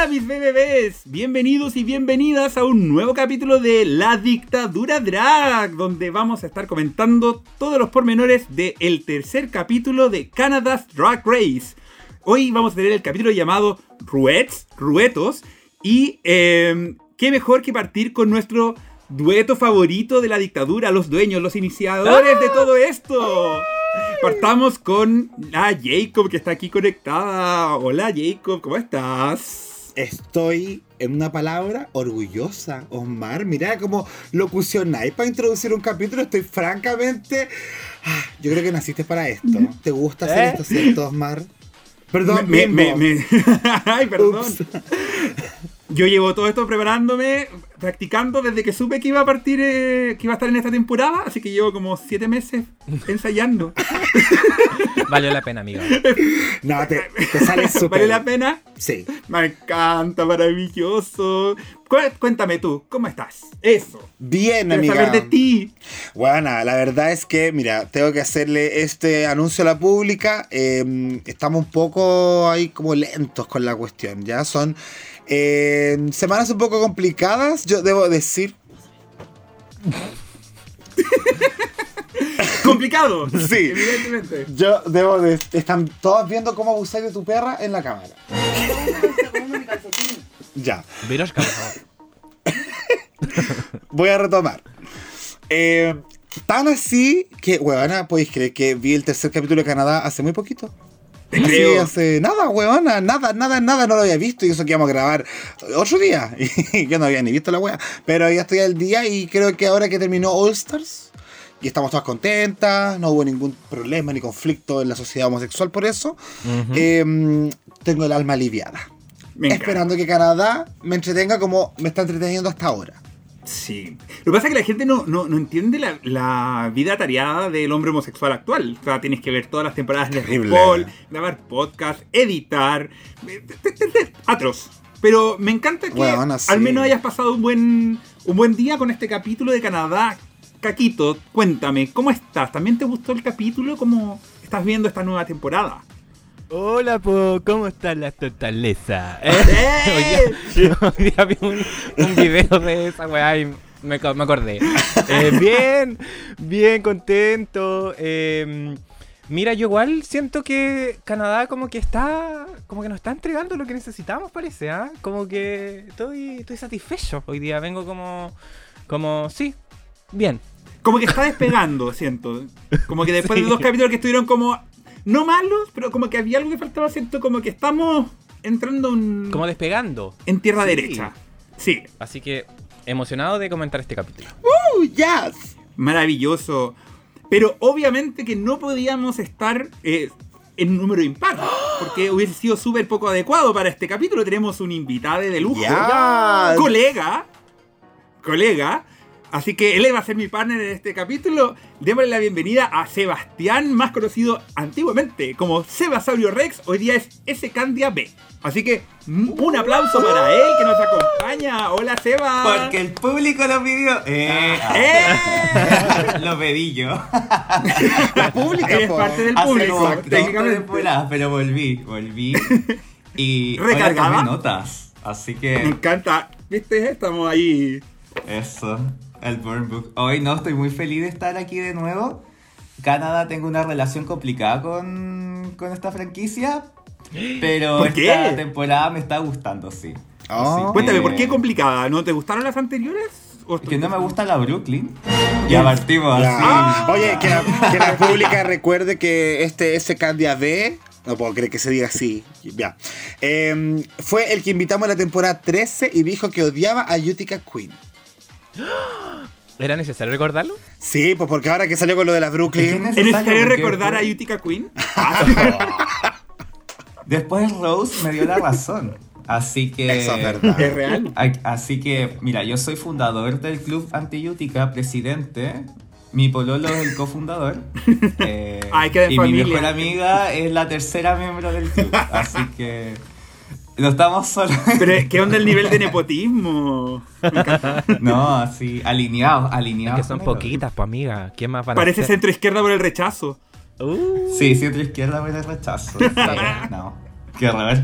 Hola mis bebés, bienvenidos y bienvenidas a un nuevo capítulo de La Dictadura Drag, donde vamos a estar comentando todos los pormenores del tercer capítulo de Canada's Drag Race. Hoy vamos a tener el capítulo llamado Ruets, Ruetos, y eh, qué mejor que partir con nuestro dueto favorito de la dictadura, los dueños, los iniciadores de todo esto. Partamos con la Jacob que está aquí conectada. Hola Jacob, ¿cómo estás? Estoy, en una palabra, orgullosa, Osmar. Mira cómo locucionáis para introducir un capítulo. Estoy francamente... Ah, yo creo que naciste para esto. ¿Te gusta hacer ¿Eh? esto, cierto, Osmar? Perdón, Me- me- me- Ay, perdón. Yo llevo todo esto preparándome, practicando desde que supe que iba a partir, eh, que iba a estar en esta temporada, así que llevo como siete meses ensayando. Valió la pena, amigo. No, te, te sale súper. ¿Vale la pena? Sí. Me encanta, maravilloso. Cu- Cuéntame tú, ¿cómo estás? Eso. Bien, Quiero amiga. saber de ti. Bueno, la verdad es que, mira, tengo que hacerle este anuncio a la pública. Eh, estamos un poco ahí como lentos con la cuestión, ¿ya? Son eh, semanas un poco complicadas, yo debo decir. Complicado. Sí. Evidentemente. Yo debo de... Están todos viendo cómo abusáis de tu perra en la cámara. ya. Favor. Voy a retomar. Eh, tan así que, huevona, podéis creer que vi el tercer capítulo de Canadá hace muy poquito. Te creo. hace nada, huevona, nada, nada, nada, no lo había visto y eso que íbamos a grabar otro día. Y yo no había ni visto la wea. Pero ya estoy al día y creo que ahora que terminó All Stars y estamos todas contentas, no hubo ningún problema ni conflicto en la sociedad homosexual por eso, eh, tengo el alma aliviada. Esperando que Canadá me entretenga como me está entreteniendo hasta ahora. Sí. Lo que pasa es que la gente no, no, no entiende la, la vida atareada del hombre homosexual actual. O sea, tienes que ver todas las temporadas de. RuPaul, grabar podcast, editar. eh, Atroz. Pero me encanta que sí. al menos hayas pasado un buen, un buen día con este capítulo de Canadá. Caquito, cuéntame, ¿cómo estás? ¿También te gustó el capítulo? ¿Cómo estás viendo esta nueva temporada? Hola, po, ¿cómo está la totaleza? ¡Eh! Hoy día, hoy día vi un, un video de esa weá y me, co- me acordé. Eh, bien, bien contento. eh, mira, yo igual siento que Canadá como que está, como que nos está entregando lo que necesitamos, parece, ¿ah? Como que estoy, estoy satisfecho. Hoy día vengo como, como, sí, bien. Como que está despegando, siento. Como que después Sí. de dos capítulos que estuvieron como. No malos, pero como que había algo que faltaba, siento como que estamos entrando en, Como despegando. en tierra Sí. derecha. Sí, Así que emocionado de comentar este capítulo. ¡Uh, yes! maravilloso. Pero obviamente que no podíamos estar eh, en número impar, porque hubiese sido súper poco adecuado para este capítulo. Tenemos un invitado de lujo, Ya. colega, colega. Así que él va a ser mi partner en este capítulo. Démosle la bienvenida a Sebastián, más conocido antiguamente como Sebasaurio Rex. Hoy día es S. Candia B. Así que un aplauso para él que nos acompaña. Hola Seba. Porque el público lo pidió. Eh, ¡Eh! lo pedí yo. La pública, Eres parte del público, técnicamente. pero volví, volví. Y tomé notas. Así Me que encanta. ¿Viste? Estamos ahí. eso, el Burn Book. Hoy no, estoy muy feliz de estar aquí de nuevo. Canadá tengo una relación complicada con, con esta franquicia. Pero ¿Por esta temporada me está gustando, sí. Oh. Así Cuéntame, que- ¿por qué complicada? ¿No te gustaron las anteriores? ¿O Que no me gusta la Brooklyn. Ya partimos así. Ah. Oye, que la, que la pública recuerde que este S. Candia B, no puedo creer que se diga así, ya, Em, fue el que invitamos en la temporada 13 y dijo que odiaba a Utica Queen. ¿Era necesario recordarlo? Sí, pues porque ahora que salió con lo de la Brooklyn. Es ¿Es necesario recordar a Utica Queen? Después Rose me dio la razón. Así que. Eso es verdad. ¿Es real? Así que, mira, yo soy fundador del club Antiútica, presidente. Mi pololo es el cofundador. eh, Ay, qué de y familia. mi mejor amiga es la tercera miembro del club. Así que no estamos solos. Pero, ¿qué onda el nivel de nepotismo? No, así, alineados, Es alineados. que son poquitas, pues amiga. ¿Quién más van a Parece centro izquierda por el rechazo. Uh. Sí, centro izquierda por el rechazo. Sí, no, qué horror.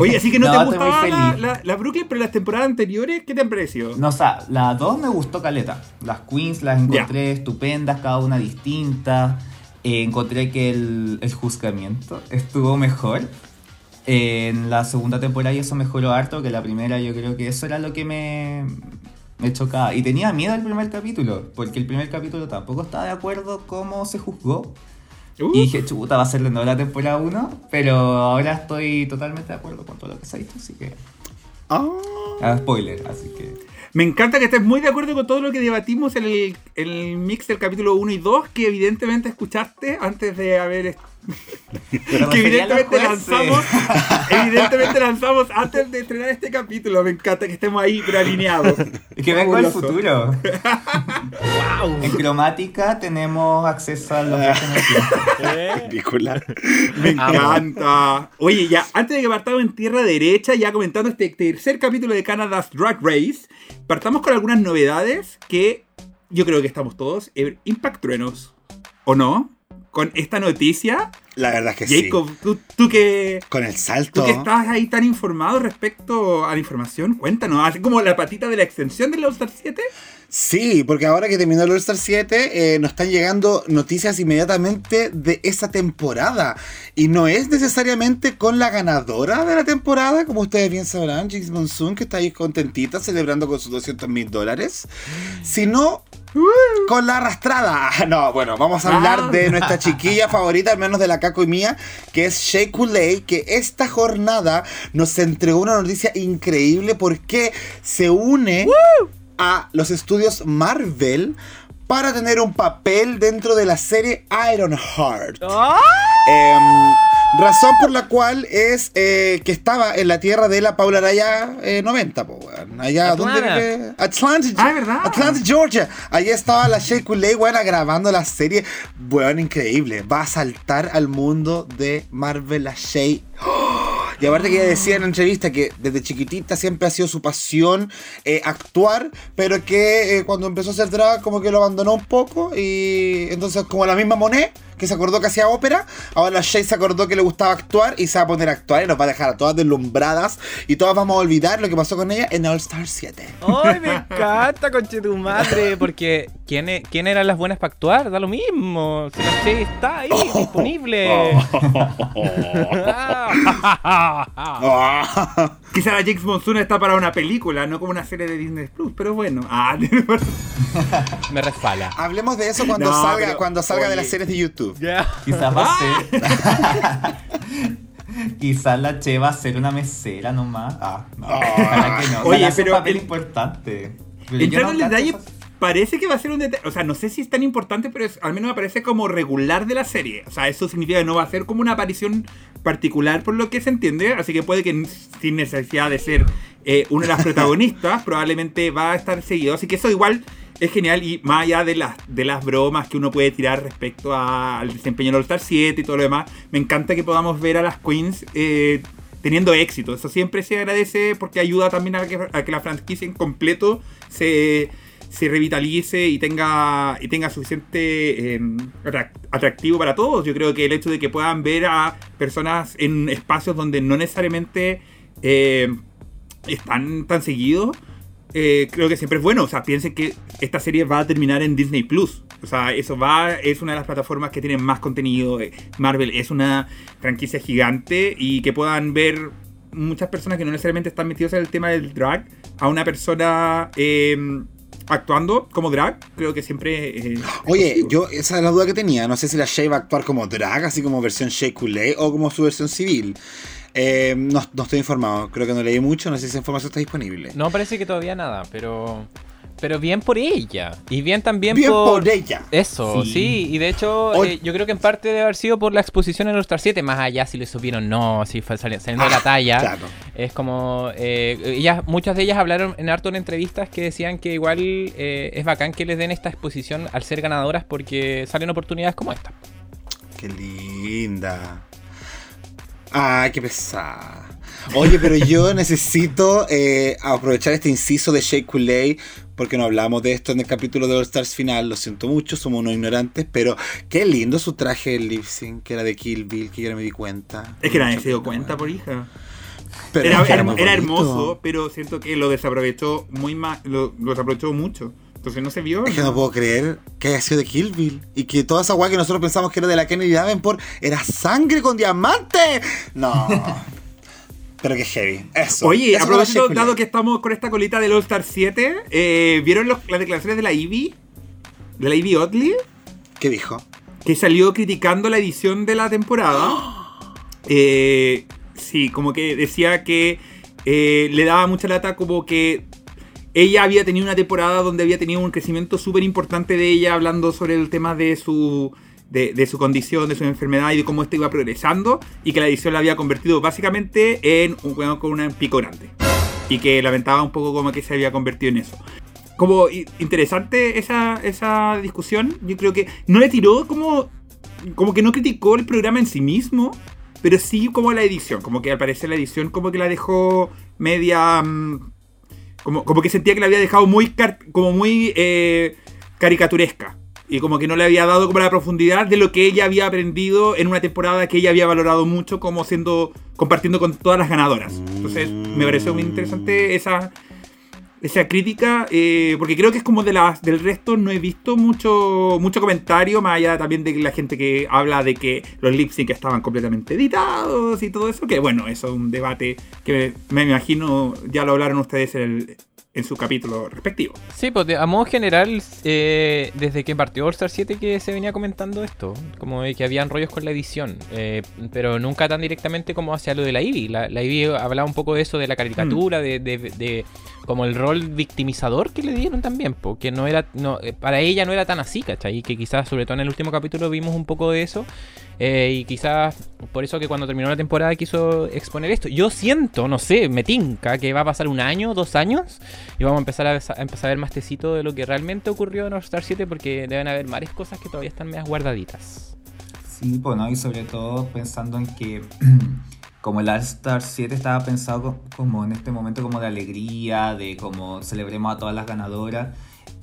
Oye, así que no, No, te gustaba la, feliz. la- la Brooklyn, pero las temporadas anteriores, ¿qué te han parecido? No, o sea, las dos me gustó caleta. Las queens las encontré estupendas, cada una distinta. Eh, encontré que el, el juzgamiento estuvo mejor. En la segunda temporada y eso mejoró harto, que la primera yo creo que eso era lo que me, me chocaba. Y tenía miedo al primer capítulo, porque el primer capítulo tampoco estaba de acuerdo cómo se juzgó. Uh, Y dije, chuta, va a ser de nuevo la temporada 1, pero ahora estoy totalmente de acuerdo con todo lo que se ha dicho, así que... Ah. Ah, spoiler, así que... me encanta que estés muy de acuerdo con todo lo que debatimos en el, en el mix del capítulo 1 y 2, que evidentemente escuchaste antes de haber... que evidentemente lanzamos, evidentemente lanzamos antes de estrenar este capítulo. Me encanta que estemos ahí, alineados. Es que vengo Fabuloso. futuro. En cromática tenemos acceso a los. Película. Me encanta. Oye, ya, antes de que partamos en tierra derecha, ya comentando este tercer capítulo de Canada's Drag Race, partamos con algunas novedades que yo creo que estamos todos eh, Impact Truenos. ¿O no? Con esta noticia, La verdad es que sí. Jacob, tú, tú que. Con el Tú salto. que estás ahí tan informado respecto a la información, cuéntanos, así como la patita de la extensión del All-Star 7. Sí, porque ahora que terminó el All-Star 7, eh, nos están llegando noticias inmediatamente de esa temporada. Y no es necesariamente con la ganadora de la temporada, como ustedes bien sabrán, Jinx Monsoon, que está ahí contentita celebrando con sus 200 mil dólares, sino con la arrastrada. No, bueno, vamos a hablar Ah. de nuestra chiquilla favorita, al menos de la Caco y mía, que es Shea Coulee, que esta jornada nos entregó una noticia increíble porque se une a los estudios Marvel para tener un papel dentro de la serie Ironheart. Em, razón por la cual es eh, que estaba en la tierra de la Paula Araya eh, 90, po, weón. Allá donde Atlanta. vive. Atlanta, Ah, verdad. Atlanta, Georgia. Allí estaba la Shea Coulee, weón, grabando la serie. Weón, increíble. Va a saltar al mundo de Marvel la Shea. Y aparte que ella decía en la entrevista que desde chiquitita siempre ha sido su pasión eh, actuar, pero que eh, cuando empezó a hacer drag como que lo abandonó un poco y entonces como la misma Monet, que se acordó que hacía ópera, ahora la Shay se acordó que le gustaba actuar y se va a poner a actuar y nos va a dejar a todas deslumbradas y todas vamos a olvidar lo que pasó con ella en All Star 7. ¡Ay, me encanta, conche tu madre! Porque ¿quién, e- ¿quién eran las buenas para actuar? Da lo mismo. Si la Che está ahí, disponible. Ah. Quizá la James Monsoon está para una película, no como una serie de Disney Plus, pero bueno. Ah, me resbala. Hablemos de eso cuando No, salga, pero, cuando salga de las series de YouTube. Quizás va a ser. Quizás la Che va a ser una mesera nomás. Ah, no. Ojalá que no. Oye, es pero papel el- importante. Pero Entrando no en detalle, parece que va a ser un detalle. O sea, no sé si es tan importante, pero es, al menos me parece como regular de la serie. O sea, eso significa que no va a ser como una aparición particular, por lo que se entiende. Así que puede que sin necesidad de ser eh, una de las protagonistas, probablemente va a estar seguido. Así que eso igual es genial. Y más allá de las, de las bromas que uno puede tirar respecto al desempeño del All-Star 7 y todo lo demás, me encanta que podamos ver a las queens. eh, Teniendo éxito, eso siempre se agradece porque ayuda también a que, a que la franquicia en completo se, se revitalice y tenga, y tenga suficiente atrac- atractivo para todos. Yo creo que el hecho de que puedan ver a personas en espacios donde no necesariamente eh, están tan seguidos, eh, creo que siempre es bueno. O sea, piensen que esta serie va a terminar en Disney Plus. O sea, eso va, es una de las plataformas que tienen más contenido. Eh, Marvel es una franquicia gigante y que puedan ver muchas personas que no necesariamente están metidos en el tema del drag a una persona eh, actuando como drag. Creo que siempre. eh, Oye, yo, esa es la duda que tenía. No sé si la Shay va a actuar como drag, así como versión Shea Coulee, o como su versión civil. Eh, no, no estoy informado, creo que no leí mucho, no sé si esa información está disponible. No, parece que todavía nada, pero. pero bien por ella. Y bien también Bien por... por ella. Eso, Sí. sí. y de hecho eh, yo creo que en parte debe haber sido por la exposición en los Star 7, más allá si lo supieron no, si fue sali- saliendo de la talla. Ah, Claro. Es como, eh, ellas, muchas de ellas hablaron en harto en entrevistas que decían que igual eh, es bacán que les den esta exposición al ser ganadoras porque salen oportunidades como esta. Qué linda. Ay, qué pesada. Oye, pero yo necesito eh, aprovechar este inciso de Shea Coulee porque no hablamos de esto en el capítulo de All Stars final. Lo siento mucho, somos unos ignorantes, pero qué lindo su traje de lip sync, que era de Kill Bill, que yo no me di cuenta. Es que nadie se dio cuenta, por hija. Pero Era, hermoso, pero siento que lo desaprovechó muy. Lo, lo desaprovechó mucho. Entonces no se vio. Es que no puedo creer que haya sido de Kill Bill y que toda esa guay que nosotros pensamos que era de la Kennedy Davenport era sangre con diamante. No. Pero que heavy. Eso. Oye, Eso aprovechando, Shea dado que estamos con esta colita del All Star 7, eh, ¿vieron los- las declaraciones de la Ivy? De la Ivy Oddly, ¿Qué dijo? que salió criticando la edición de la temporada. Eh, sí, como que decía que eh, le daba mucha lata como que ella había tenido una temporada donde había tenido un crecimiento súper importante de ella hablando sobre el tema de su, de, su condición, de su enfermedad y de cómo esto iba progresando y que la edición la había convertido básicamente en un juego con un pico grande y que lamentaba un poco como que se había convertido en eso. Como interesante esa, esa discusión, yo creo que no le tiró como, como que no criticó el programa en sí mismo, pero sí como la edición, como que al parecer la edición como que la dejó media... mm, como, como que sentía que la había dejado muy como muy eh, caricaturesca. Y como que no le había dado como la profundidad de lo que ella había aprendido en una temporada que ella había valorado mucho como siendo. compartiendo con todas las ganadoras. Entonces me pareció muy interesante esa. Esa crítica, eh, porque creo que es como de las del resto, no he visto mucho mucho comentario, más allá también de la gente que habla de que los lip sync estaban completamente editados y todo eso, que bueno, eso es un debate que me, me imagino ya lo hablaron ustedes en, el- en su capítulo respectivo. Sí, pues de- a modo general, eh, desde que partió All Star 7 que se venía comentando esto, como de que habían rollos con la edición, eh, pero nunca tan directamente como hacia lo de la Ivy. La, la Ivy hablaba un poco de eso, de la caricatura, de, de- de- como el rol victimizador que le dieron también, porque no era, no, eh, para ella no era tan así, ¿cachai? Y que quizás, sobre todo en el último capítulo, vimos un poco de eso. eh, y quizás por eso que cuando terminó la temporada quiso exponer esto. Yo siento, no sé, me tinca que va a pasar un año, dos años, y vamos a empezar a, empezar a ver más tecito de lo que realmente ocurrió en All Star 7 porque deben haber varias cosas que todavía están medias guardaditas. Sí, pues no, y sobre todo pensando en que como el All Star 7 estaba pensado co- como en este momento como de alegría, de como celebremos a todas las ganadoras,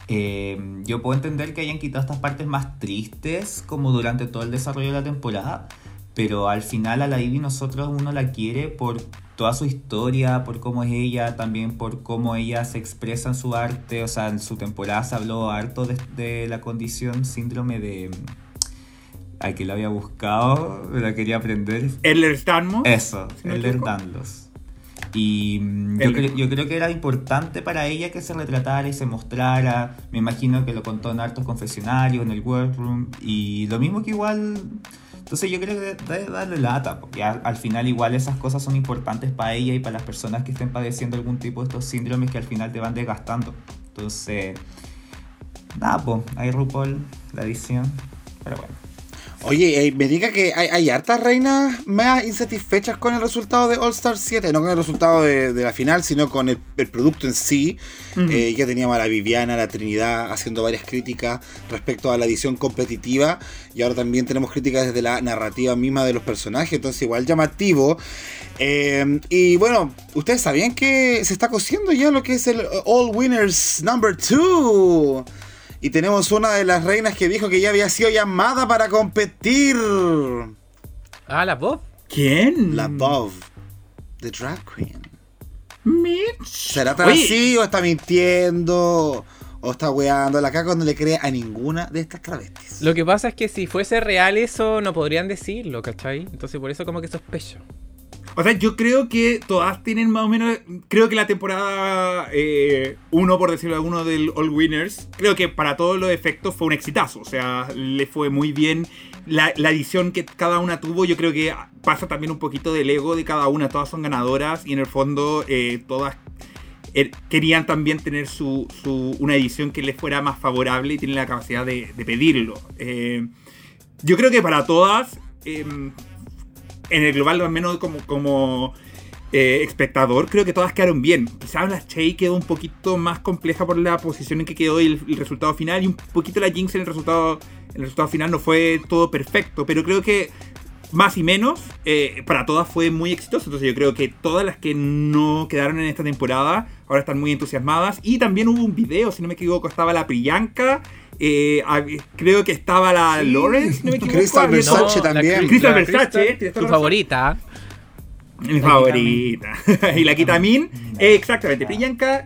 eh, yo puedo entender que hayan quitado estas partes más tristes como durante todo el desarrollo de la temporada, pero al final a la Ivy nosotros uno la quiere por toda su historia, por cómo es ella, también por cómo ella se expresa en su arte, o sea, en su temporada se habló harto de, de la condición síndrome de... Ay, que la había buscado, la quería aprender. Eller. Eso, Si no. Danlos. Y mm, yo, cre- yo creo que era importante para ella que se retratara y se mostrara. Me imagino que lo contó en hartos confesionarios, en el workroom. Y lo mismo que igual. Entonces yo creo que debe darle lata, porque al, al final igual esas cosas son importantes para ella y para las personas que estén padeciendo algún tipo de estos síndromes que al final te van desgastando. Entonces, nada, pues, ahí RuPaul, la edición. Pero bueno. Oye, eh, me diga que hay, hay hartas reinas más insatisfechas con el resultado de All Star 7, no con el resultado de, de la final, sino con el, el producto en sí. Ujú. Eh, ya teníamos a la Viviana, a la Trinidad haciendo varias críticas respecto a la edición competitiva y ahora también tenemos críticas desde la narrativa misma de los personajes, entonces igual llamativo. Eh, y bueno, ustedes sabían que se está cosiendo ya lo que es el All Winners Number 2. Y tenemos una de las reinas que dijo que ya había sido llamada para competir. Ah, la Bob. ¿Quién? La Bove, The Drag Queen. Mitch. ¿Será tan Oye, así o está mintiendo? ¿O está weando la caca no le cree a ninguna de estas travestis? Lo que pasa es que si fuese real eso no podrían decirlo, ¿cachai? Entonces por eso como que sospecho. O sea, yo creo que todas tienen más o menos. Creo que la temporada 1, por decirlo alguno, del All Winners, creo que para todos los efectos fue un exitazo. O sea, le fue muy bien. La, edición que cada una tuvo, yo creo que pasa también un poquito del ego de cada una. Todas son ganadoras y en el fondo eh, todas er- querían también tener su, su- una edición que les fuera más favorable y tienen la capacidad de, pedirlo. Eh, yo creo que para todas, em, en el global al menos como, como eh, espectador, creo que todas quedaron bien. Quizás la Shea quedó un poquito más compleja por la posición en que quedó y el, el resultado final, y un poquito la Jinx en el resultado, el resultado final no fue todo perfecto, pero creo que más y menos, eh, para todas fue muy exitoso. Entonces yo creo que todas las que no quedaron en esta temporada ahora están muy entusiasmadas. Y también hubo un video, si no me equivoco, estaba la Priyanka. eh, creo que estaba la Lawrence, si no me equivoco. Crystal Versace también. Crystal la Versace, Crystal, tu razón. favorita. Mi La favorita. y la Kitamin, eh, exactamente. Priyanka,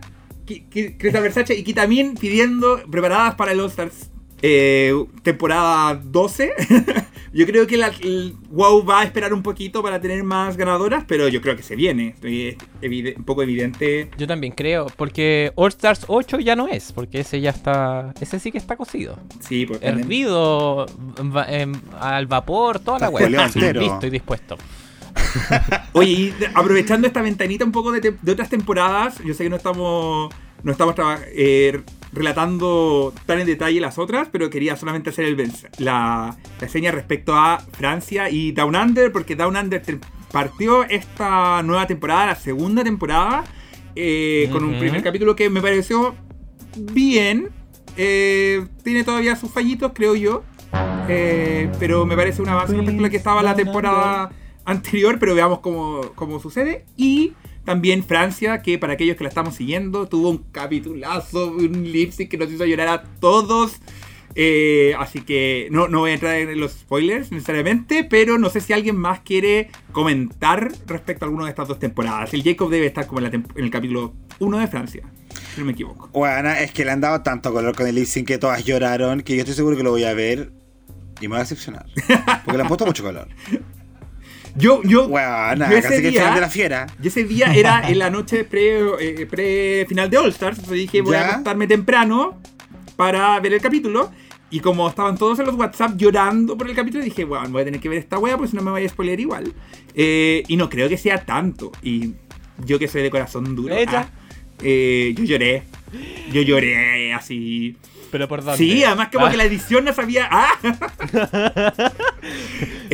Crystal Versace y Kitamin pidiendo, preparadas para el All Stars eh, temporada 12. yo creo que la, el WoW va a esperar un poquito para tener más ganadoras, pero yo creo que se viene. Estoy evide- un poco evidente. Yo también creo, porque All Stars 8 ya no es, porque ese ya está, ese sí que está cocido. Sí, también. Hervido, va- em, al vapor, toda la entero. Listo y dispuesto. Oye, y aprovechando esta ventanita un poco de, te- de otras temporadas, yo sé que no estamos, no estamos eh, relatando tan en detalle las otras, pero quería solamente hacer el, la, la seña respecto a Francia y Down Under, porque Down Under partió esta nueva temporada, la segunda temporada, eh, con un primer capítulo que me pareció bien. eh, tiene todavía sus fallitos, creo yo. eh, pero me parece un avance respecto a la que estaba la temporada anterior, pero veamos cómo, cómo sucede. Y también Francia, que para aquellos que la estamos siguiendo, tuvo un capitulazo, un lip sync que nos hizo llorar a todos. Eh, así que no, no voy a entrar en los spoilers necesariamente, pero no sé si alguien más quiere comentar respecto a alguna de estas dos temporadas. El Jacob debe estar como en, la en el capítulo 1 de Francia, si no me equivoco. Bueno, es que le han dado tanto color con el lip sync que todas lloraron que yo estoy seguro que lo voy a ver y me voy a decepcionar. Porque le han puesto mucho color. Yo, yo, Bueno, yo ese casi que el día- de la fiera. Y ese día era en la noche pre, eh, pre final de All Stars. Entonces dije, voy a acostarme temprano para ver el capítulo. Y como estaban todos en los WhatsApp llorando por el capítulo, dije, bueno, voy a tener que ver esta wea, porque si no me voy a spoiler igual. Eh, y no creo que sea tanto. Y yo que soy de corazón duro, ah, eh, yo lloré. Yo lloré así. Pero por dónde. Sí, además como Ah, que la edición no sabía. ¡Ah!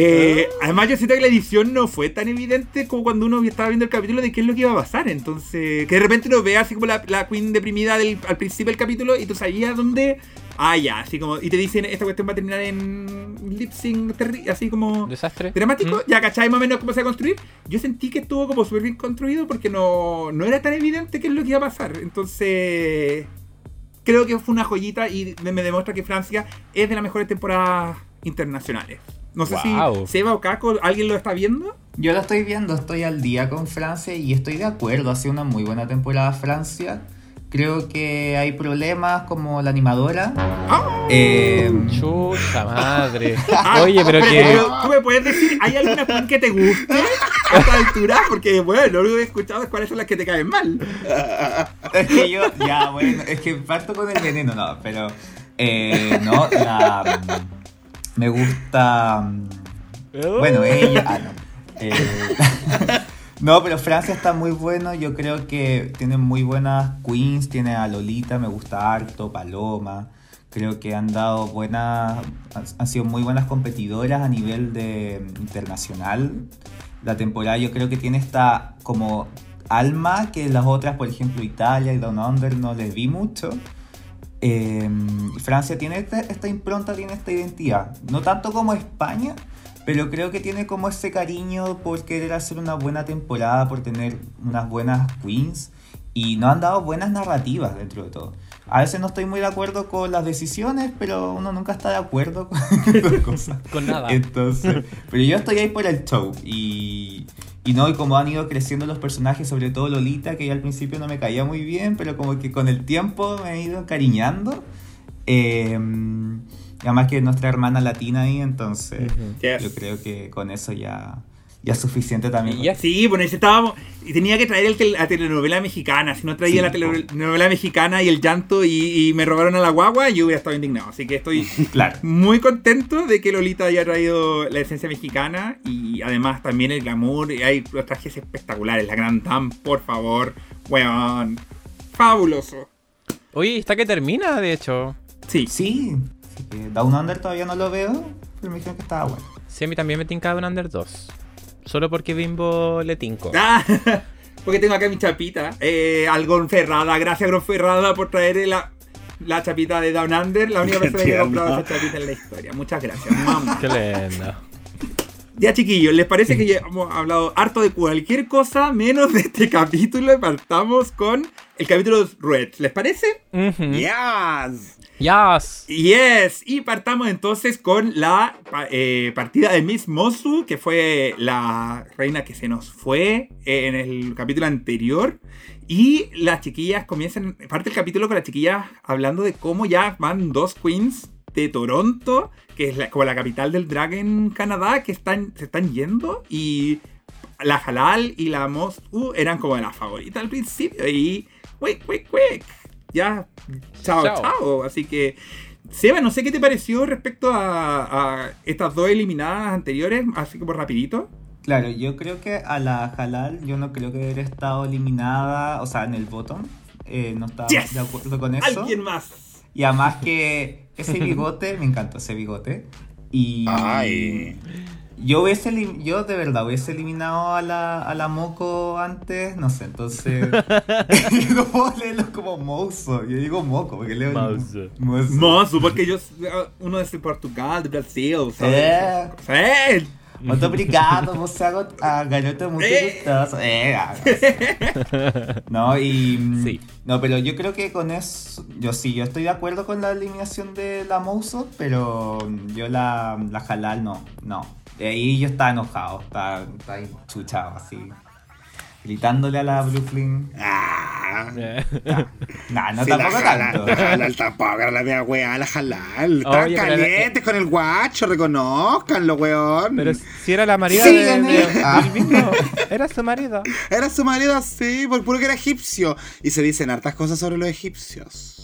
Eh, además yo siento que la edición no fue tan evidente como cuando uno estaba viendo el capítulo de qué es lo que iba a pasar. Entonces, que de repente uno ve así como la, la Queen deprimida del, al principio del capítulo y tú sabías dónde. Ah, ya, así como. Y te dicen, esta cuestión va a terminar en lip sync, así como. Desastre. Dramático, Mm. ya cachai más o menos cómo se va a construir. Yo sentí que estuvo como súper bien construido porque no, no era tan evidente qué es lo que iba a pasar. Entonces, creo que fue una joyita y me, demuestra que Francia es de las mejores temporadas internacionales. No sé Wow. si Seba o Caco, ¿alguien lo está viendo? Yo lo estoy viendo, estoy al día con Francia y estoy de acuerdo, ha sido una muy buena temporada Francia. Creo que hay problemas como la animadora. ¡Ah! Eh, Chucha madre. Ah, Oye, pero que. ¿Tú me puedes decir, ¿hay alguna Queen que te guste a esta altura? Porque, bueno, lo único que he escuchado es cuáles son las que te caen mal. es que yo, ya, bueno, es que parto con el veneno, no, pero eh, no, la, me gusta, bueno, ella, ah, no, Eh, no, pero Francia está muy bueno, yo creo que tiene muy buenas queens, tiene a Lolita, me gusta harto, Paloma, creo que han dado buenas, han- sido muy buenas competidoras a nivel de mm, internacional. La temporada yo creo que tiene esta como alma que las otras, por ejemplo Italia y Down Under no les vi mucho. Eh, Francia tiene esta, esta impronta, tiene esta identidad. No tanto como España, pero creo que tiene como ese cariño por querer hacer una buena temporada, por tener unas buenas queens. Y no han dado buenas narrativas dentro de todo. A veces no estoy muy de acuerdo con las decisiones, pero uno nunca está de acuerdo con cosas. Con nada. Entonces, pero yo estoy ahí por el show y, y no, y como han ido creciendo los personajes, sobre todo Lolita, que al principio no me caía muy bien, pero como que con el tiempo me he ido encariñando. Eh, y además que es nuestra hermana latina ahí, entonces yo creo que con eso ya, ya es suficiente también. Y ya Sí, bueno, necesitábamos. Y tenía que traer el tel- la telenovela mexicana. Si no traía Sí, la telenovela mexicana y el llanto y, y me robaron a la guagua, yo hubiera estado indignado. Así que estoy Claro. muy contento de que Lolita haya traído la esencia mexicana y además también el glamour. Y hay los trajes espectaculares. La Gran Dame, por favor. Weón. fabuloso. Oye, está que termina, de hecho. Sí. Sí, que Down Under todavía no lo veo, pero me dijeron que estaba bueno. Sí, a mí también me tinca un Under 2. Solo porque Bimbo le tinco. Ah, porque tengo acá mi chapita. Eh, al Gonferrada. Gracias, Gonferrada, por traer la, la chapita de Down Under. La única Qué persona que ha comprado esa chapita en la historia. Muchas gracias, mamá. Qué lindo. Ya, chiquillos, ¿les parece que ya hemos hablado harto de cualquier cosa menos de este capítulo? Y partamos con el capítulo de Red. ¿Les parece? Ujú. Yes. Yes. Yes, y partamos entonces con la eh, partida de Miss Mosu, que fue la reina que se nos fue en el capítulo anterior. Y las chiquillas comienzan, parte el capítulo con las chiquillas hablando de cómo ya van dos queens de Toronto, que es como la capital del drag en Canadá, que están, se están yendo. Y la Halal y la Mosu eran como las favoritas al principio. Y, quick, quick, quick. Ya, chao, Chao. chao. Así que, Seba, no sé qué te pareció respecto a, a estas dos eliminadas anteriores, así como rapidito. Claro, yo creo que a la Halal, yo no creo que hubiera estado eliminada, o sea, en el bottom. eh, no estaba Yes. de acuerdo con eso. Alguien más. Y además que ese bigote, me encantó ese bigote. Y Ay. Yo hubiese yo de verdad hubiese eliminado a la, a la Moco antes, no sé, entonces no puedo leerlo como mozo, yo digo moco porque leo Mozo. mozo. Mosu, porque yo, uno es de Portugal, de Brasil, É. ¿sabes? Sí. Muito obrigado, você é a garota muito Eh. gostosa. Eh, ah, No, y. Sí. No, pero yo creo que con eso. Yo sí, yo estoy de acuerdo con la eliminación de la Mouso, pero yo la, la Halal no. No. Y ahí yo estaba enojado, estaba, estaba ahí chuchado así. Gritándole a la Brooklyn. Ah. Nah, no Sí, tampoco la halal, tanto. La halal tampoco era la mía weá, la halal. Están Oye, pero la- calientes con el guacho, reconozcanlo, weón. Pero si era la marida Sí, de, de- Daniel. Ah. del Bimbo. Era su marido. Era su marido así, por puro que era egipcio. Y se dicen hartas cosas sobre los egipcios.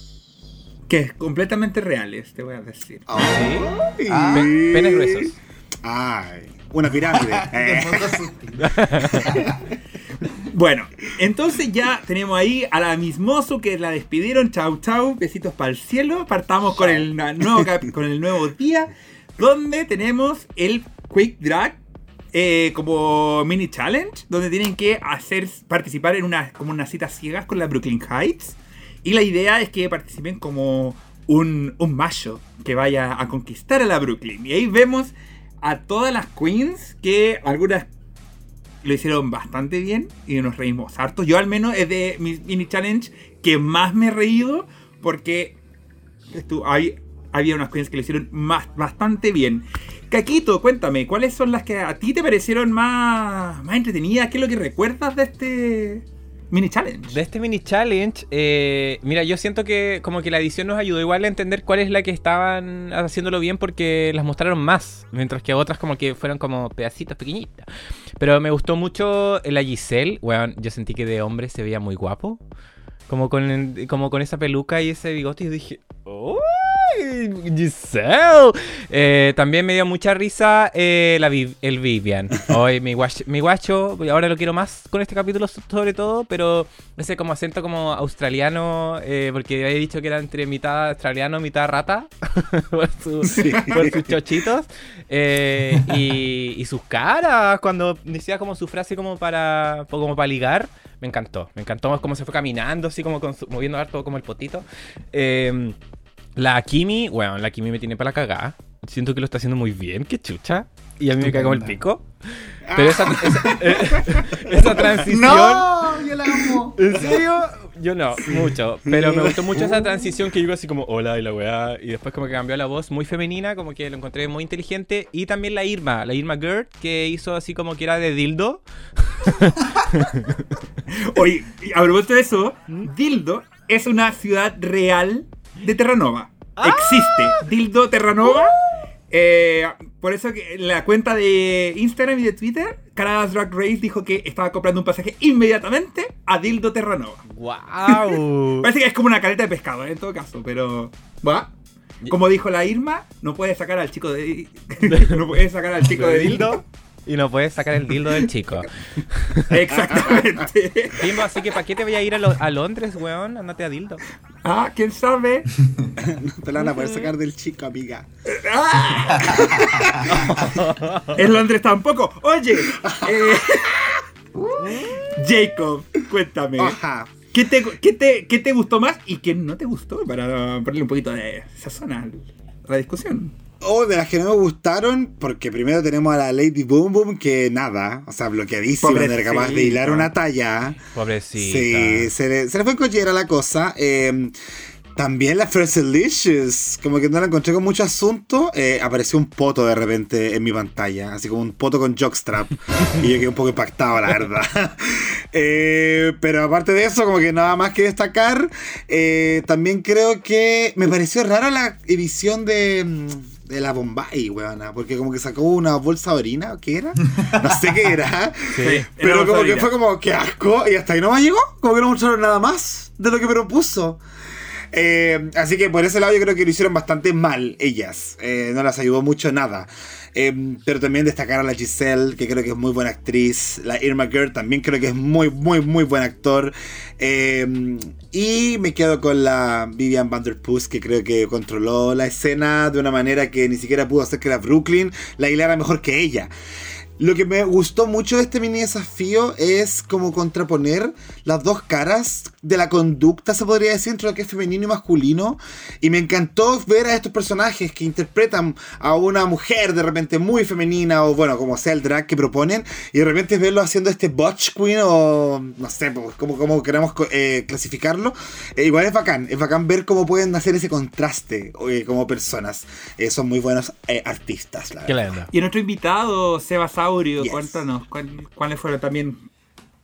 Que es completamente reales, te voy a decir. Ay. Ah. Pe- penes gruesos. Ay, una pirámide. Eh. Bueno, entonces ya tenemos ahí a la mismoso que la despidieron. Chau, chau. Besitos para el cielo. Partamos con el nuevo, con el nuevo día. Donde tenemos el Quick Drag. eh, como mini challenge. Donde tienen que hacer participar en una, como unas citas ciegas con la Brooklyn Heights. Y la idea es que participen como un, un macho que vaya a conquistar a la Brooklyn. Y ahí vemos a todas las queens que algunas lo hicieron bastante bien y nos reímos harto. Yo al menos es de mi mini challenge que más me he reído porque hay- había unas queens que lo hicieron más, bastante bien. Caquito, cuéntame, ¿cuáles son las que a ti te parecieron más, más entretenidas? ¿Qué es lo que recuerdas de este mini challenge? De este mini challenge, eh, mira, yo siento que como que la edición nos ayudó igual a entender cuál es la que estaban haciéndolo bien porque las mostraron más, mientras que otras como que fueron como pedacitos pequeñitas. Pero me gustó mucho la Giselle, weón, yo sentí que de hombre se veía muy guapo, como con, como con esa peluca y ese bigote y dije, ¡Uy! Giselle. Eh, también me dio mucha risa eh, la el Vivian. Hoy mi guacho, mi guacho, ahora lo quiero más con este capítulo so- sobre todo, pero ese como acento como australiano, eh, porque había dicho que era entre mitad australiano, mitad rata, por, su- por sus chochitos. Eh, y, y sus caras, cuando decía como su frase como para, como para ligar, me encantó. Me encantó cómo se fue caminando, así como con su- moviendo harto como el potito. Eh, la Kimi, bueno, la Kimi me tiene para la cagada. Siento que lo está haciendo muy bien, qué chucha. Y a mí me cagó el pico. Pero esa, esa, eh, esa transición. ¡No! Yo la amo. ¿En serio? Yo no, mucho. Pero me gustó mucho esa transición que iba así como, hola, y la weá. Y después como que cambió la voz muy femenina, como que lo encontré muy inteligente. Y también la Irma, la Irma Gerd, que hizo así como que era de dildo. Oye, a propósito de eso, Dildo es una ciudad real de Terranova. Existe Dildo Terranova. Eh, por eso que en la cuenta de Instagram y de Twitter, Caradas Drag Race dijo que estaba comprando un pasaje inmediatamente a Dildo Terranova. ¡Wow! Parece que es como una caleta de pescado, eh, en todo caso, pero. ¿va? Como dijo la Irma, no puede sacar al chico de. no puede sacar al chico de Dildo. Y no puedes sacar el dildo del chico. Exactamente. Bimbo, así que ¿para qué te voy a ir a, Lo- a Londres, weón? Andate a dildo. Ah, quién sabe. Te la van a poder sacar del chico, amiga. En Londres tampoco. Oye, eh, Jacob, cuéntame. Ajá. ¿Qué te, qué, te, ¿Qué te gustó más y qué no te gustó? Para ponerle un poquito de sazón a la discusión. Oh, de las que no me gustaron, porque primero tenemos a la Lady Boom Boom, que nada, o sea, bloqueadísima, no era capaz de hilar una talla. Pobrecita. Sí, se le, se le fue en cochera la cosa. Eh, también la First Delicious, como que no la encontré con mucho asunto. eh, apareció un poto de repente en mi pantalla, así como un poto con jockstrap. y yo quedé un poco impactado, la verdad. Eh, pero aparte de eso, como que nada más que destacar. eh, también creo que me pareció rara la edición de. De la Bombay, weona, porque como que sacó una bolsa de orina, ¿qué era? No sé qué era. Sí, Pero era como que fue como, qué asco, y hasta ahí no me llegó, como que no mostraron nada más de lo que propuso. Eh, así que por ese lado yo creo que lo hicieron bastante mal ellas, Eh, no las ayudó mucho nada. Eh, pero también destacar a la Giselle, que creo que es muy buena actriz, la Irma Gerd también creo que es muy, muy, muy buen actor. Eh, y me quedo con la Vivian Vanderpuss, que creo que controló la escena de una manera que ni siquiera pudo hacer que la Brooklyn la hilara mejor que ella. Lo que me gustó mucho de este mini desafío es como contraponer las dos caras de la conducta, se podría decir, entre lo que es femenino y masculino. Y me encantó ver a estos personajes que interpretan a una mujer de repente muy femenina, o bueno, como sea el drag que proponen, y de repente verlo haciendo este butch queen, o no sé, como, como queramos eh, clasificarlo. Eh, igual es bacán, es bacán ver cómo pueden hacer ese contraste eh, como personas. Eh, son muy buenos eh, artistas, la Qué verdad. Y nuestro invitado, Sebasaurio, Yes. cuéntanos, ¿cuál- ¿cuáles fueron también?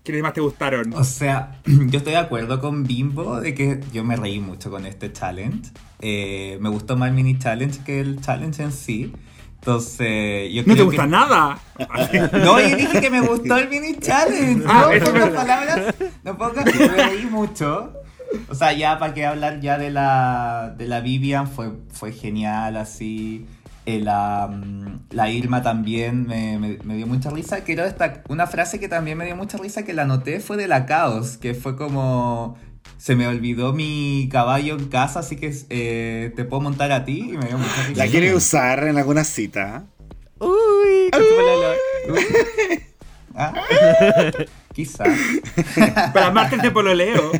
¿Quiénes más te gustaron? O sea, yo estoy de acuerdo con Bimbo de que yo me reí mucho con este challenge. Eh, me gustó más el mini challenge que el challenge en sí. Entonces, yo No te gusta que... nada. No, yo dije que me gustó el mini challenge. Ah, no, es pocas palabras. No pocas, me reí mucho. O sea, ya para qué hablar ya de la, de la Vivian, fue, fue genial así. Eh, la, mm, la Irma también me, me- me dio mucha risa. Quiero destacar una frase que también me dio mucha risa que la noté fue de la Caos, que fue como... Se me olvidó mi caballo en casa, así que eh, te puedo montar a ti y me dio mucha risa. ¿La quiere usar en alguna cita? Uy, con su pololo. Ah, Quizá. Para martes de pololeo.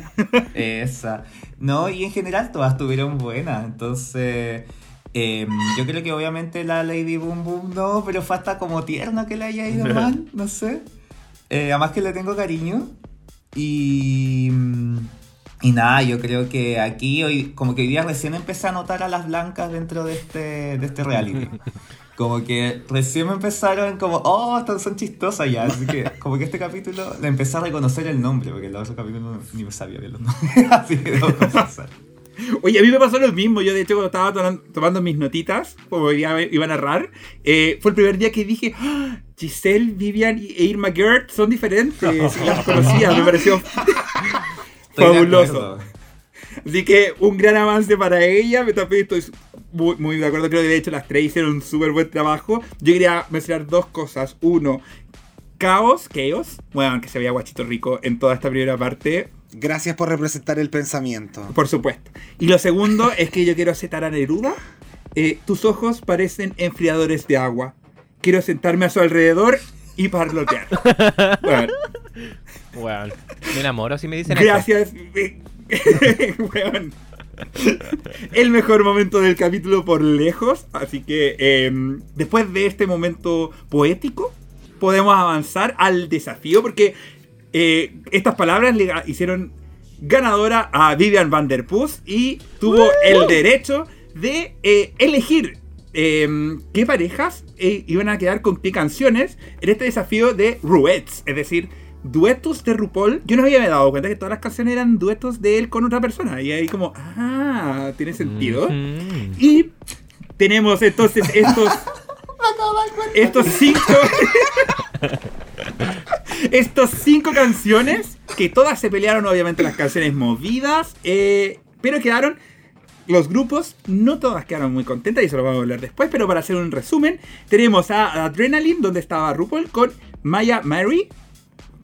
Esa. No, y en general todas tuvieron buenas. Entonces, em, yo creo que obviamente la Lady Boom Boom no, pero fue hasta como tierno que le haya ido mal, no sé. Eh, además que le tengo cariño. Y. mm, Y nada, yo creo que aquí hoy, como que hoy día recién empecé a notar a las blancas dentro de este, de este reality. Como que recién me empezaron como, oh, son chistosas ya. Así que como que este capítulo le empecé a reconocer el nombre, porque otros capítulos no- ni me sabía bien los nombres. Así que debo confesar. Oye, a mí me pasó lo mismo. Yo, de hecho, cuando estaba toman- tomando mis notitas, como iba, iba a narrar, eh, fue el primer día que dije: "Ah, Giselle, Vivian e Irma Gerd son diferentes. Y las conocía, me pareció fabuloso. Así que un gran avance para ella. Me también estoy muy, muy de acuerdo. Creo que de hecho las tres hicieron un súper buen trabajo. Yo quería mencionar dos cosas. Uno, Caos, Chaos. Bueno, que se veía guachito rico en toda esta primera parte. Gracias por representar el pensamiento. Por supuesto. Y lo segundo es que yo quiero citar a Neruda. Eh, tus ojos parecen enfriadores de agua. Quiero sentarme a su alrededor y parlotear. Bueno. Me enamoro si me dicen eso. gracias. Weón. El mejor momento del capítulo por lejos. Así que eh, después de este momento poético, podemos avanzar al desafío. Porque eh, estas palabras le hicieron ganadora a Vivian Van Der Puss y tuvo el derecho de eh, elegir eh, qué parejas eh, iban a quedar con qué canciones en este desafío de Ruets, es decir, duetos de RuPaul. Yo no había dado cuenta que todas las canciones eran duetos de él con otra persona y ahí como, ah, tiene sentido. Y tenemos entonces estos. estos cinco. estos cinco canciones. Que todas se pelearon, obviamente, las canciones movidas. eh, pero quedaron los grupos, no todas quedaron muy contentas y eso lo vamos a hablar después, pero para hacer un resumen, tenemos a Adrenaline, donde estaba RuPaul, con Maya Mary,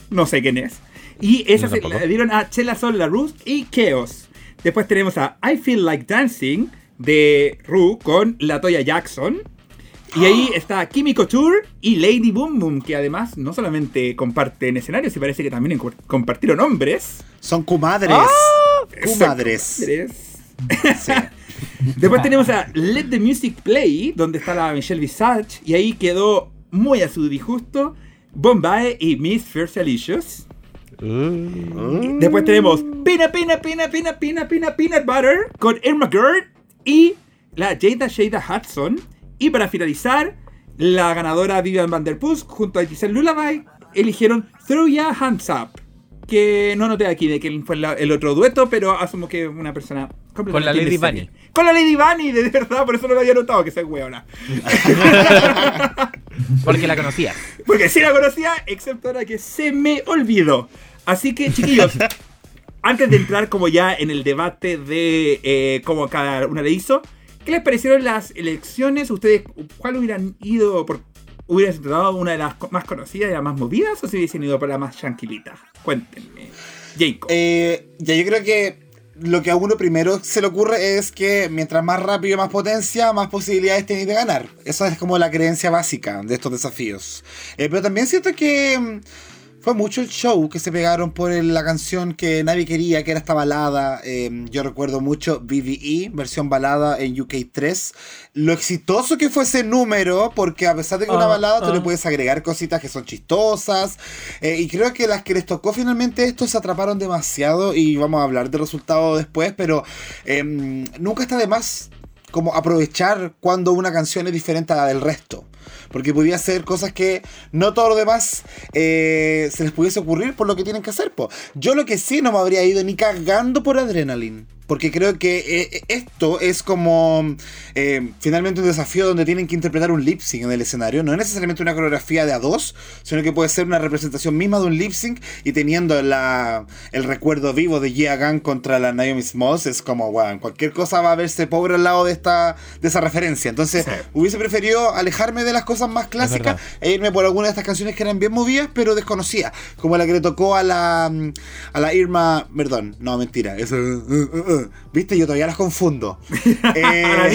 no sé quién es, y esa Yo se tampoco. la dieron a Chela Sol LaRue y Chaos. Después tenemos a I Feel Like Dancing de Ru con Latoya Jackson. Y ahí está Kimi Couture y Lady Boom Boom, que además no solamente comparten escenarios, se parece que también compartieron hombres. Son comadres. Sí. Después tenemos a Let the Music Play, donde está la Michelle Visage, y ahí quedó muy a su disgusto Bombay y Miss Fersalicious. Uh. Después tenemos Pina Pina Pina Pina Pina Pina Peanut Butter con Irma Gerd y la Jada Shada Hudson. Y para finalizar, la ganadora Vivian Van Der Pusk junto a Giselle Lullaby eligieron Throw Ya Hands Up. Que no noté aquí de quién fue la- el otro dueto, pero asumo que una persona completamente Con la Lady. Bunny. Con la Lady Bunny, de verdad, por eso no lo había notado que soy hueona. Porque la conocía. Porque sí la conocía, excepto ahora que se me olvidó. Así que, chiquillos, antes de entrar como ya en el debate de eh, cómo cada una le hizo, ¿qué les parecieron las elecciones? ¿Ustedes cuál hubieran ido por... ¿Hubieran intentado una de las más conocidas y las más movidas o si hubiesen ido por la más tranquilita? Cuéntenme. Jacob. Eh, ya yo creo que lo que a uno primero se le ocurre es que mientras más rápido y más potencia, más posibilidades tenéis de ganar. Esa es como la creencia básica de estos desafíos. Eh, pero también siento que mm, fue mucho el show que se pegaron por el- la canción que nadie quería, que era esta balada. Eh, yo recuerdo mucho BBE, versión balada en UK3. Lo exitoso que fue ese número, porque a pesar de que es una Ah, balada, tú ah. le puedes agregar cositas que son chistosas. eh, y creo que las que les tocó finalmente esto se atraparon demasiado. Y vamos a hablar del resultado después, pero em, nunca está de más como aprovechar cuando una canción es diferente a la del resto. Porque podía ser cosas que no todo lo demás eh, se les pudiese ocurrir por lo que tienen que hacer. po. Yo lo que sí no me habría ido ni cagando por Adrenaline. Porque creo que eh, esto es como eh, finalmente un desafío donde tienen que interpretar un lip sync en el escenario. No es necesariamente una coreografía de a dos, sino que puede ser una representación misma de un lip sync y teniendo la, el recuerdo vivo de Gia Gunn contra la Naomi Smalls. Es como, bueno, cualquier cosa va a verse pobre al lado de, esta, de esa referencia. Entonces, Sí. hubiese preferido alejarme de las cosas más clásicas e irme por alguna de estas canciones que eran bien movidas, pero desconocidas. Como la que le tocó a la, mm, a la Irma. Perdón, no, mentira. Eso, uh, uh, uh. Viste, yo todavía las confundo. Eh, a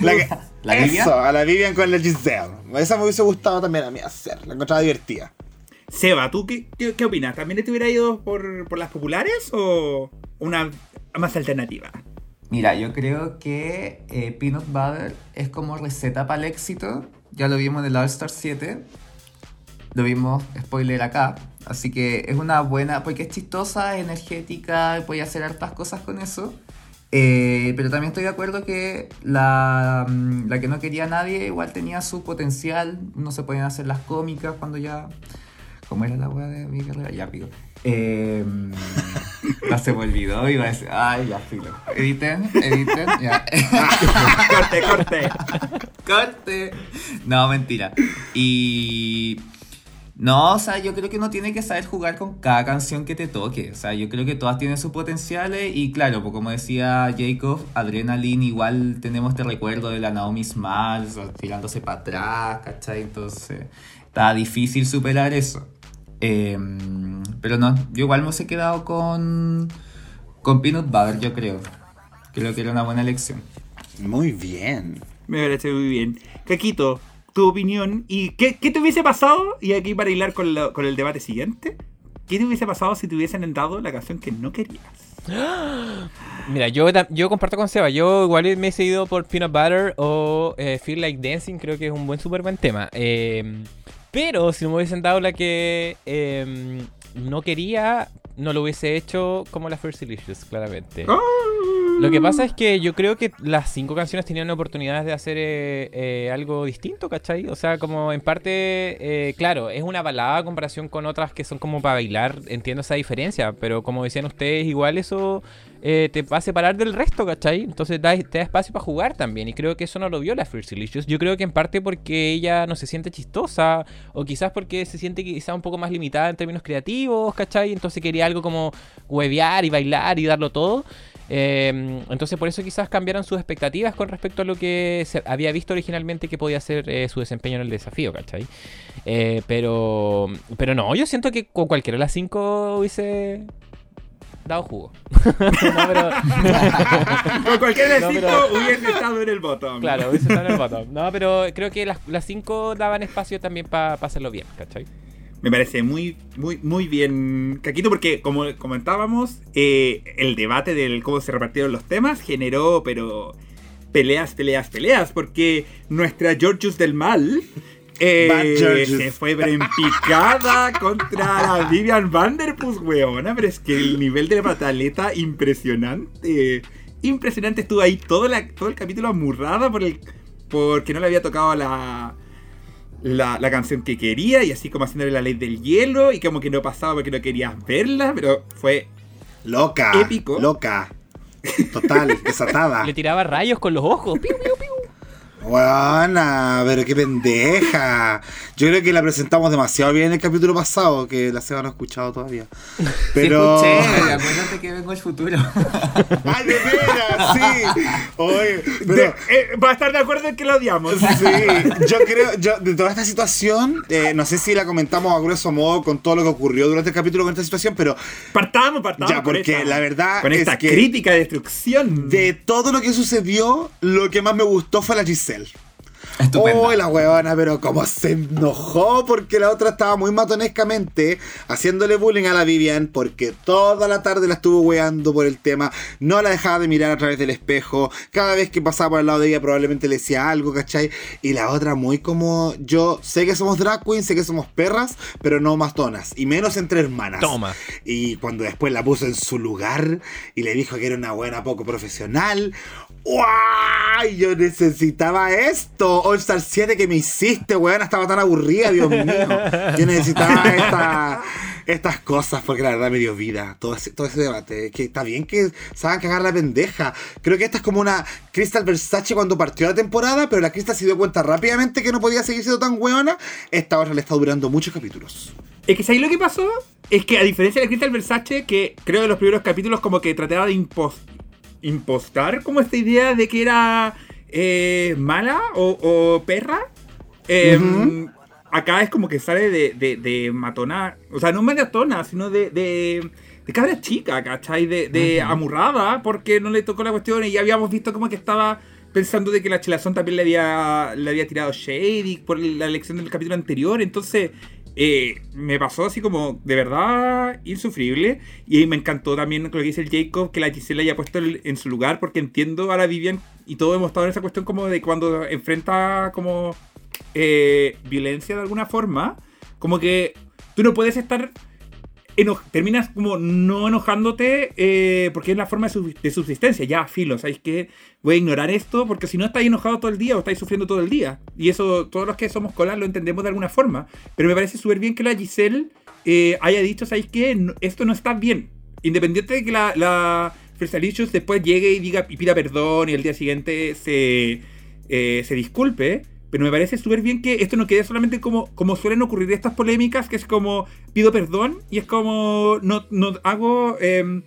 la que- ¿La eso, a la Vivian con la Giselle. Esa me hubiese gustado también a mí hacer. La encontraba divertida. Seba, ¿tú qué, qué, qué opinas? ¿También te hubiera ido por, por las populares o una más alternativa? Mira, yo creo que eh, Peanut Butter es como receta para el éxito. Ya lo vimos en el All Star 7. Lo vimos, spoiler acá. Así que es una buena, porque es chistosa, es energética, puede hacer hartas cosas con eso. Eh, pero también estoy de acuerdo que la, mm, la que no quería nadie igual tenía su potencial. No se podían hacer las cómicas cuando ya... ¿Cómo era la weá de mi carrera? Ya, pico. Eh, se me olvidó, iba a decir, ay, ya, filo. Editen, editen, ya. corte, corte. Corte. No, mentira. Y. No, o sea, yo creo que uno tiene que saber jugar con cada canción que te toque. O sea, yo creo que todas tienen sus potenciales. Y claro, pues como decía Jacob, Adrenaline, igual tenemos este recuerdo de la Naomi Smalls tirándose para atrás, ¿cachai? Entonces, está difícil superar eso. Eh, pero no, yo igual me hubiese quedado con. Con Peanut Butter, yo creo. Creo que era una buena elección. Muy bien. Me parece muy bien. Caquito, tu opinión. ¿Y qué, qué te hubiese pasado? Y aquí para hilar con, lo- con el debate siguiente. ¿Qué te hubiese pasado si te hubiesen dado la canción que no querías? Mira, yo, yo comparto con Seba. Yo igual me he seguido por Peanut Butter o eh, Feel Like Dancing. Creo que es un buen, súper buen tema. Eh, pero si me hubiesen dado la que eh, no quería, no lo hubiese hecho como la First Delicious, claramente. ¡Ah! Lo que pasa es que yo creo que las cinco canciones tenían oportunidades de hacer eh, eh, algo distinto, ¿cachai? O sea, como en parte, eh, claro, es una balada a comparación con otras que son como para bailar, entiendo esa diferencia, pero como decían ustedes, igual eso te va a separar del resto, ¿cachai? Entonces te da espacio para jugar también, y creo que eso no lo vio la First Delicious. Yo creo que en parte porque ella no se siente chistosa, o quizás porque se siente quizá un poco más limitada en términos creativos, ¿cachai? Entonces quería algo como huevear y bailar y darlo todo. Eh, entonces por eso quizás cambiaron sus expectativas con respecto a lo que se había visto originalmente que podía ser eh, su desempeño en el desafío, ¿cachai? Eh, pero, pero no, yo siento que con cualquiera de las cinco hubiese dado jugo. no, pero, Con cualquier de No, cinco pero- hubiese estado en el botón. claro, hubiese estado en el bottom. No, pero creo que las, las cinco daban espacio también para hacerlo bien, ¿cachai? Me parece muy, muy, muy bien, Caquito, porque como comentábamos, eh, el debate del cómo se repartieron los temas generó, pero peleas, peleas, peleas, porque nuestra Georgius del Mal eh, se fue en picada contra la Vivian Vanderpuss, weona, pero es que el nivel de la pataleta impresionante. Impresionante, estuvo ahí todo, la- todo el capítulo amurrada por el, porque no le había tocado la, la, la canción que quería y así como haciéndole la ley del hielo y como que no pasaba porque no querías verla, pero fue Loca. Épico. Loca. Total, desatada. Le tiraba rayos con los ojos. Piu, piu, piu. Buena, pero qué pendeja. Yo creo que la presentamos demasiado bien en el capítulo pasado, que la Seba no ha escuchado todavía. Pero. Sí, escuché, acuérdate que vengo el futuro. ¡Ay, de veras! Sí. Oye, pero. De- eh, va a estar de acuerdo en que lo odiamos. Sí, yo creo, yo, de toda esta situación, eh, no sé si la comentamos a grueso modo con todo lo que ocurrió durante el capítulo con esta situación, pero Partamos, partamos. Ya, con porque esta- la verdad Con es esta que- crítica de destrucción. de todo lo que sucedió, lo que más me gustó fue la Giselle. Estupenda. Oh, la huevona, pero como se enojó porque la otra estaba muy matonescamente haciéndole bullying a la Vivian porque toda la tarde la estuvo weando por el tema, no la dejaba de mirar a través del espejo, cada vez que pasaba por al lado de ella probablemente le decía algo, ¿cachai? Y la otra muy como, yo sé que somos drag queens, sé que somos perras, pero no mastonas, y menos entre hermanas. Toma. Y cuando después la puso en su lugar y le dijo que era una buena poco profesional. ¡Guay! Yo necesitaba esto. All Star 7 que me hiciste, weón. Estaba tan aburrida, Dios mío. Yo necesitaba esta- estas cosas porque la verdad me dio vida. Todo ese, todo ese debate. Que está bien que hagan cagar la pendeja. Creo que esta es como una Crystal Versace cuando partió la temporada, pero la Crystal se dio cuenta rápidamente que no podía seguir siendo tan weona. Esta otra le está durando muchos capítulos. Es que ¿sabéis lo que pasó? Es que a diferencia de Crystal Versace, que creo que los primeros capítulos como que trataba de impos- impostar como esta idea de que era eh, mala o, o perra. eh, Ujú. Acá es como que sale de, de, de matona, o sea, no matona, sino de, de, de cabra chica, ¿cachai? De, de amurrada, porque no le tocó la cuestión y ya habíamos visto como que estaba pensando de que la chelazón también le había, le había tirado shady por la elección del capítulo anterior, entonces eh, me pasó así como de verdad insufrible y me encantó también lo que dice el Jacob que la Gisela haya puesto en su lugar porque entiendo a la Vivian y todos hemos estado en esa cuestión como de cuando enfrenta como eh, violencia de alguna forma como que tú no puedes estar terminas como no enojándote eh, porque es la forma de, sub- de subsistencia. Ya, filo, ¿sabéis qué? Voy a ignorar esto porque si no estáis enojado todo el día o estáis sufriendo todo el día. Y eso, todos los que somos colas lo entendemos de alguna forma. Pero me parece súper bien que la Giselle eh, haya dicho, ¿sabéis? No- esto no está bien. Independiente de que la, la después llegue y diga y pida perdón y el día siguiente se, eh, se disculpe. Pero me parece súper bien que esto no quede solamente como, como suelen ocurrir estas polémicas, que es como pido perdón y es como no, no hago, em,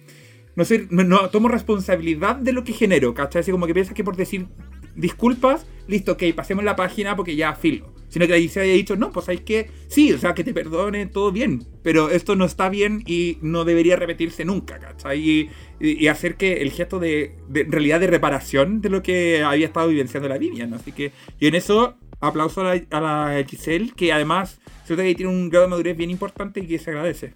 no sé, no tomo responsabilidad de lo que genero, ¿cachai? Así como que piensas que por decir disculpas, listo, ok, pasemos la página porque ya filo. Sino que ahí se haya dicho, no, pues sabéis que sí, o sea, que te perdone, todo bien, pero esto no está bien y no debería repetirse nunca, ¿cachai? Y, y- hacer que el gesto de, de- realidad de reparación de lo que había estado vivenciando la Vivian, ¿no? Así que, y en eso, aplauso a la, a la Giselle, que además se que tiene un grado de madurez bien importante y que se agradece.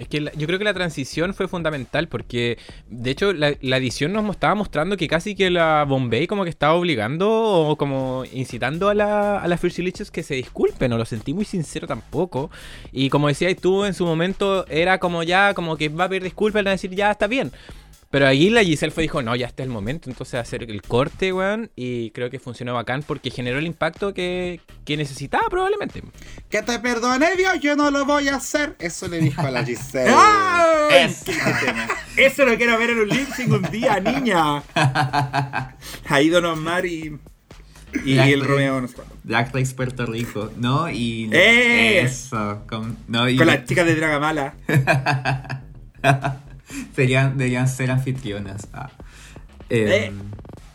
Es que la- yo creo que la transición fue fundamental porque, de hecho, la, edición nos estaba mostrando que casi que la Bombay como que estaba obligando o como incitando a la, a las First que se disculpen, no lo sentí muy sincero tampoco. Y como decías tú, en su momento era como ya, como que va a pedir disculpas, van a decir ya está bien. Pero ahí la Giselle fue dijo, no, ya está el momento, entonces hacer el corte, weón, y creo que funcionó bacán porque generó el impacto que, que necesitaba probablemente. Que te perdone Dios, yo no lo voy a hacer. Eso le dijo a la Giselle. ¡Ay! Eso lo quiero ver en un lip sync un día, niña. Ahí Don Omar y, y La el Romeo, no sé. Black Takes Puerto Rico, ¿no? Y ¡Eh! eso, con, no, y Con las chicas de Dragamala. Serían, deberían ser anfitrionas. Ah. Eh. Eh,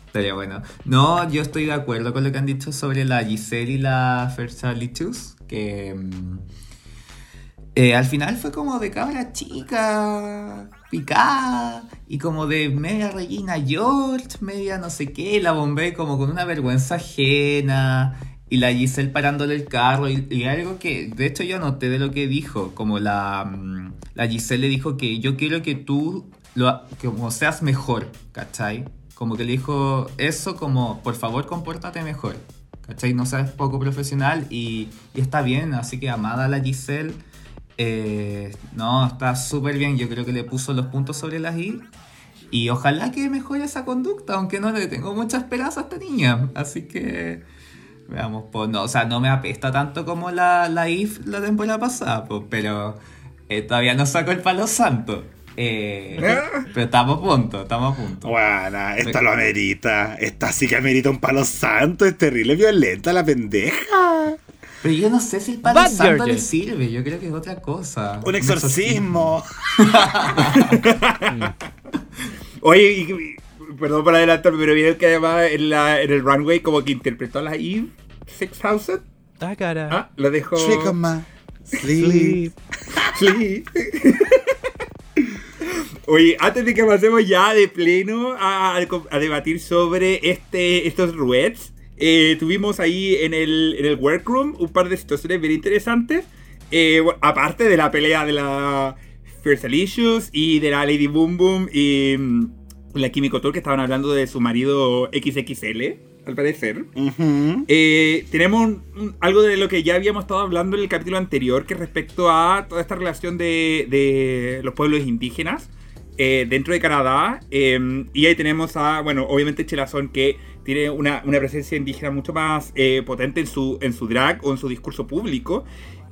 Estaría bueno. No, yo estoy de acuerdo con lo que han dicho sobre la Giselle y la Versalitus. Que mm, eh, al final fue como de cabra chica, picada, y como de media Regina George, media no sé qué, la Bombay como con una vergüenza ajena, y la Giselle parándole el carro, y, algo que de hecho yo noté de lo que dijo, como la, mm, la Giselle le dijo que yo quiero que tú lo, que como seas mejor, ¿cachai? Como que le dijo eso como, por favor, compórtate mejor. ¿Cachai? No seas poco profesional y, y está bien, así que amada la Giselle. eh, no, está súper bien. Yo creo que le puso los puntos sobre las i. Y ojalá que mejore esa conducta, aunque no le tengo mucha esperanza a esta niña. Así que, veamos, pues no, o sea, no me apesta tanto como la, la IF la temporada pasada, pues, pero eh, todavía no saco el palo santo. Eh, pero estamos a punto, estamos a punto. Bueno, esta lo amerita. Esta sí que amerita un palo santo. Es terrible violenta la pendeja. Pero yo no sé si el palo Bad santo le sirve, yo creo que es otra cosa. Un exorcismo. Oye, y, y- perdón por adelantarme, pero vieron que además en, la, en el runway como que interpretó a la Eve 6000. Tácara. Ah, lo dejó. Trick on my sleeve. Sleep. Sí. Oye, antes de que pasemos ya de pleno a, a- debatir sobre este, estos ruets, eh, tuvimos ahí en el, en el workroom un par de situaciones bien interesantes. Eh, bueno, aparte de la pelea de la First Alicious y de la Lady Boom Boom y mm, la Kimiko Tour que estaban hablando de su marido XXL, al parecer. Ujú. Eh, tenemos un- un- algo de lo que ya habíamos estado hablando en el capítulo anterior, que respecto a toda esta relación de, de los pueblos indígenas eh, dentro de Canadá. eh, y ahí tenemos a, bueno, obviamente Chelazón, que tiene una, una presencia indígena mucho más eh, potente en su, en su drag o en su discurso público,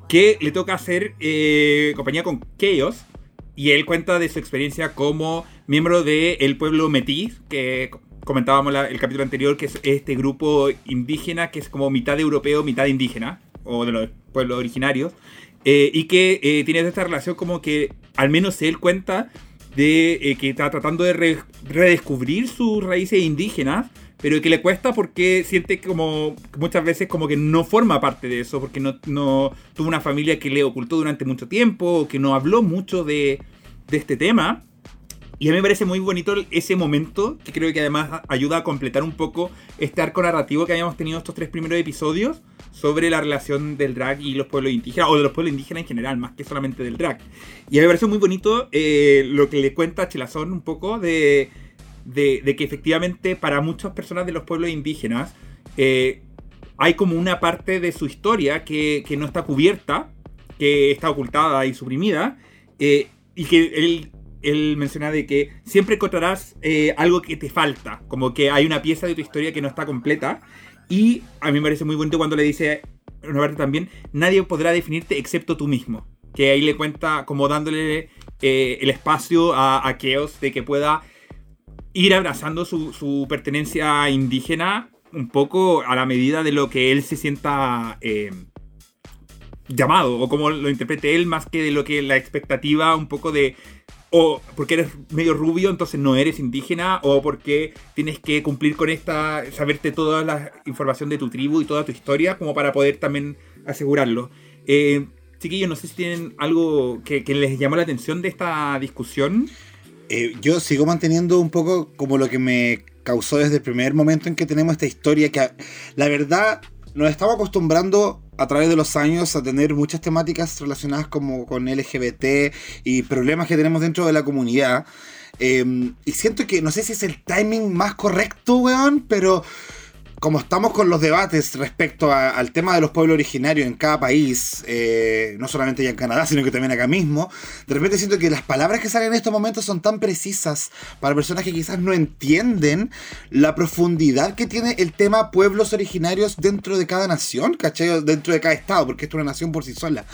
que le toca hacer eh, compañía con Chaos. Y él cuenta de su experiencia como miembro del pueblo Métis, que comentábamos la- el capítulo anterior, que es este grupo indígena que es como mitad europeo, mitad indígena, o de los pueblos originarios, eh, y que eh, tiene esta relación como que al menos él cuenta de eh, que está tratando de re- redescubrir sus raíces indígenas, pero que le cuesta porque siente como muchas veces como que no forma parte de eso, porque no, no tuvo una familia que le ocultó durante mucho tiempo, que no habló mucho de, de este tema. Y a mí me parece muy bonito ese momento, que creo que además ayuda a completar un poco este arco narrativo que habíamos tenido estos tres primeros episodios sobre la relación del drag y los pueblos indígenas, o de los pueblos indígenas en general, más que solamente del drag. Y a mí me parece muy bonito eh, lo que le cuenta Chelazón un poco de, de, que efectivamente para muchas personas de los pueblos indígenas eh, hay como una parte de su historia que, que no está cubierta, que está ocultada y suprimida, eh, y que él, él menciona de que siempre encontrarás eh, algo que te falta, como que hay una pieza de tu historia que no está completa, y a mí me parece muy bonito cuando le dice, una parte también, nadie podrá definirte excepto tú mismo, que ahí le cuenta como dándole eh, el espacio a, a Chaos de que pueda ir abrazando su, pertenencia indígena un poco a la medida de lo que él se sienta eh, llamado o como lo interprete él más que de lo que la expectativa un poco de o porque eres medio rubio entonces no eres indígena o porque tienes que cumplir con esta saberte toda la información de tu tribu y toda tu historia como para poder también asegurarlo. Eh, chiquillos no sé si tienen algo que, les llamó la atención de esta discusión. Eh, yo sigo manteniendo un poco como lo que me causó desde el primer momento en que tenemos esta historia, que la verdad nos estamos acostumbrando a través de los años a tener muchas temáticas relacionadas como con LGBT y problemas que tenemos dentro de la comunidad. Eh, y siento que no sé si es el timing más correcto, weón, pero como estamos con los debates respecto a- al tema de los pueblos originarios en cada país, eh, no solamente ya en Canadá, sino que también acá mismo, de repente siento que las palabras que salen en estos momentos son tan precisas para personas que quizás no entienden la profundidad que tiene el tema pueblos originarios dentro de cada nación, ¿cachai? Dentro de cada estado, porque esto es una nación por sí sola.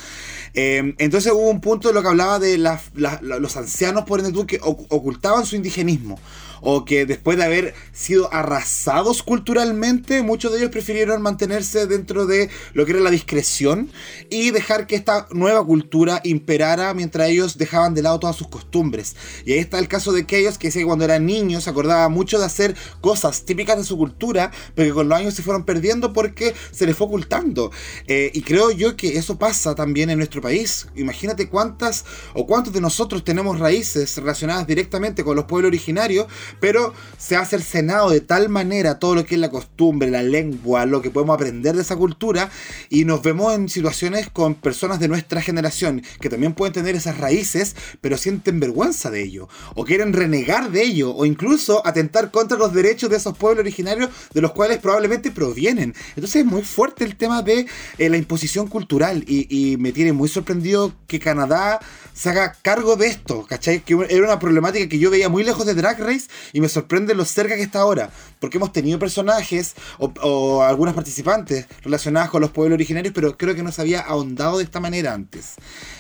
Eh, entonces hubo un punto de lo que hablaba de la- la- los ancianos, por tú, que oc- ocultaban su indigenismo. O que después de haber sido arrasados culturalmente muchos de ellos prefirieron mantenerse dentro de lo que era la discreción y dejar que esta nueva cultura imperara mientras ellos dejaban de lado todas sus costumbres. Y ahí está el caso de aquellos que que cuando eran niños se acordaba mucho de hacer cosas típicas de su cultura, pero que con los años se fueron perdiendo porque se les fue ocultando. Eh, y creo yo que eso pasa también en nuestro país. Imagínate cuántas o cuántos de nosotros tenemos raíces relacionadas directamente con los pueblos originarios, pero se ha cercenado de tal manera todo lo que es la costumbre, la lengua, lo que podemos aprender de esa cultura, y nos vemos en situaciones con personas de nuestra generación que también pueden tener esas raíces, pero sienten vergüenza de ello, o quieren renegar de ello, o incluso atentar contra los derechos de esos pueblos originarios de los cuales probablemente provienen. Entonces es muy fuerte el tema de eh, la imposición cultural, y, y me tiene muy sorprendido que Canadá se haga cargo de esto, ¿cachai? Que era una problemática que yo veía muy lejos de Drag Race y me sorprende lo cerca que está ahora, porque hemos tenido personajes o, algunas participantes relacionadas con los pueblos originarios, pero creo que no se había ahondado de esta manera antes.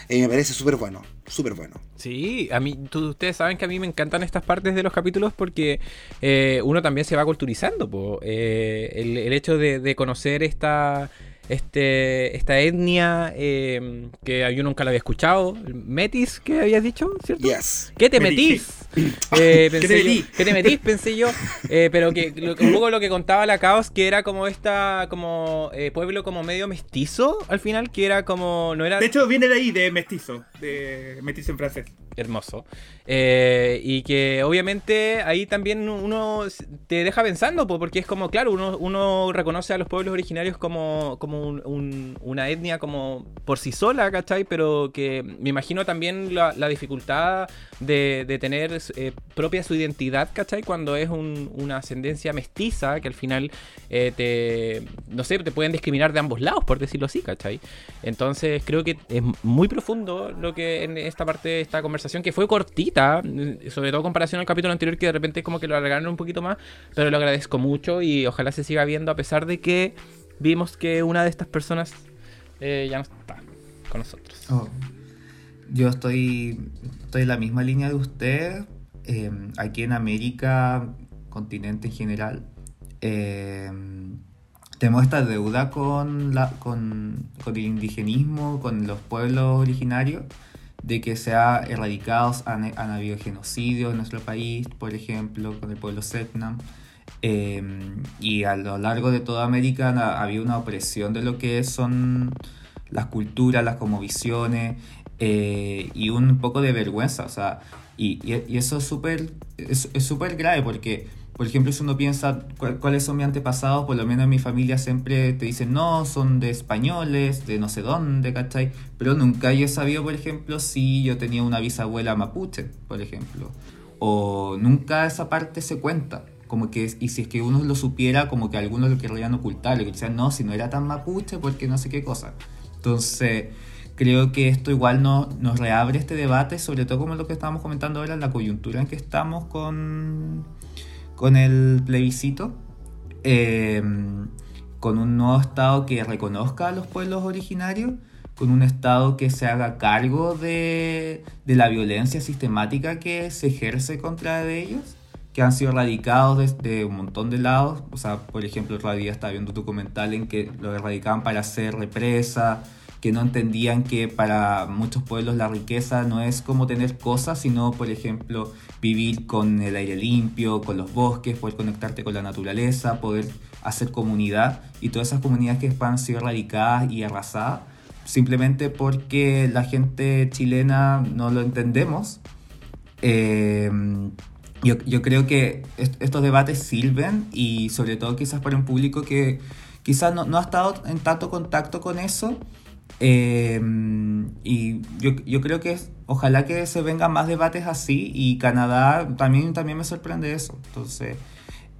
Y me parece súper bueno, súper bueno. Sí, a mí, tú- ustedes saben que a mí me encantan estas partes de los capítulos porque eh, uno también se va culturizando. Eh, el, hecho de conocer esta, este, esta etnia eh, que yo nunca la había escuchado, el metis que habías dicho, ¿cierto? Yes. ¿Qué te Metís? Eh, pensé ¿Qué te yo- metís? ¿Qué te metís? Pensé yo. Eh, pero que lo- un poco lo que contaba la Caos, que era como esta, como eh, pueblo como medio mestizo al final, que era como, no era De hecho, viene de ahí, de mestizo. De mestizo en francés. hermoso. Eh, y que obviamente ahí también uno te deja pensando, po, porque es como, claro, uno, uno reconoce a los pueblos originarios como, como un- un- una etnia como por sí sola, ¿cachai? Pero que me imagino también la, dificultad de, tener eh, propia su identidad, ¿cachai? Cuando es un- una ascendencia mestiza, que al final eh, te, no sé, te pueden discriminar de ambos lados, por decirlo así, ¿cachai? Entonces creo que es muy profundo lo que en esta parte de esta conversación, que fue cortita, mm, sobre todo en comparación al capítulo anterior, que de repente como que lo alargaron un poquito más, pero lo agradezco mucho y ojalá se siga viendo a pesar de que vimos que una de estas personas eh, ya no está con nosotros. Oh. Yo estoy, estoy en la misma línea de usted. eh, aquí en América, continente en general, eh, tenemos esta deuda con, la, con, con el indigenismo, con los pueblos originarios, de que se ha erradicado, han, han habido genocidios en nuestro país, por ejemplo, con el pueblo Setnam. Eh, y a lo largo de toda América ha, había una opresión de lo que son las culturas, las cosmovisiones eh, y un poco de vergüenza. O sea, y, y- y eso es súper es, es grave porque, por ejemplo, si uno piensa cu- cuáles son mis antepasados, por lo menos en mi familia siempre te dicen, no, son de españoles, de no sé dónde, ¿cachai? Pero nunca yo he sabido, por ejemplo, si yo tenía una bisabuela mapuche, por ejemplo. O nunca esa parte se cuenta. Como que, y si es que uno lo supiera, como que algunos lo querrían ocultar, le decían, no, si no era tan mapuche, porque no sé qué cosa. Entonces, creo que esto igual no, nos reabre este debate, sobre todo como lo que estábamos comentando ahora, la coyuntura en que estamos con, con el plebiscito, eh, con un nuevo Estado que reconozca a los pueblos originarios, con un Estado que se haga cargo de, de la violencia sistemática que se ejerce contra de ellos, que han sido erradicados desde un montón de lados. O sea, por ejemplo, otro día estaba viendo un documental en que lo erradicaban para hacer represa, que no entendían que para muchos pueblos la riqueza no es como tener cosas, sino, por ejemplo, vivir con el aire limpio, con los bosques, poder conectarte con la naturaleza, poder hacer comunidad. Y todas esas comunidades que han sido erradicadas y arrasadas, simplemente porque la gente chilena no lo entendemos. Eh, yo, yo creo que est- estos debates sirven y sobre todo quizás para un público que quizás no, no ha estado en tanto contacto con eso. Eh, y yo, yo creo que ojalá que se vengan más debates así y Canadá también, también me sorprende eso. Entonces,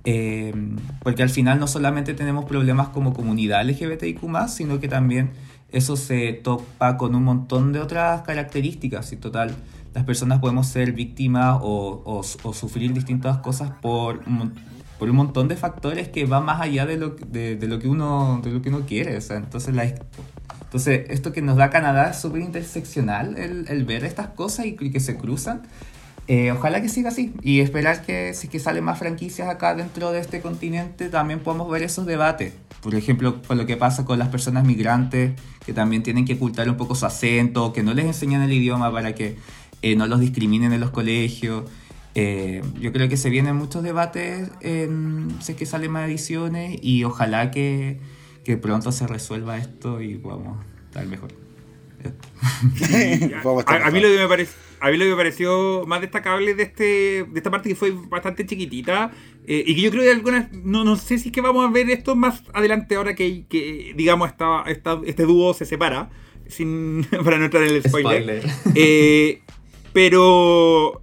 eh, porque al final no solamente tenemos problemas como comunidad LGBTIQ, sino que también eso se topa con un montón de otras características. Y total, las personas podemos ser víctimas o, o- sufrir distintas cosas por un, por un montón de factores que van más allá de lo, de lo que uno de lo que uno quiere. O sea, entonces, la, entonces esto que nos da Canadá es súper interseccional, el, el ver estas cosas y que se cruzan. Eh, ojalá que siga así y esperar que si que salen más franquicias acá dentro de este continente también podamos ver esos debates. Por ejemplo, con lo que pasa con las personas migrantes que también tienen que ocultar un poco su acento, que no les enseñan el idioma para que eh, no los discriminen en los colegios. Eh, yo creo que se vienen muchos debates, en, sé que salen más ediciones y ojalá que, que pronto se resuelva esto y estar mejor. Estar a, a mí mejor. lo que me parece a mí lo que me pareció más destacable de este de esta parte que fue bastante chiquitita eh, y que yo creo que algunas no, no sé si es que vamos a ver esto más adelante ahora que, que digamos esta, esta- este dúo se separa sin para no entrar en el spoiler, Eh, pero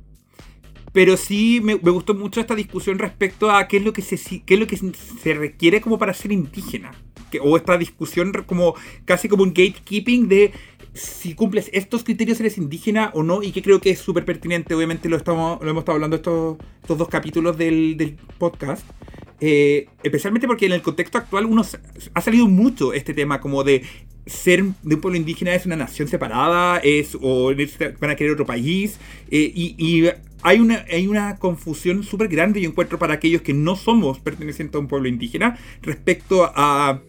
pero sí me, gustó mucho esta discusión respecto a qué es lo que se qué es lo que se requiere como para ser indígena. O esta discusión como casi como un gatekeeping de si cumples estos criterios eres indígena o no y que creo que es súper pertinente. Obviamente lo estamos lo hemos estado hablando estos, estos dos capítulos del, del podcast. Eh, especialmente porque en el contexto actual uno ha salido mucho este tema como de ser de un pueblo indígena es una nación separada es o van a querer otro país eh, y, hay una, hay una confusión súper grande yo encuentro para aquellos que no somos pertenecientes a un pueblo indígena respecto a,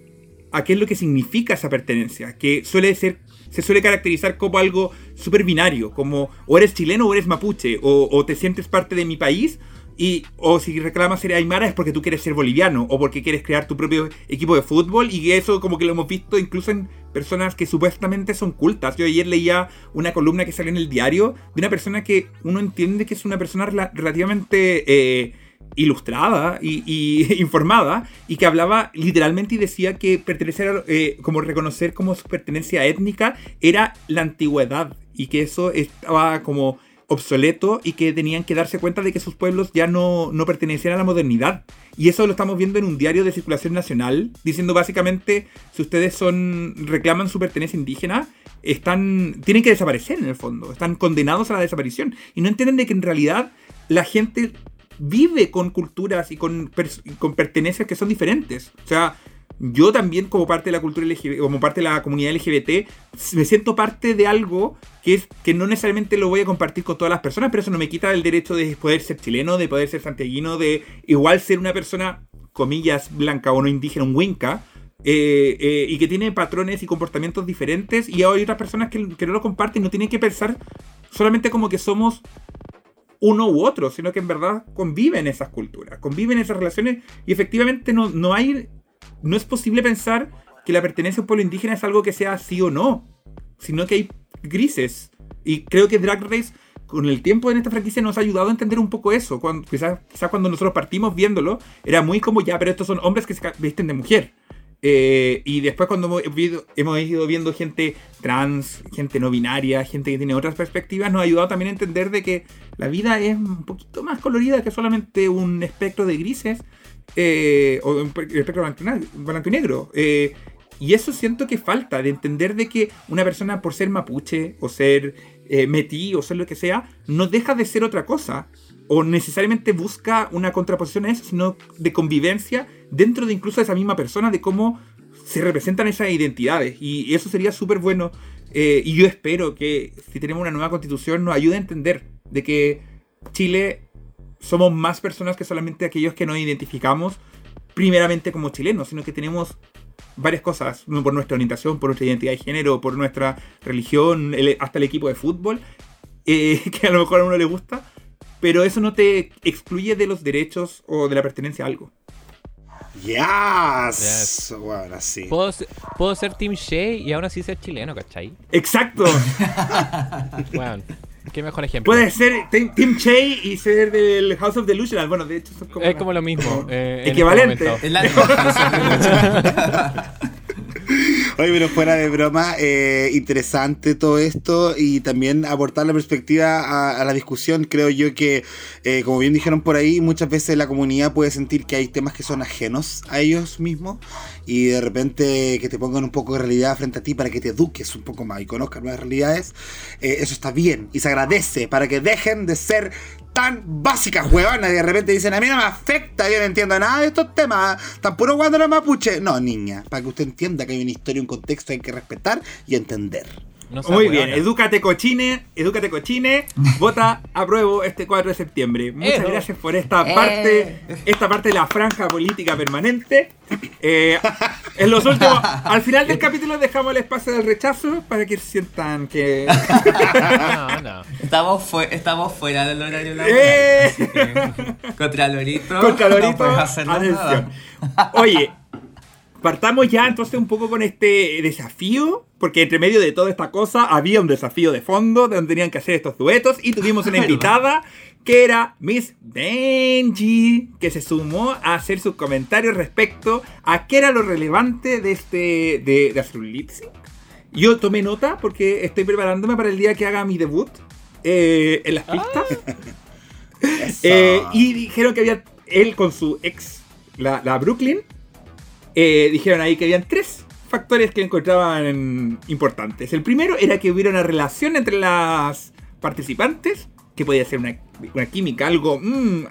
qué es lo que significa esa pertenencia que suele ser se suele caracterizar como algo súper binario como o eres chileno o eres mapuche o, o te sientes parte de mi país y, o si reclamas ser Aymara es porque tú quieres ser boliviano o porque quieres crear tu propio equipo de fútbol y eso como que lo hemos visto incluso en personas que supuestamente son cultas. Yo ayer leía una columna que salió en el diario de una persona que uno entiende que es una persona rela- relativamente eh, ilustrada y, y informada y que hablaba literalmente y decía que pertenecer, a- eh, como reconocer como su pertenencia étnica era la antigüedad y que eso estaba como obsoleto y que tenían que darse cuenta de que sus pueblos ya no, no pertenecían a la modernidad. Y eso lo estamos viendo en un diario de circulación nacional, diciendo básicamente, si ustedes son reclaman su pertenencia indígena, están tienen que desaparecer en el fondo, están condenados a la desaparición. Y no entienden de que en realidad la gente vive con culturas y con, con pertenencias que son diferentes. O sea, yo también como parte de la cultura LGBT, como parte de la comunidad LGBT, me siento parte de algo que es que no necesariamente lo voy a compartir con todas las personas, pero eso no me quita el derecho de poder ser chileno, de poder ser santiaguino, de igual ser una persona, comillas, blanca o no indígena, un winca, eh, eh, y que tiene patrones y comportamientos diferentes, y hay otras personas que, que no lo comparten, no tienen que pensar solamente como que somos uno u otro, sino que en verdad conviven esas culturas, conviven esas relaciones, y efectivamente no, no hay no es posible pensar que la pertenencia a un pueblo indígena es algo que sea sí o no, sino que hay grises. Y creo que Drag Race, con el tiempo en esta franquicia, nos ha ayudado a entender un poco eso. Cuando, quizás, cuando nosotros partimos viéndolo, era muy como ya, pero estos son hombres que se visten de mujer. Eh, y después cuando hemos ido viendo gente trans, gente no binaria, gente que tiene otras perspectivas, nos ha ayudado también a entender de que la vida es un poquito más colorida que solamente un espectro de grises eh, o pe- espectro blanco y negro. Eh, y eso siento que falta, de entender de que una persona por ser mapuche o ser eh, metí o ser lo que sea, no deja de ser otra cosa. O necesariamente busca una contraposición a eso, sino de convivencia dentro de incluso esa misma persona, de cómo se representan esas identidades. Y eso sería súper bueno. y yo espero que si tenemos una nueva constitución nos ayude a entender de que Chile somos más personas que solamente aquellos que nos identificamos primeramente como chilenos, sino que tenemos varias cosas, por nuestra orientación, por nuestra identidad de género, por nuestra religión, el- hasta el equipo de fútbol, eh, que a lo mejor a uno le gusta, pero eso no te excluye de los derechos o de la pertenencia a algo. Yes. Yes. Bueno, así. Puedo, ser- puedo ser Team Shea y aún así ser chileno, ¿cachai? Exacto, Bueno, qué mejor ejemplo. puedes ser Tim Tim Che y ser del House of Delusional, bueno, de hecho son como... es como lo mismo. eh, en este Equivalente. Es la Oye, pero fuera de broma, eh, interesante todo esto y también aportar la perspectiva a, la discusión. Creo yo que, eh, como bien dijeron por ahí, muchas veces la comunidad puede sentir que hay temas que son ajenos a ellos mismos y de repente que te pongan un poco de realidad frente a ti para que te eduques un poco más y conozcas nuevas realidades. eh, eso está bien y se agradece para que dejen de ser tan básicas, huevonas, y de repente dicen, a mí no me afecta, yo no entiendo nada de estos temas, tan puro cuando los mapuche. No, niña, para que usted entienda que hay una historia, un contexto, hay que respetar y entender. No Muy bien, hueona. edúcate cochine, edúcate cochine, vota apruebo este 4 de septiembre. Muchas Ejo. gracias por esta Eh. parte, esta parte de la franja política permanente. Eh, en los últimos, al final del capítulo dejamos el espacio del rechazo para que sientan que... No, no. Estamos, fue- estamos fuera del horario laboral. ¡Eh! así que, Contra Lorito. Contra Lorito, No puedes hacer atención. nada. Oye, partamos ya entonces un poco con este desafío, porque entre medio de toda esta cosa había un desafío de fondo donde tenían que hacer estos duetos y tuvimos una invitada que era Miss Benji, que se sumó a hacer sus comentarios respecto a qué era lo relevante de este de, de hacer un lip sync. Yo tomé nota porque estoy preparándome para el día que haga mi debut eh, en las pistas. Eso. Eh, y dijeron que había él con su ex, la, la Brooklyn, eh, dijeron ahí que habían tres factores que encontraban importantes. El primero era que hubiera una relación entre las participantes, que podía ser una, una química, algo, mm,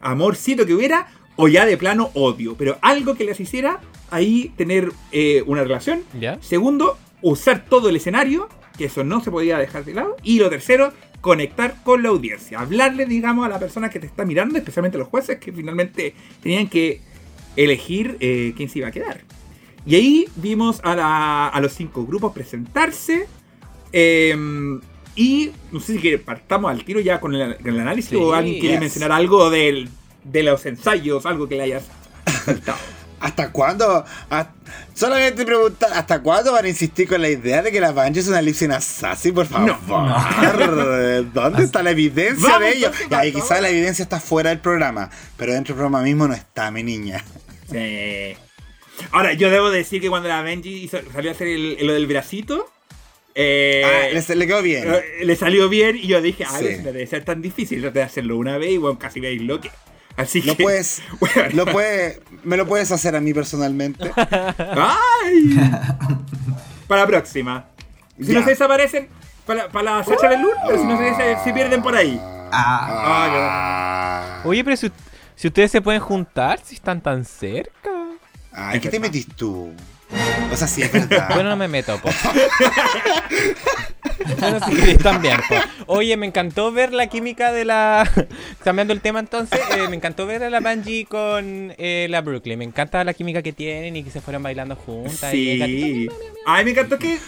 amorcito que hubiera, o ya de plano odio, pero algo que les hiciera ahí tener eh, una relación. ¿Ya? Segundo, usar todo el escenario, que eso no se podía dejar de lado. Y lo tercero, conectar con la audiencia. Hablarle, digamos, a la persona que te está mirando, especialmente a los jueces, que finalmente tenían que elegir eh, quién se iba a quedar. Y ahí vimos a, la- a los cinco grupos presentarse. eh, y no sé si quiere, partamos al tiro ya con el, con el análisis Sí, o alguien quiere yes. mencionar algo del- de los ensayos, algo que le hayas. ¿Hasta cuándo? Ah, Solamente preguntar, ¿hasta cuándo van a insistir con la idea de que la Bungie es una Lipsin Assassin? Por favor. ¿Dónde está la evidencia Vamos, de ello? Y ahí quizás la evidencia está fuera del programa, pero dentro del programa mismo no está, mi niña. Sí. Ahora, yo debo decir que cuando la Benji hizo- salió a hacer el- lo del bracito, eh, Ah, le, le quedó bien. eh, le salió bien y yo dije, ah, Sí. no debe ser tan difícil, traté de hacerlo una vez y bueno, casi veis lo que. Así Lo que. puedes, Bueno. lo puedes, me lo puedes hacer a mí personalmente. ¡Ay! para la próxima. Si Ya. no se desaparecen, para, para la Sacha Belur, pero si no se, pierden por ahí. Ah, Ah, Oye, pero si, si ustedes se pueden juntar, si están tan cerca. Ay, ¿qué te metís tú? O sea, sí, es verdad. Bueno, no me meto, po. bueno, si queréis también, po. Oye, me encantó ver la química de la... Cambiando el tema entonces, eh, me encantó ver a la Bungie con eh, la Brooklyn. Me encanta la química que tienen y que se fueron bailando juntas. y gatito- Sí. Ay, me encantó que.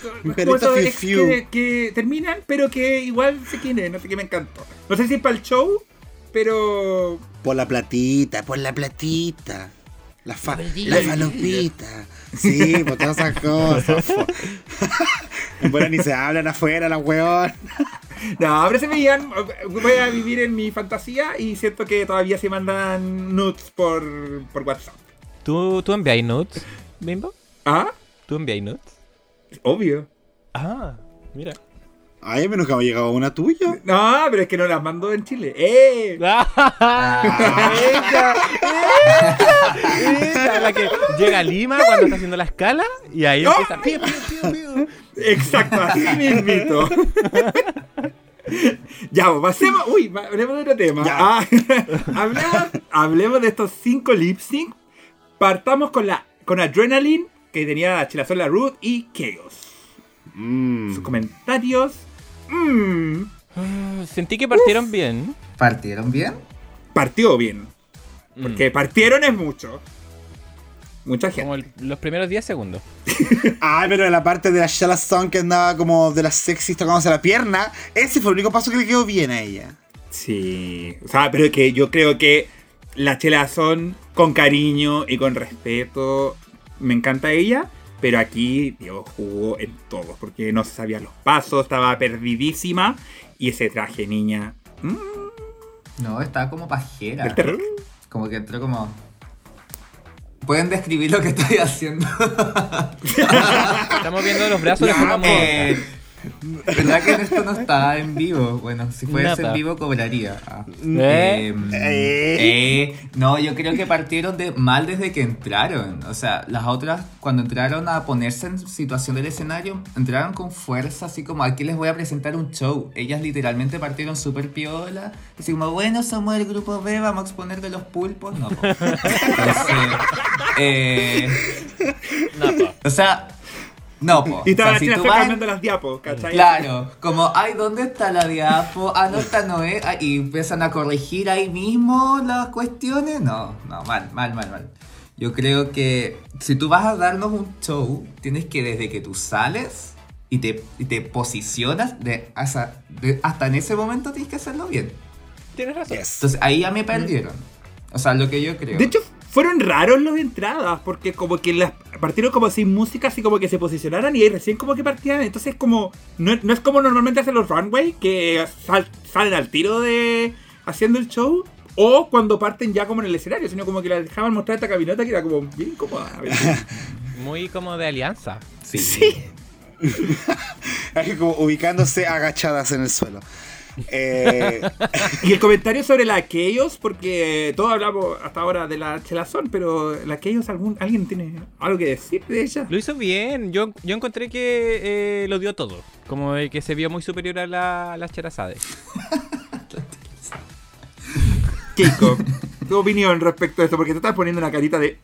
Que, que terminan, pero que igual se quieren. No sé qué me encantó. No sé si es para el show, pero. Por la platita, por la platita. La, fa- la falopita. Sí, por todas esas cosas. bueno, ni se hablan afuera, la weón. No, pero se veían. Voy a vivir en mi fantasía y siento que todavía se mandan nudes por, por WhatsApp. ¿Tú, ¿Tú enviáis nudes, Bimbo? Ah, ¿Tú enviáis nudes? obvio. Ah, mira. Ay, mí nunca me ha llegado una tuya. No, pero es que no las mando en Chile. ¡Eh! ¡Esa! ¡Esa! La que llega a Lima cuando está haciendo la escala y ahí ¡No! empieza. piu, piu, piu. Exacto, así mismito. ya, pues, pasemos. Uy, hablemos de otro tema. Ya. Ah, hablemos, hablemos de estos cinco lip sync. Partamos con la con Adrenaline, que tenía Chilazola Ruth y Chaos. Mm. Sus comentarios. Mm, Ah, Sentí que partieron bien. ¿Partieron bien? partió bien. Porque partieron es mucho. Mucha Como gente. el- los primeros 10 segundos. Ay, pero en la parte de la Shala Song que andaba como de las sexys tocándose la pierna, ese fue el único paso que le quedó bien a ella. Sí. O sea, pero que yo creo que las chelas son con cariño y con respeto. Me encanta ella. Pero aquí, Dios, jugó en todo. Porque no se sabía los pasos, estaba perdidísima. Y ese traje, niña. mm, No, estaba como pajera. Como que entró como. ¿Pueden describir lo que estoy haciendo? Estamos viendo los brazos de forma Eh. ¿Verdad que esto no está en vivo? Bueno, si fuese Nada. en vivo cobraría. Ah. ¿Eh? Eh, Eh. eh, no, yo creo que partieron de mal desde que entraron. O sea, las otras, cuando entraron a ponerse en situación del escenario, entraron con fuerza, así como aquí les voy a presentar un show. Ellas literalmente partieron súper piola. Así como, bueno, somos el grupo B, vamos a exponer de los pulpos. No, po. Entonces, eh, No, po. o sea, No, po. Y estaba O la sea, si china tú vas- cambiando las diapos, ¿cachai? Claro, como, ay, ¿dónde está la diapo? Ah, no, esta no es. Ah, y empiezan a corregir ahí mismo las cuestiones. No, no, mal, mal, mal, mal. Yo creo que si tú vas a darnos un show, tienes que desde que tú sales y te, y te posicionas, de, hasta, de- hasta en ese momento tienes que hacerlo bien. Tienes razón. Yes. Entonces ahí ya me perdieron. O sea, lo que yo creo. De hecho, fueron raros las entradas, porque como que las partieron como sin música, así como que se posicionaran y ahí recién como que partían. Entonces, como no, no es como normalmente hacen los runway, que sal- salen al tiro de haciendo el show, o cuando parten ya como en el escenario, sino como que la dejaban mostrar esta caminata que era como bien incómoda. Muy como de alianza. sí. Así como ubicándose agachadas en el suelo. Eh, y el comentario sobre la Chaos, porque todos hablamos hasta ahora de la Chelazón, pero la Chaos, ¿algún, ¿alguien tiene algo que decir de ella? Lo hizo bien. Yo, yo encontré que eh, lo dio todo. Como de que se vio muy superior a la, a las Cherazade. Keiko, tu opinión respecto a esto, porque te estás poniendo una carita de...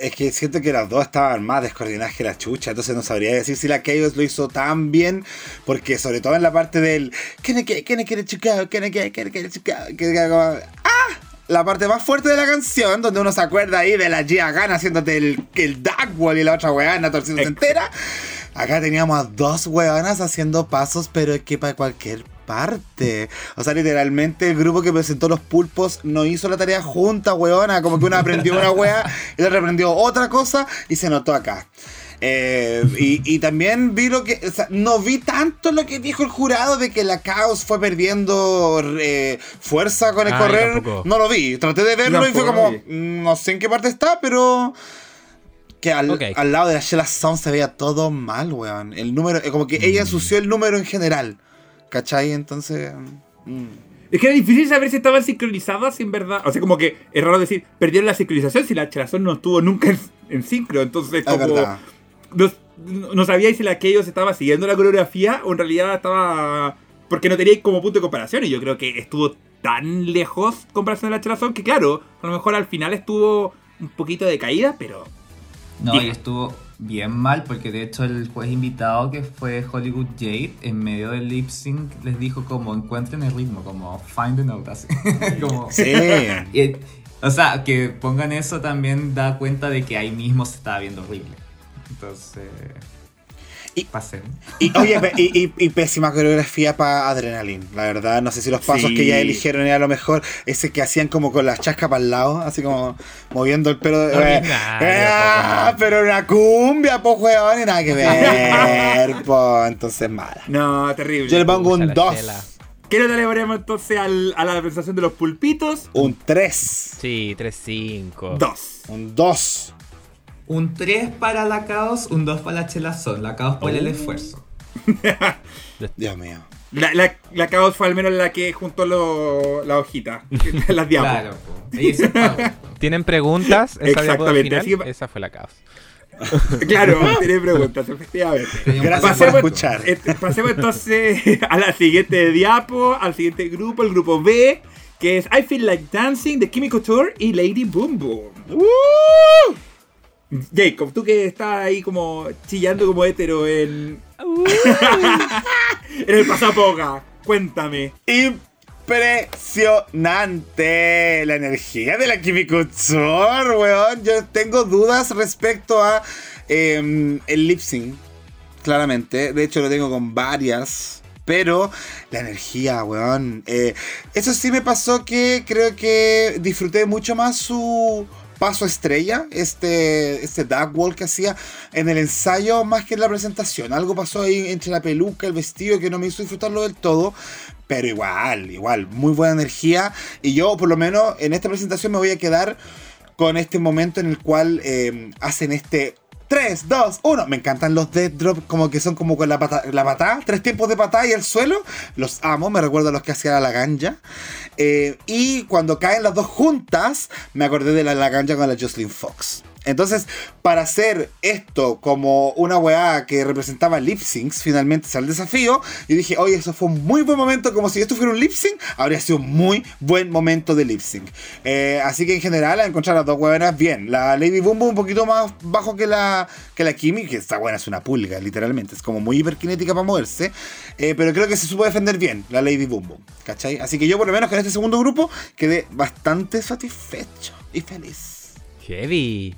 es que siento que las dos estaban más descoordinadas que la chucha, entonces no sabría decir si la Chaos lo hizo tan bien, porque sobre todo en la parte del ¿Quién es que Chicago? ¿Quién es que Chicago? ¡Ah! La parte más fuerte de la canción, donde uno se acuerda ahí de la Gia Gunn haciéndote el, el Dagwall y la otra weana torciéndose entera. Acá teníamos a dos weonas haciendo pasos, pero es que para cualquier parte. O sea, literalmente el grupo que presentó los pulpos no hizo la tarea junta, weona. Como que una aprendió una wea y la aprendió otra cosa y se notó acá. Eh, y, y también vi lo que. o sea, no vi tanto lo que dijo el jurado de que la caos fue perdiendo eh, fuerza con el Ah, correr. No lo vi. Traté de verlo y fue como. mm, No sé en qué parte está, pero. Que al lado de la Shella Sound se veía todo mal, weón. El número, eh, como que ella ensució el número en general. ¿Cachai? Entonces. mm. Es que era difícil saber si estaban sincronizadas en verdad. O sea, como que es raro decir, perdieron la sincronización si la Chelazón no estuvo nunca en, en sincro. Entonces, Es como. verdad. No, no sabía si la Chaos estaba siguiendo la coreografía o en realidad estaba. Porque no tenía como punto de comparación. Y yo creo que estuvo tan lejos en comparación de la Chelazón que, claro, a lo mejor al final estuvo un poquito de caída, pero. No, y estuvo bien mal porque de hecho el juez invitado que fue Hollywood Jade en medio del lip sync les dijo como encuentren el ritmo, como find the note, así. como, Sí. Y, o sea, que pongan eso también da cuenta de que ahí mismo se estaba viendo horrible. Entonces, Y- pasen. Y, oye, y, y- pésima coreografía para Adrenaline, la verdad. No sé si los pasos Sí. que ya eligieron era lo mejor. Ese que hacían como con las chascas para el lado, así como moviendo el pelo. de- Ordinario, Eh, po, pero una cumbia, po, weón, y nada que ver, po. Entonces, mala. No, terrible. Yo le pongo un la 2, chela. ¿Qué nota le ponemos entonces al- a la presentación de los pulpitos? un 3, Sí, 3-5. Dos. un 2. Un 3 para la Caos, un 2 para la Chelazón. La Caos por el Oh. esfuerzo. Dios mío. La, la, la Chaos fue al menos la que juntó lo- la hojita, las diapos. Claro, po. ¿Tienen preguntas? Esa Exactamente, final, así que- Esa fue la caos. Claro, tiene preguntas, efectivamente. Gracias Pasemos, por escuchar. este, pasemos entonces a la siguiente diapo, al siguiente grupo, el grupo B, que es I Feel Like Dancing de Kimi Couture y Lady Boom Boom. ¡Uh! Jacob, tú que estás ahí como chillando como hétero en, en el pasapoga, cuéntame. Impresionante la energía de la Kimi Couture, weón. Yo tengo dudas respecto a eh, el lip sync, claramente. De hecho, lo tengo con varias. Pero la energía, weón. Eh, eso sí me pasó que creo que disfruté mucho más su paso estrella, este, este dark wall que hacía en el ensayo más que en la presentación. Algo pasó ahí entre la peluca, el vestido que no me hizo disfrutarlo del todo. Pero igual, igual, muy buena energía. Y yo, por lo menos, en esta presentación me voy a quedar con este momento en el cual eh, hacen este 3, 2, 1. Me encantan los death drop, como que son como con la pata, la tres tiempos de patá y el suelo. Los amo, me recuerdo a los que hacía la ganja. Eh, y cuando caen las dos juntas, me acordé de la laganja con la Jocelyn Fox. Entonces, para hacer esto como una weá que representaba lip syncs, finalmente sale el desafío. Y dije, oye, eso fue un muy buen momento. Como si esto fuera un lip sync, habría sido un muy buen momento de lip sync. Eh, así que en general, a encontrar las dos weonas bien. La Lady Boom Boom un poquito más bajo que la, que la Kimi, que esta buena es una pulga, literalmente. Es como muy hiperkinética para moverse. Eh, pero creo que se supo defender bien la Lady Boom Boom. ¿Cachai? Así que yo, por lo menos, con este segundo grupo, quedé bastante satisfecho y feliz. Heavy.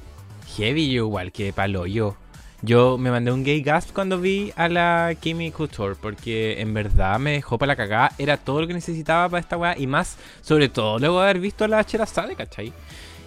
Heavy yo igual que palo yo. Yo me mandé un gay gasp cuando vi a la Kimi Couture porque en verdad me dejó para la cagada. Era todo lo que necesitaba para esta weá y más, sobre todo luego de haber visto a la Cherazade, ¿cachai?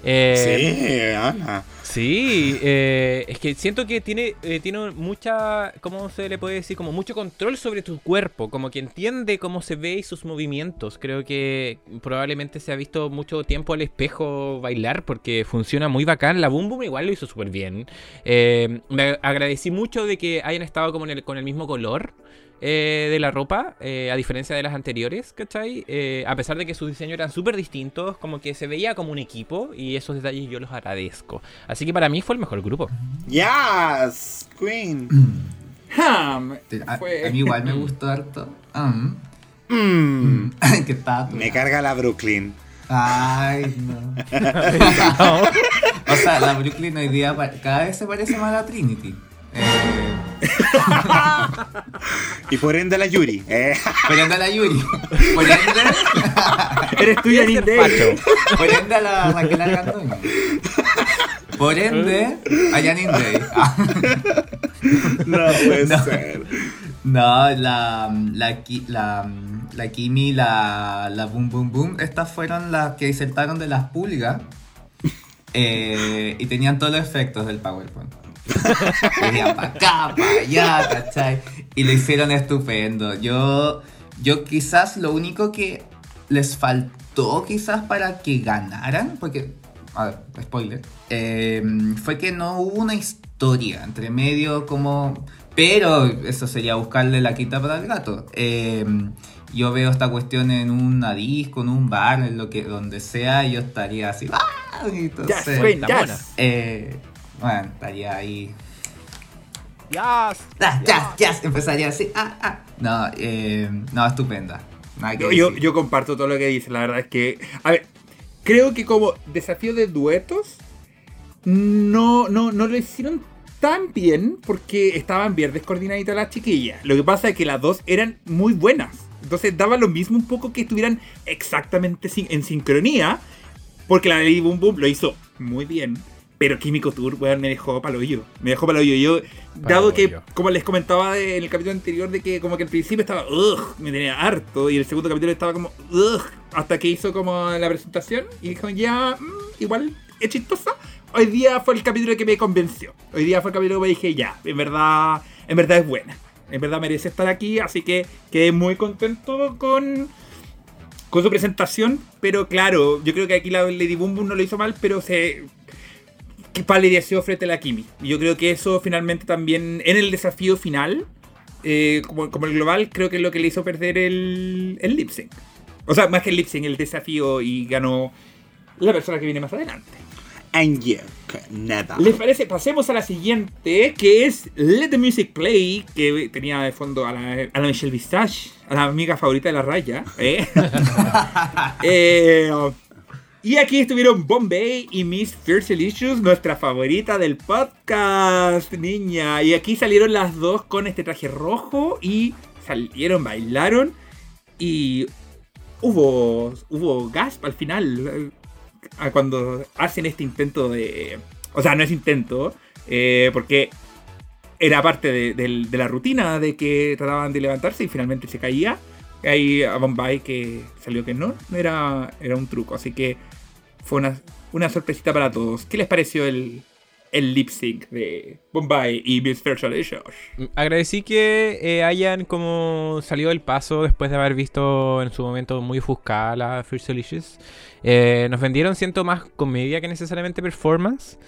Eh, sí, Ana. Sí, eh, es que siento que tiene, eh, tiene mucha, ¿cómo se le puede decir? Como mucho control sobre tu cuerpo, como que entiende cómo se ve y sus movimientos. Creo que probablemente se ha visto mucho tiempo al espejo bailar porque funciona muy bacán. La Boom Boom igual lo hizo súper bien. Me agradecí mucho de que hayan estado como con el mismo color. Eh, de la ropa, eh, a diferencia de las anteriores, ¿cachai? Eh, a pesar de que sus diseños eran súper distintos, como que se veía como un equipo y esos detalles yo los agradezco. Así que para mí fue el mejor grupo. Yes, Queen. a, mí igual me gustó harto. Um, mm. ¿Qué tal? Me carga la Brooklyn. Ay, no. o sea, la Brooklyn hoy día cada vez se parece más a la Trinity. Eh, y por ende la Yuri. Eh. Por ende la Yuri. Por ende. Eres Day. Por ende a la Raquel Argandoña. Por ende a Janine Day. No puede ser. No, la, la, la, la Kimi, la, la Boom Boom Boom, estas fueron las que disertaron de las pulgas eh, y tenían todos los efectos del PowerPoint. Venían para acá, para allá, ¿cachai? Y lo hicieron estupendo. Yo, yo quizás lo único que les faltó quizás para que ganaran, porque, a ver, spoiler, em, fue que no hubo una historia entre medio como... Pero eso sería buscarle la quita para el gato. Em, yo veo esta cuestión en una disco, en un bar, en lo que, donde sea, yo estaría así. ¡Ah! Entonces, eh, bueno, estaría ahí. Yes, ya, ya, ya, empezaría así. Ah, ah. No, eh, no, estupenda. Yo, yo, comparto todo lo que dice, la verdad es que. A ver, creo que como desafío de duetos, no, no, no lo hicieron tan bien porque estaban bien descoordinaditas las chiquillas. Lo que pasa es que las dos eran muy buenas. Entonces daba lo mismo un poco que estuvieran exactamente en sincronía. Porque la Lady Boom Boom lo hizo muy bien. Pero Químico Tour, weón, me dejó palo hoyo. Me dejó palo hoyo. Yo, dado que, como les comentaba en el capítulo anterior, de que como que al principio estaba, ugh, me tenía harto. Y el segundo capítulo estaba como, ugh, hasta que hizo como la presentación. Y dijo, ya, mm, igual es chistosa. Hoy día fue el capítulo que me convenció. Hoy día fue el capítulo que me dije, ya, en verdad, en verdad es buena. En verdad merece estar aquí. Así que quedé muy contento con con su presentación, pero claro, yo creo que aquí la Lady Boom Boom no lo hizo mal, pero se que palideció frente a la Kimi. Y yo creo que eso finalmente también en el desafío final, eh, como, el global, creo que es lo que le hizo perder el, el lip sync. O sea, más que el lip sync, el desafío y ganó la persona que viene más adelante. And you, nada. ¿Les parece? Pasemos a la siguiente, que es Let the Music Play, que tenía de fondo a la, a la Michelle Visage, a la amiga favorita de la raya. ¿eh? eh y aquí estuvieron Bombay y Miss Fierce Delicious, nuestra favorita del podcast, niña. Y aquí salieron las dos con este traje rojo y salieron, bailaron. Y hubo, hubo gasp al final. Eh, cuando hacen este intento de. O sea, no es intento, eh, porque era parte de, la rutina de que trataban de levantarse y finalmente se caía. Hay a Bombay que salió que no, era, era un truco. Así que fue una, una sorpresita para todos. ¿Qué les pareció el, el lip sync de Bombay y Miss Josh? Agradecí que eh, hayan como salido del paso después de haber visto en su momento muy ofuscada la First Delicious. Eh, nos vendieron, siento, más comedia que necesariamente performance.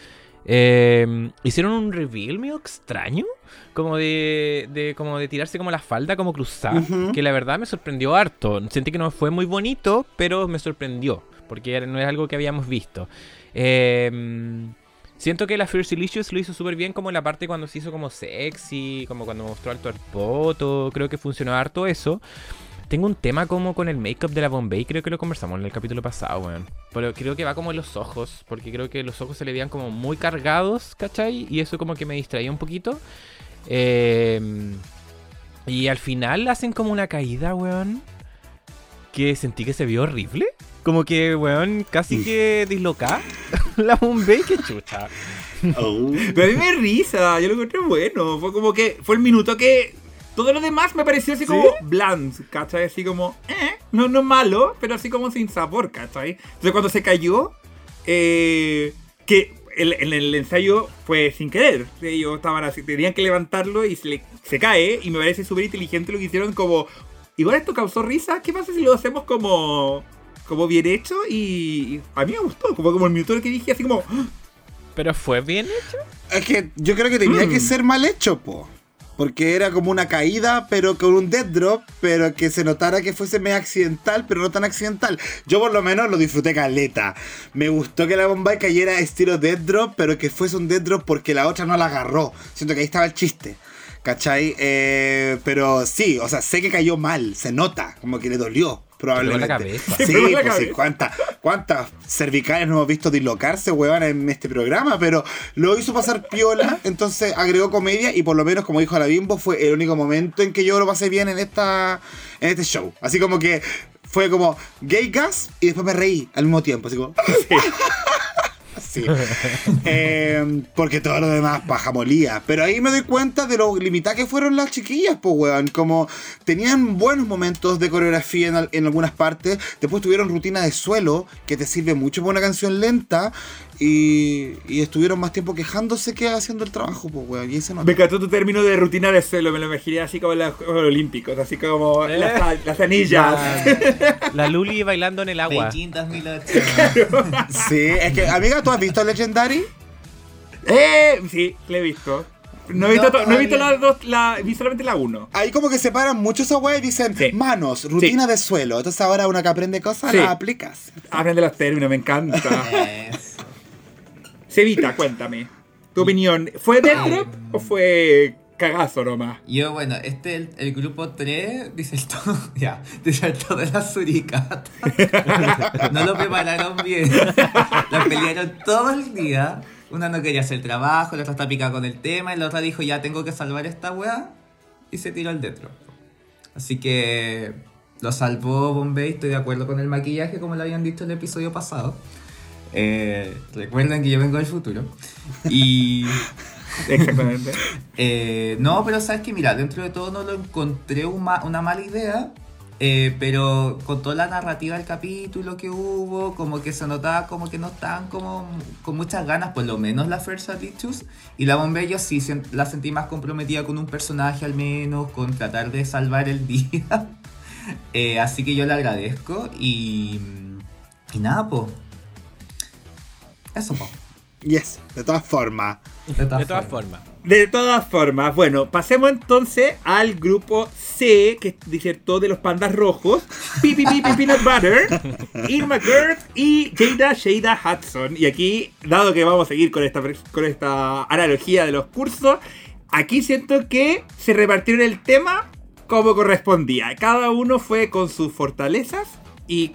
Eh, hicieron un reveal medio extraño, como de, de, como de tirarse como la falda, como cruzada, que la verdad me sorprendió harto. Sentí que no fue muy bonito, pero me sorprendió porque no es algo que habíamos visto. Em, Siento que la First Delicious lo hizo súper bien como en la parte cuando se hizo como sexy, como cuando mostró alto el poto, creo que funcionó harto eso. Tengo un tema como con el make-up de la Bombay, creo que lo conversamos en el capítulo pasado, weón. Pero creo que va como en los ojos, porque creo que los ojos se le veían como muy cargados, ¿cachai? Y eso como que me distraía un poquito. Eh, y al final hacen como una caída, weón. Que sentí que se vio horrible. Como que, weón, casi que dislocada. la Bombay, qué chucha. Oh. Pero a mí me risa, yo lo encontré bueno. Fue como que fue el minuto que todo lo demás me pareció así como bland, ¿cachai? Así como, eh, no, no malo, pero así como sin sabor, ¿cachai? Entonces cuando se cayó, eh, que el- en el ensayo fue sin querer. Ellos estaban así, tenían que levantarlo y se, le- se cae. Y me parece súper inteligente lo que hicieron como, igual esto causó risa, ¿qué pasa si lo hacemos como... Como bien hecho y a mí me gustó, como, como el minuto que dije así como, Pero fue bien hecho. Es que yo creo que tenía Mm. que ser mal hecho, po. Porque era como una caída, pero con un dead drop, pero que se notara que fuese medio accidental, pero no tan accidental. Yo por lo menos lo disfruté caleta. Me gustó que la Bombay cayera estilo dead drop, pero que fuese un dead drop porque la otra no la agarró. Siento que ahí estaba el chiste. ¿Cachai? Eh, pero sí, o sea, sé que cayó mal, se nota, como que le dolió. Probablemente. Sí, Se pegó en la pues sí, cabeza. cuántas, cuántas cervicales no hemos visto dislocarse, weón, en este programa, pero lo hizo pasar piola, entonces agregó comedia y por lo menos, como dijo la Bimbo, fue el único momento en que yo lo pasé bien en esta en este show. Así como que fue como gay gas y después me reí al mismo tiempo, así como... Sí. Eh, porque todo lo demás paja molía. Pero ahí me doy cuenta de lo limitadas que fueron las chiquillas, pues, weón. Como tenían buenos momentos de coreografía en, en algunas partes. Después tuvieron rutina de suelo, que te sirve mucho para una canción lenta. Y, y estuvieron más tiempo quejándose que haciendo el trabajo, pues, weón. Y ese no. Me encantó tu término de rutina de suelo, me lo imaginé así como en los Juegos Olímpicos, así como Eh. las, las anillas. La, la Luli bailando en el agua. Beijing 2008. Sí, es que, amiga, ¿tú has visto Legendary? eh, sí, la he visto. No he visto, No, he visto las dos, la, vi solamente la uno. Ahí como que separan mucho esa weá y dicen Sí. manos, rutina de suelo. Entonces ahora una que aprende cosas Sí. la aplicas. Hablan de los términos, me encanta. Cevita, cuéntame. Tu opinión, ¿fue dentro o fue cagazo nomás? Yo, bueno, este, el, el grupo 3, dice el todo, ya, dice el todo de la suricata. No lo prepararon bien. La pelearon todo el día. Una no quería hacer trabajo, la otra está picada con el tema, y la otra dijo, ya tengo que salvar esta weá. Y se tiró el dentro. Así que lo salvó Bombay, estoy de acuerdo con el maquillaje, como lo habían dicho en el episodio pasado. Eh, recuerden que yo vengo del futuro. Y. Exactamente. Eh, no, pero sabes que mira, dentro de todo no lo encontré un ma- una mala idea, eh, pero con toda la narrativa del capítulo que hubo, como que se notaba como que no estaban como con muchas ganas, por lo menos la First Attitudes, y la Bombay yo sí la sentí más comprometida con un personaje al menos, con tratar de salvar el día. Eh, así que yo le agradezco y, y nada, pues. Eso, po. Yes, de todas formas. De todas, De todas formas. formas. De todas formas, bueno, pasemos entonces al grupo C, que disertó de los pandas rojos, Pipi Pipi Peanut Butter, Irma Gerd y Jada Shada Hudson. Y aquí, dado que vamos a seguir con esta, con esta analogía de los cursos, aquí siento que se repartieron el tema como correspondía. Cada uno fue con sus fortalezas y,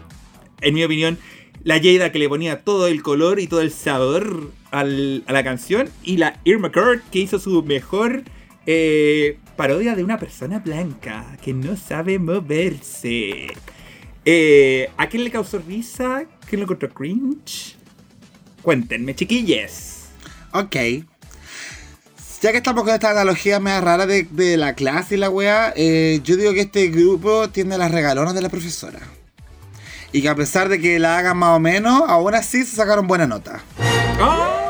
en mi opinión, la Jada que le ponía todo el color y todo el sabor a la canción. Y la Irma Gerd que hizo su mejor eh, parodia de una persona blanca que no sabe moverse. Eh, ¿A quién le causó risa? ¿Quién lo encontró cringe? Cuéntenme, chiquilles. Ok. Ya que estamos con esta analogía media rara de, la clase y la weá, eh, yo digo que este grupo tiene las regalonas de la profesora. Y que a pesar de que la hagan más o menos, aún así se sacaron buena nota. ¡Ah!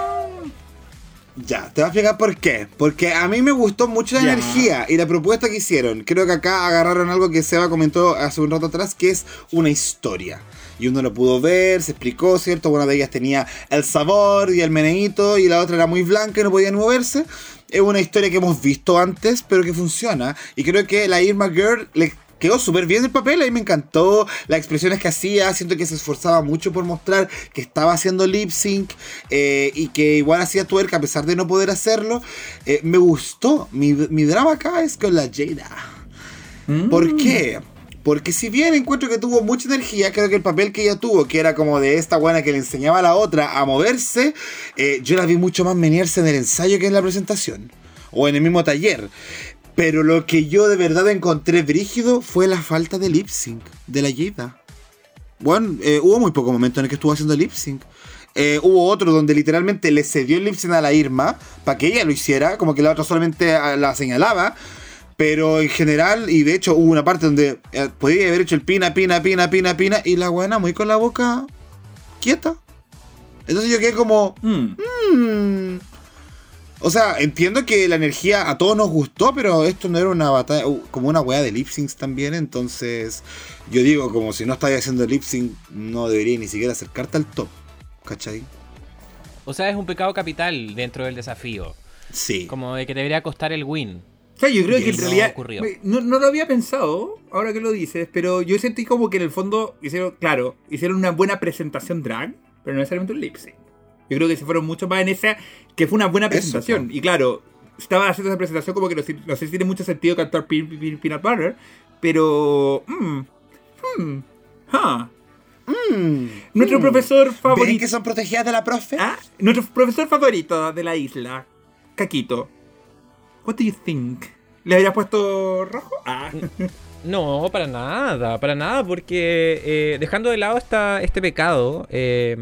Ya, te voy a explicar por qué. Porque a mí me gustó mucho la energía y la propuesta que hicieron. Creo que acá agarraron algo que Seba comentó hace un rato atrás, que es una historia. Y uno lo pudo ver, se explicó, ¿cierto? Una de ellas tenía el sabor y el meneíto y la otra era muy blanca y no podía moverse. Es una historia que hemos visto antes, pero que funciona. Y creo que la Irma Girl le quedó súper bien el papel, a mí me encantó las expresiones que hacía, siento que se esforzaba mucho por mostrar que estaba haciendo lip sync eh, y que igual hacía tuerca a pesar de no poder hacerlo. Eh, me gustó, mi, mi drama acá es con la Jada. Mm. ¿Por qué? Porque si bien encuentro que tuvo mucha energía, creo que el papel que ella tuvo, que era como de esta buena que le enseñaba a la otra a moverse, eh, yo la vi mucho más menearse en el ensayo que en la presentación. O en el mismo taller. Pero lo que yo de verdad encontré brígido fue la falta de lip sync de la Jada. Bueno, eh, hubo muy poco momento en el que estuvo haciendo lip sync. Eh, hubo otro donde literalmente le cedió el lip sync a la Irma para que ella lo hiciera, como que la otra solamente ah, la señalaba. Pero en general, y de hecho hubo una parte donde eh, podía haber hecho el pina, pina, pina, pina, pina, y la buena muy con la boca quieta. Entonces yo quedé como, Mm. Mm. O sea, entiendo que la energía a todos nos gustó, pero esto no era una batalla, uh, como una weá de lip syncs también, entonces yo digo, como si no estáis haciendo lip sync, no debería ni siquiera acercarte al top, ¿cachai? O sea, es un pecado capital dentro del desafío. Sí. Como de que debería costar el win. O sea, yo creo que en No realidad. No, no lo había pensado, ahora que lo dices, pero yo sentí como que en el fondo hicieron, claro, hicieron una buena presentación drag, pero no necesariamente un lip sync. Yo creo que se fueron mucho más en esa, que fue una buena presentación. y claro, estaba haciendo esa presentación como que no, sé- no sé si tiene mucho sentido cantar Peanut Butter, pero. mm, hmm, ah. Mm. Nuestro Mm. profesor ¿Ven favorito. que son protegidas de la profe? Ah, nuestro profesor favorito de la isla, Caquito. What do you think? ¿Le habrías puesto rojo? Ah. No, para nada, para nada, porque eh, dejando de lado esta, este pecado, eh,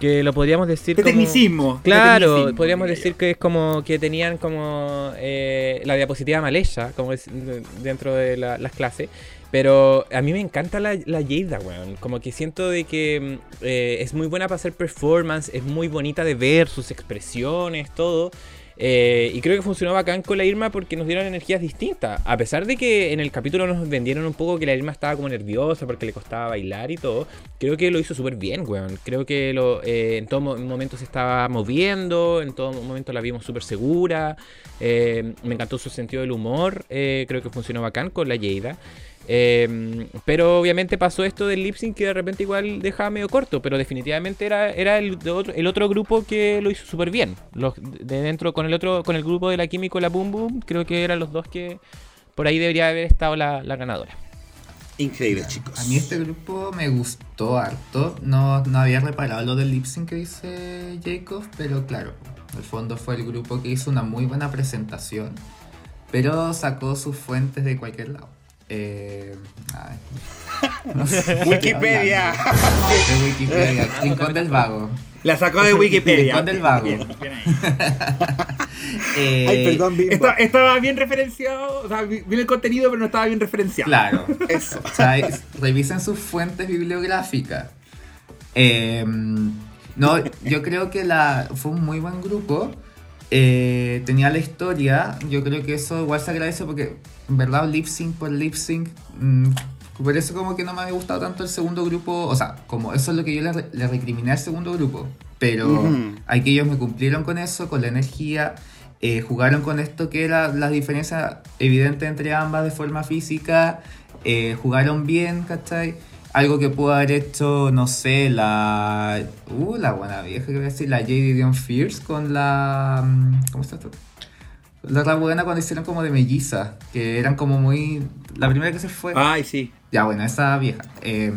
que lo podríamos decir De como... tecnicismo. de Claro, tecnicismo, podríamos decir que es como que tenían como eh, la diapositiva mal hecha, como es de- dentro de la- las clases. Pero a mí me encanta la, la Jada, weón. Como que siento de que mm, eh, es muy buena para hacer performance, es muy bonita de ver sus expresiones, todo. Eh, y creo que funcionó bacán con la Irma porque nos dieron energías distintas. A pesar de que en el capítulo nos vendieron un poco que la Irma estaba como nerviosa porque le costaba bailar y todo, creo que lo hizo súper bien, weón. Creo que eh, en todo mo- momento se estaba moviendo, en todo momento la vimos súper segura. Eh, me encantó su sentido del humor, creo que funcionó bacán con la Jada. Eh, pero obviamente pasó esto del lip sync que de repente igual dejaba medio corto, pero definitivamente era, era el, de otro, el otro grupo que lo hizo súper bien. Los de dentro con el otro, con el grupo de la Químico, la Boom Boom, creo que eran los dos que por ahí debería haber estado la, la ganadora. Increíble, chicos. A mí este grupo me gustó harto. No, no había reparado lo del lip sync que dice Jacob, pero claro, el fondo fue el grupo que hizo una muy buena presentación, pero sacó sus fuentes de cualquier lado. Eh, ay, no sé qué estoy Wikipedia. De Wikipedia, Rincón del Vago. La sacó de Wikipedia. Rincón del vago. Bien, bien ahí. Eh, Ay, perdón. Esta- estaba bien referenciado, o sea, vi- el contenido, pero no estaba bien referenciado. Claro. Eso. O sea, es- revisen sus fuentes bibliográficas. Eh, no, yo creo que la, fue un muy buen grupo. Eh, tenía la historia. Yo creo que eso igual se agradece porque, en verdad, lip sync por lip sync. mm, por eso, como que no me había gustado tanto el segundo grupo. O sea, como eso es lo que yo le, re- le recriminé al segundo grupo. Pero Ujú. aquí ellos me cumplieron con eso, con la energía. eh, jugaron con esto que era la diferencia evidente entre ambas de forma física. eh, jugaron bien, ¿cachai? Algo que pudo haber hecho, no sé, la. Uh, la buena vieja, que voy a decir, la J.D. Dion Fierce con la. mm, ¿Cómo está esto? La otra buena cuando hicieron como de melliza, que eran como muy. La primera que se fue. Ay, sí. Ya, bueno, esa vieja. Eh,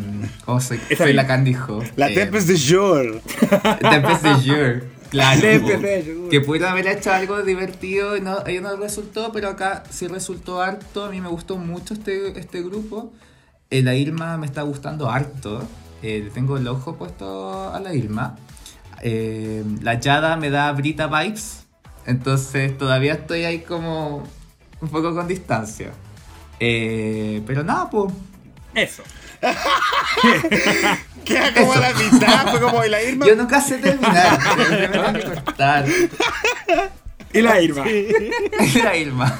oh, soy, Esa soy la. Candy Ho. La Eh, Tempest de Jour. Tempest de Jure. Claro. Tempest de Jure. Que pudieron haber hecho algo divertido y no, a ellos no resultó, pero acá sí resultó harto. A mí me gustó mucho este, este grupo. Eh, la Irma me está gustando harto. Eh, tengo el ojo puesto a la Irma. Eh, la Yada me da Brita vibes. Entonces todavía estoy ahí como un poco con distancia. Eh, pero nada, pues. Eso. Queda como a la mitad, fue como la Irma. Yo nunca sé terminar. me van a cortar. Y la Irma. La Irma.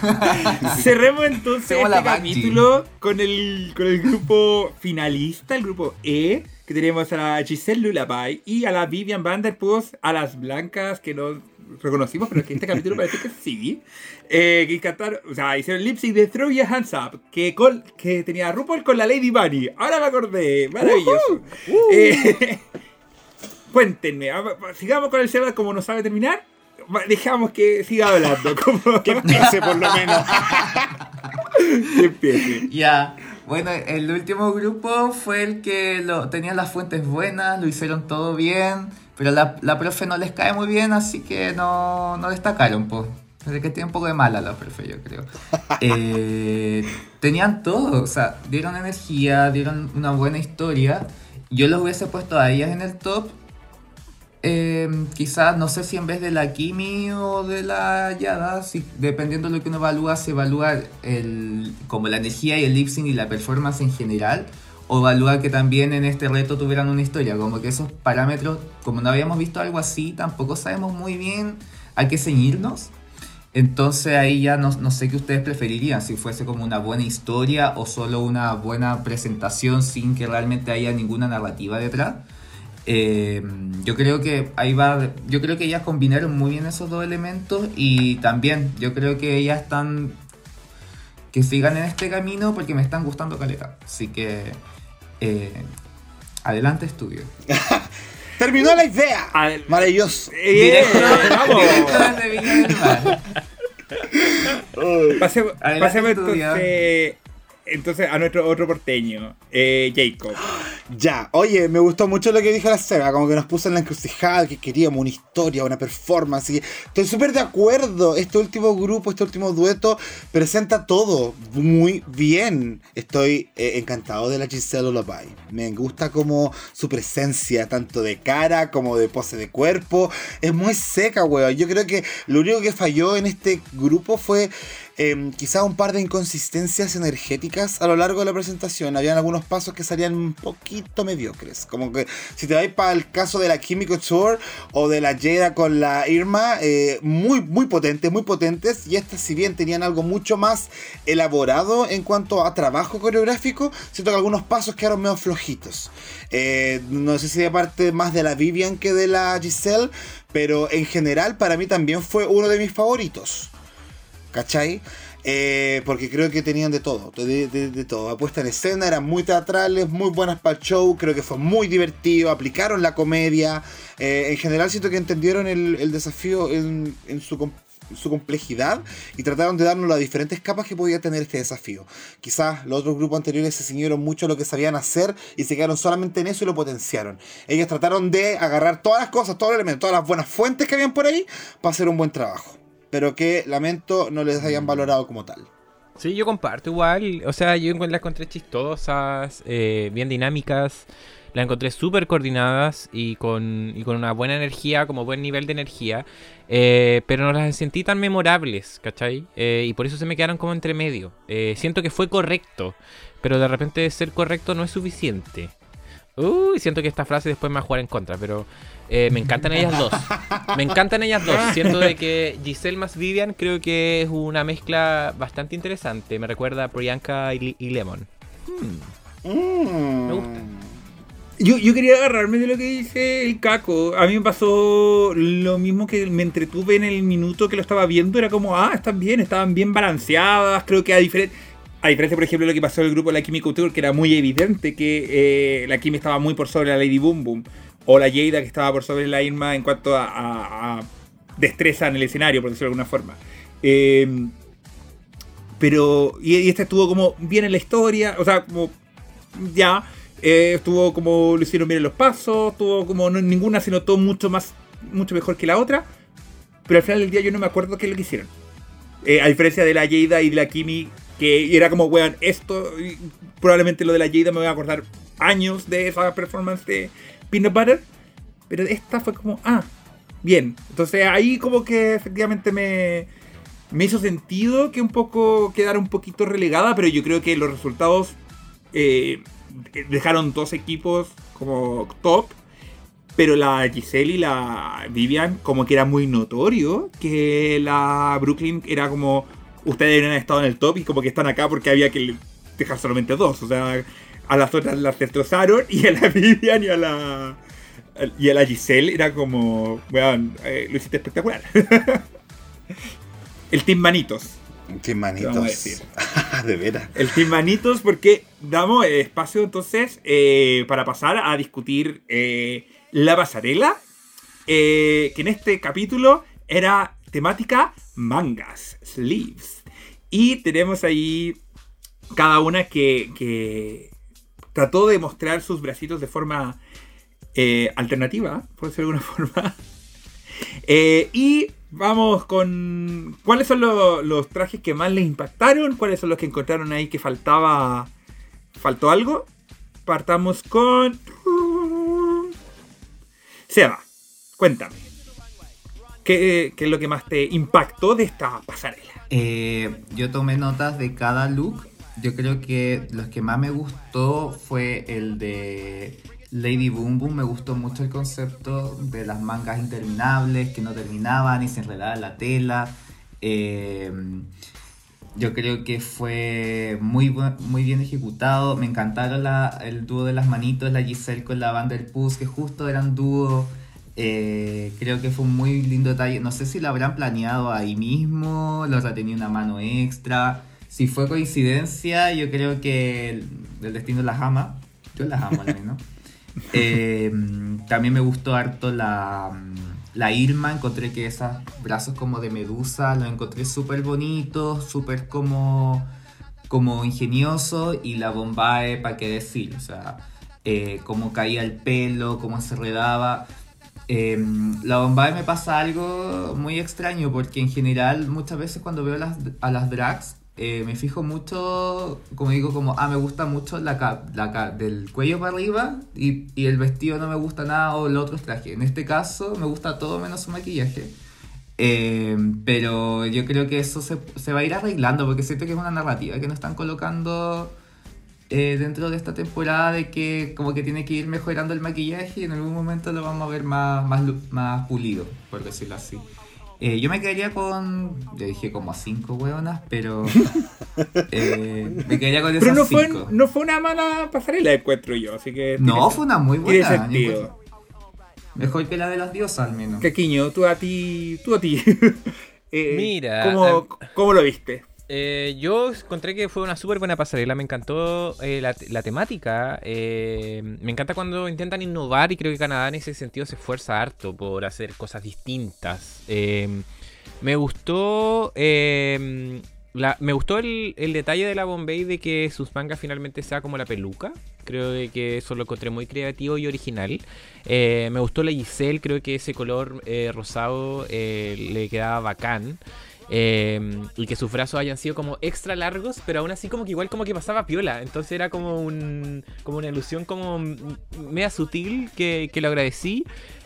Cerremos entonces Somos este capítulo con el, con el grupo finalista, el grupo E, que tenemos a la Giselle Lullaby y a la Vivian Vanderpuss, a las blancas que no, reconocimos, pero es que este capítulo parece que sí. Eh, que cantaron, o sea, hicieron lip sync de Throw Your Hands Up, que, col- que tenía RuPaul con la Lady Bunny. Ahora me acordé, maravilloso. Eh, cuéntenme, a- a- sigamos con el Seba como no sabe terminar. Dejamos que siga hablando, como Que empiece por lo menos. que empiece. Ya. Bueno, el último grupo fue el que lo, tenían las fuentes buenas, lo hicieron todo bien, pero la, la profe no les cae muy bien, así que no, no destacaron, pues. Desde que tiene un poco de mala la profe, yo creo. Eh, tenían todo, o sea, dieron energía, dieron una buena historia. Yo los hubiese puesto a ellas en el top. Eh, quizás, no sé si en vez de la Kimi o de la Yada, si, dependiendo de lo que uno evalúa, se evalúa el, como la energía y el lip y la performance en general, o evalúa que también en este reto tuvieran una historia, como que esos parámetros, como no habíamos visto algo así, tampoco sabemos muy bien a qué ceñirnos. Entonces ahí ya no, no sé qué ustedes preferirían, si fuese como una buena historia o solo una buena presentación sin que realmente haya ninguna narrativa detrás. Eh, yo creo que ahí va, yo creo que ellas combinaron muy bien esos dos elementos y también yo creo que ellas están que sigan en este camino porque me están gustando caleta. Así que eh, adelante estudio. Terminó la idea. Adel- Maravilloso. Eh, vamos. directo desde pasemos entonces, entonces a nuestro otro porteño, eh, Jacob. Ya, oye, me gustó mucho lo que dijo la Seba, como que nos puso en la encrucijada, que queríamos una historia, una performance. y estoy súper de acuerdo. Este último grupo, este último dueto, presenta todo muy bien. Estoy eh, encantado de la Giselle Lullaby. Me gusta como su presencia, tanto de cara como de pose de cuerpo. Es muy seca, weón. Yo creo que lo único que falló en este grupo fue eh, quizá un par de inconsistencias energéticas a lo largo de la presentación. Habían algunos pasos que salían un poquito mediocres. Como que si te vais para el caso de la Químico Tour o de la Jada con la Irma, eh, muy, muy potentes, muy potentes. Y estas, si bien tenían algo mucho más elaborado en cuanto a trabajo coreográfico, siento que algunos pasos quedaron medio flojitos. Eh, no sé si de parte más de la Vivian que de la Giselle, pero en general para mí también fue uno de mis favoritos. ¿Cachai? Eh, porque creo que tenían de todo, de, todo. La puesta en escena eran muy teatrales, muy buenas para el show, creo que fue muy divertido, aplicaron la comedia. Eh, en general siento que entendieron el, desafío en, su, su complejidad y trataron de darnos las diferentes capas que podía tener este desafío. Quizás los otros grupos anteriores se ciñeron mucho a lo que sabían hacer y se quedaron solamente en eso y lo potenciaron. Ellos trataron de agarrar todas las cosas, todos los elementos, todas las buenas fuentes que habían por ahí para hacer un buen trabajo pero que lamento no les hayan valorado como tal. Sí, yo comparto igual. O sea, yo las encontré chistosas, eh, bien dinámicas. Las encontré súper coordinadas y con, y con una buena energía, como buen nivel de energía. eh, pero no las sentí tan memorables, ¿cachai? Eh, y por eso se me quedaron como entre medio. Eh, siento que fue correcto, pero de repente ser correcto no es suficiente. Uy, siento que esta frase después me va a jugar en contra, pero eh, me encantan ellas dos. Me encantan ellas dos. Siento de que Giselle más Vivian creo que es una mezcla bastante interesante. Me recuerda a Priyanka y, y Lemon. Hmm. Mm. Me gusta. Yo, yo quería agarrarme de lo que dice el Caco. A mí me pasó lo mismo que me entretuve en el minuto que lo estaba viendo. Era como, ah, están bien, estaban bien balanceadas. Creo que a diferencia, a diferencia, por ejemplo, de lo que pasó en el grupo de la Kimi Couture, que era muy evidente que eh, la Kimi estaba muy por sobre la Lady Boom Boom. O la Jada que estaba por sobre la Irma en cuanto a, destreza en el escenario, por decirlo de alguna forma. Eh, pero, y, y este estuvo como bien en la historia, o sea, como ya, eh, estuvo como lo hicieron bien en los pasos, estuvo como no, ninguna se notó mucho más, mucho mejor que la otra, pero al final del día yo no me acuerdo qué es lo que hicieron. Eh, a diferencia de la Jada y de la Kimi, que era como, weón, esto, probablemente lo de la Jada me voy a acordar años de esa performance de Peanut Butter, pero esta fue como, ah, bien. Entonces ahí como que efectivamente me, me hizo sentido que un poco quedara un poquito relegada, pero yo creo que los resultados eh, dejaron dos equipos como top. Pero la Giselle y la Vivian, como que era muy notorio que la Brooklyn era como. Ustedes habían estado en el top y como que están acá porque había que dejar solamente dos. O sea, a las otras las destrozaron y a la Vivian y a la. Y a la Giselle era como, weón, eh, lo hiciste espectacular. el Team Manitos. Team Manitos. Vamos a decir. de veras. El Team Manitos, porque damos espacio entonces eh, para pasar a discutir eh, la pasarela, eh, que en este capítulo era temática mangas, sleeves. Y tenemos ahí cada una que, trató de mostrar sus bracitos de forma eh, alternativa, por decirlo de alguna forma. Eh, y vamos con cuáles son lo- los trajes que más les impactaron, cuáles son los que encontraron ahí que faltaba, faltó algo. Partamos con Seba, cuéntame. ¿Qué, es lo que más te impactó de esta pasarela? Eh, yo tomé notas de cada look. Yo creo que los que más me gustó fue el de Lady Boom Boom. Me gustó mucho el concepto de las mangas interminables que no terminaban y se enredaban en la tela. Eh, yo creo que fue muy, muy bien ejecutado. Me encantaron la- el dúo de las manitos, la Giselle con la Vanderpuss, que justo eran dúo. Eh, creo que fue un muy lindo detalle. No sé si lo habrán planeado ahí mismo, lo habrá tenido una mano extra. Si fue coincidencia, yo creo que el, el destino las ama. Yo las amo al menos. Eh, también me gustó harto la, la Irma. Encontré que esos brazos como de medusa los encontré súper bonitos, súper como, como ingenioso. Y la Bombay, para qué decir. O sea, eh, cómo caía el pelo, cómo se enredaba. Eh, la Bombay me pasa algo muy extraño porque en general muchas veces cuando veo las, a las drags eh, me fijo mucho, como digo, como, ah, me gusta mucho la cap, la del cuello para arriba y, el vestido no me gusta nada o los otros trajes. En este caso me gusta todo menos su maquillaje. Eh, pero yo creo que eso se, se va a ir arreglando porque siento que es una narrativa que nos están colocando eh, dentro de esta temporada de que como que tiene que ir mejorando el maquillaje y en algún momento lo vamos a ver más, más, pulido, por decirlo así. Eh, yo me quedaría con. Yo dije como a cinco hueonas, pero. eh, me quedaría con esas Pero no fue, cinco. no fue una mala pasarela, encuentro yo, así que... No, fue una muy buena. Mejor que la de las diosas, al menos. Caquiño, tú a ti, tú a ti. Eh, Mira, ¿cómo, cómo lo viste? Eh, yo encontré que fue una súper buena pasarela, me encantó eh, la, temática, eh, me encanta cuando intentan innovar y creo que Canadá en ese sentido se esfuerza harto por hacer cosas distintas. Me gustó, la- me gustó el, detalle de la Bombay de que sus mangas finalmente sea como la peluca, creo que eso lo encontré muy creativo y original. Me gustó la Giselle, creo que ese color rosado le quedaba bacán. Eh, y que sus brazos hayan sido como extra largos, pero aún así como que igual como que pasaba piola. Entonces era como un como una ilusión como media sutil que, que lo agradecí.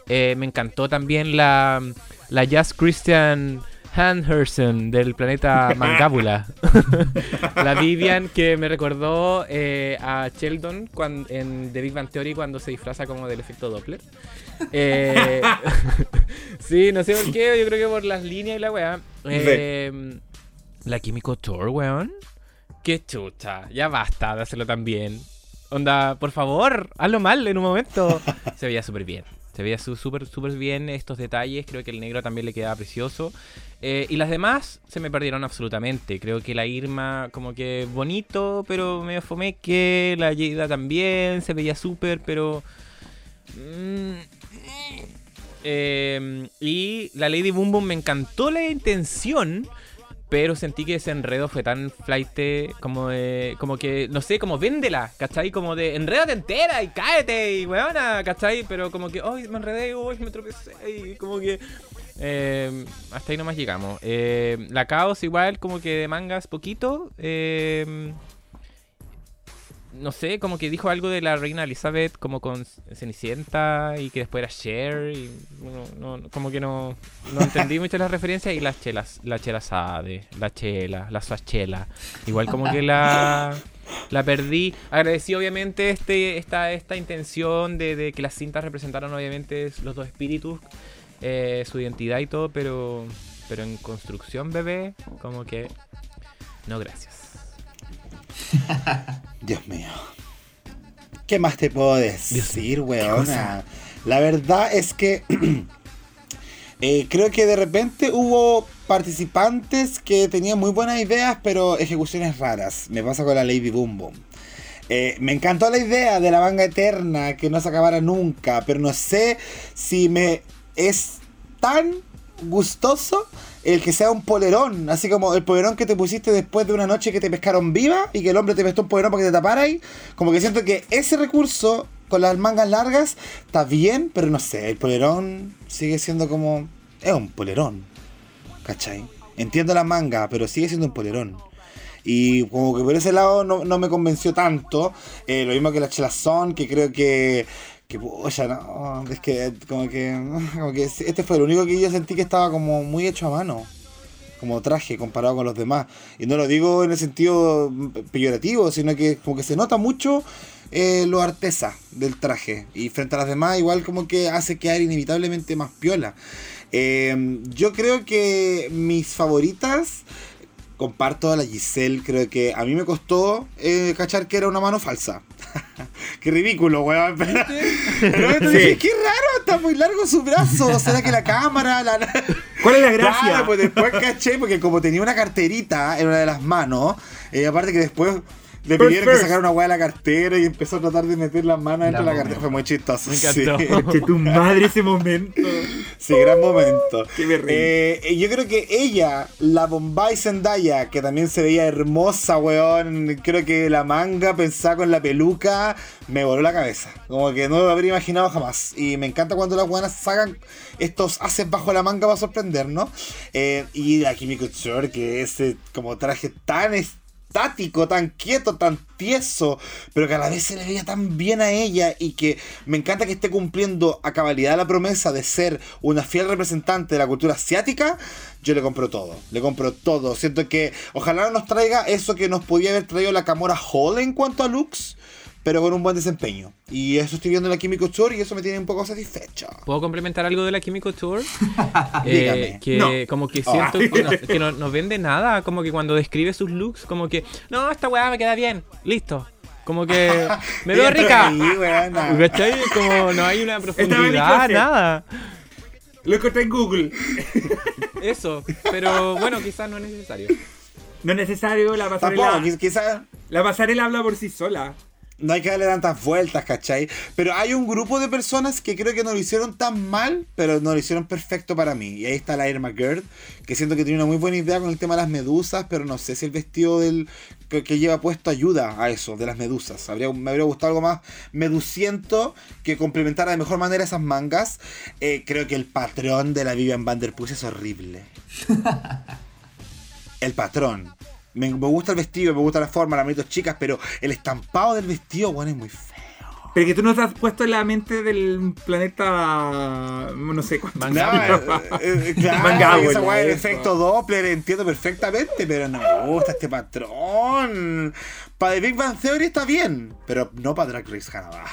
Eh, me encantó también la, la Jazz Christian Hanherson del planeta Mangábula. la Vivian que me recordó eh, a Sheldon cuan- en The Big Bang Theory cuando se disfraza como del efecto Doppler. Eh, sí, no sé por qué, yo creo que por las líneas y la weá. Eh, La Químico Tour, weón. Qué chucha, ya basta de hacerlo tan bien. Onda, por favor, hazlo mal en un momento. Se veía súper bien. Se veía súper, súper bien estos detalles. Creo que el negro también le quedaba precioso. Eh, y las demás se me perdieron absolutamente. Creo que la Irma, como que bonito, pero medio fomeque. La Yeida también se veía súper, pero. mm, eh, y la Lady Boom Boom me encantó la intención, pero sentí que ese enredo fue tan flight como de, como que, no sé, como véndela, ¿cachai? Como de enrédate entera y cáete y weona, ¿cachai? Pero como que, ay, me enredé, uy, me tropecé y como que... eh, hasta ahí nomás llegamos. Eh, la Caos igual, como que de mangas poquito. eh, no sé, como que dijo algo de la reina Elizabeth como con Cenicienta y que después era Cher y no, como que no, no entendí mucho las referencias y las chelas, la chela Sade, la chela, la suachela, igual como que la la perdí. Agradecí obviamente este esta esta intención de, de que las cintas representaran obviamente los dos espíritus, eh, su identidad y todo, pero pero en construcción bebé como que no gracias. Dios mío. ¿Qué más te puedo decir, weona? La verdad es que eh, creo que de repente hubo participantes que tenían muy buenas ideas, pero ejecuciones raras. Me pasa con la Lady Boom Boom. Eh, me encantó la idea de la manga eterna, que no se acabara nunca, pero no sé si me es tan gustoso el que sea un polerón, así como el polerón que te pusiste después de una noche que te pescaron viva y que el hombre te prestó un polerón para que te tapara ahí. Como que siento que ese recurso con las mangas largas está bien, pero no sé, el polerón sigue siendo como... Es un polerón, ¿cachai? Entiendo la manga, pero sigue siendo un polerón. Y como que por ese lado no, no me convenció tanto. Eh, lo mismo que la chelazón, que creo que. Que pucha, no. Es que como que. Como que este fue el único que yo sentí que estaba como muy hecho a mano. Como traje comparado con los demás. Y no lo digo en el sentido peyorativo, sino que como que se nota mucho eh, lo artesa del traje. Y frente a las demás, igual como que hace quedar inevitablemente más piola. Eh, yo creo que mis favoritas comparto a la Giselle, creo que a mí me costó eh, cachar que era una mano falsa. qué ridículo, weón. Pero, pero Sí. qué raro, está muy largo su brazo. ¿Será que la cámara? La... ¿Cuál es la gracia? Claro, pues después caché, porque como tenía una carterita en una de las manos, eh, aparte que después le First, pidieron que sacara una weá de la cartera y empezó a tratar de meter las manos dentro de la cartera. Fue muy chistoso. Me sí. encantó. Que tu madre ese momento. Sí, gran momento. Qué me reí. Eh, yo creo que ella, la Bombay Zendaya, que también se veía hermosa, weón. Creo que la manga pensada con la peluca me voló la cabeza. Como que no lo habría imaginado jamás. Y me encanta cuando las buenas sacan estos haces bajo la manga para sorprendernos. Eh, y la Kimi Couture, que ese como traje tan estático, tan quieto, tan tieso, pero que a la vez se le veía tan bien a ella y que me encanta que esté cumpliendo a cabalidad la promesa de ser una fiel representante de la cultura asiática, yo le compro todo, le compro todo. Siento que ojalá nos traiga eso que nos podía haber traído la Camora Hall en cuanto a looks, pero con un buen desempeño. Y eso estoy viendo en la Kimiko Tour y eso me tiene un poco satisfecho. ¿Puedo complementar algo de la Químico Tour? Dígame. Eh, que No. como que siento que, no, que no- no vende nada, como que cuando describe sus looks, como que, no, esta weá me queda bien, listo. Como que me veo rica. ¿Cachai? Como no hay una profundidad, nada. Lo encontré en Google. Eso, pero bueno, quizás no es necesario. No es necesario, la pasarela. Tampoco, quiz- quizás La pasarela habla por sí sola. No hay que darle tantas vueltas, ¿cachai? Pero hay un grupo de personas que creo que no lo hicieron tan mal, pero no lo hicieron perfecto para mí. Y ahí está la Irma Gerd, que siento que tiene una muy buena idea con el tema de las medusas, pero no sé si el vestido del que, que lleva puesto ayuda a eso, de las medusas. Habría, me habría gustado algo más meduciento que complementara de mejor manera esas mangas. Eh, creo que el patrón de la Vivian Vanderpuss es horrible. el patrón. Me, me gusta el vestido, me gusta la forma, las manitos chicas, pero el estampado del vestido, bueno, es muy feo. Pero que tú no te has puesto en la mente del planeta. No sé cuánto. No, eh, eh, claro, esa weá, el efecto Doppler, entiendo perfectamente, pero no me gusta este patrón. Para The Big Bang Theory está bien, pero no para Drag Race Canadá.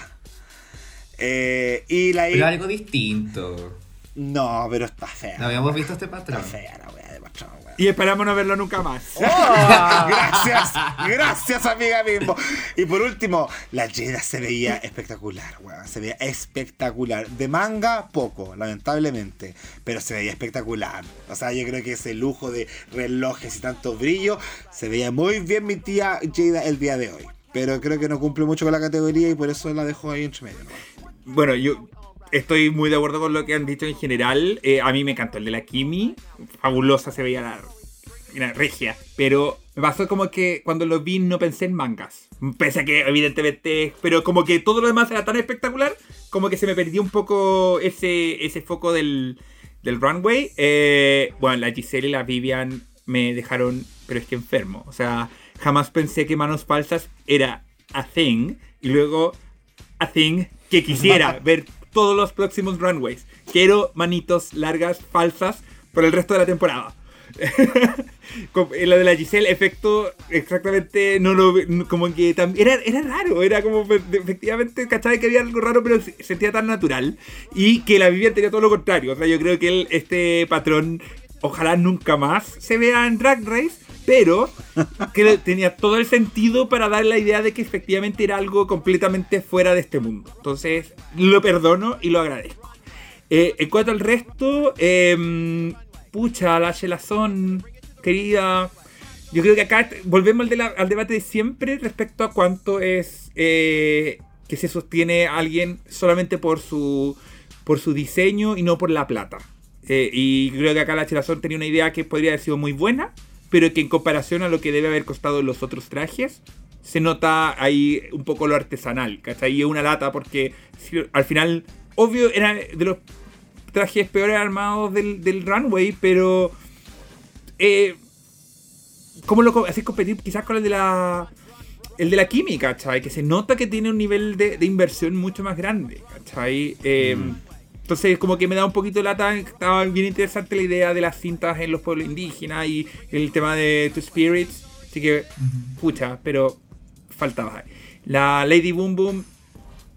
Eh, y la Pero algo distinto. No, pero está fea. No habíamos visto este Está patrón. fea la weá de patrón, weá. Y esperamos no verlo nunca más. gracias, gracias amiga mismo. Y por último, la Jada se veía espectacular, weón. Se veía espectacular. De manga, poco, lamentablemente. Pero se veía espectacular. O sea, yo creo que ese lujo de relojes y tanto brillo, se veía muy bien mi tía Jada el día de hoy. Pero creo que no cumple mucho con la categoría y por eso la dejo ahí entre medio. ¿no? Bueno, yo estoy muy de acuerdo con lo que han dicho en general. Eh, a mí me encantó el de la Kimi. Fabulosa se veía la, la regia. Pero me pasó como que cuando lo vi no pensé en mangas. Pese a que evidentemente... Pero como que todo lo demás era tan espectacular. Como que se me perdió un poco ese, ese foco del, del runway. Eh, bueno, la Giselle y la Vivian me dejaron... Pero es que enfermo. O sea, jamás pensé que manos falsas era a thing. Y luego a thing que quisiera ver todos los próximos runways. Quiero manitos largas, falsas, por el resto de la temporada. Lo de la Giselle, efecto, exactamente, no lo como que también era, era raro, era como fe- efectivamente, ¿cachai? Que había algo raro, pero se sentía tan natural. Y que la Vivian tenía todo lo contrario. O sea, yo creo que él, este patrón, ojalá nunca más se vea en Drag Race, pero que tenía todo el sentido para dar la idea de que efectivamente era algo completamente fuera de este mundo. Entonces, lo perdono y lo agradezco. Eh, en cuanto al resto, eh, pucha, la Shelazón, querida, yo creo que acá volvemos al, de la- al debate de siempre respecto a cuánto es eh, que se sostiene alguien solamente por su, por su diseño y no por la plata. Eh, y creo que acá la Chelazón tenía una idea que podría haber sido muy buena, pero que en comparación a lo que debe haber costado los otros trajes, se nota ahí un poco lo artesanal, ¿cachai? Y es una lata porque al final, obvio, era de los trajes peores armados del, del runway, pero... Eh, ¿Cómo lo haces competir quizás con el de la... El de la química, ¿cachai? Que se nota que tiene un nivel de, inversión mucho más grande, ¿cachai? Eh, Entonces, como que me da un poquito de lata. Estaba bien interesante la idea de las cintas en los pueblos indígenas y el tema de Two Spirits. Así que, pucha, pero faltaba. La Lady Boom Boom,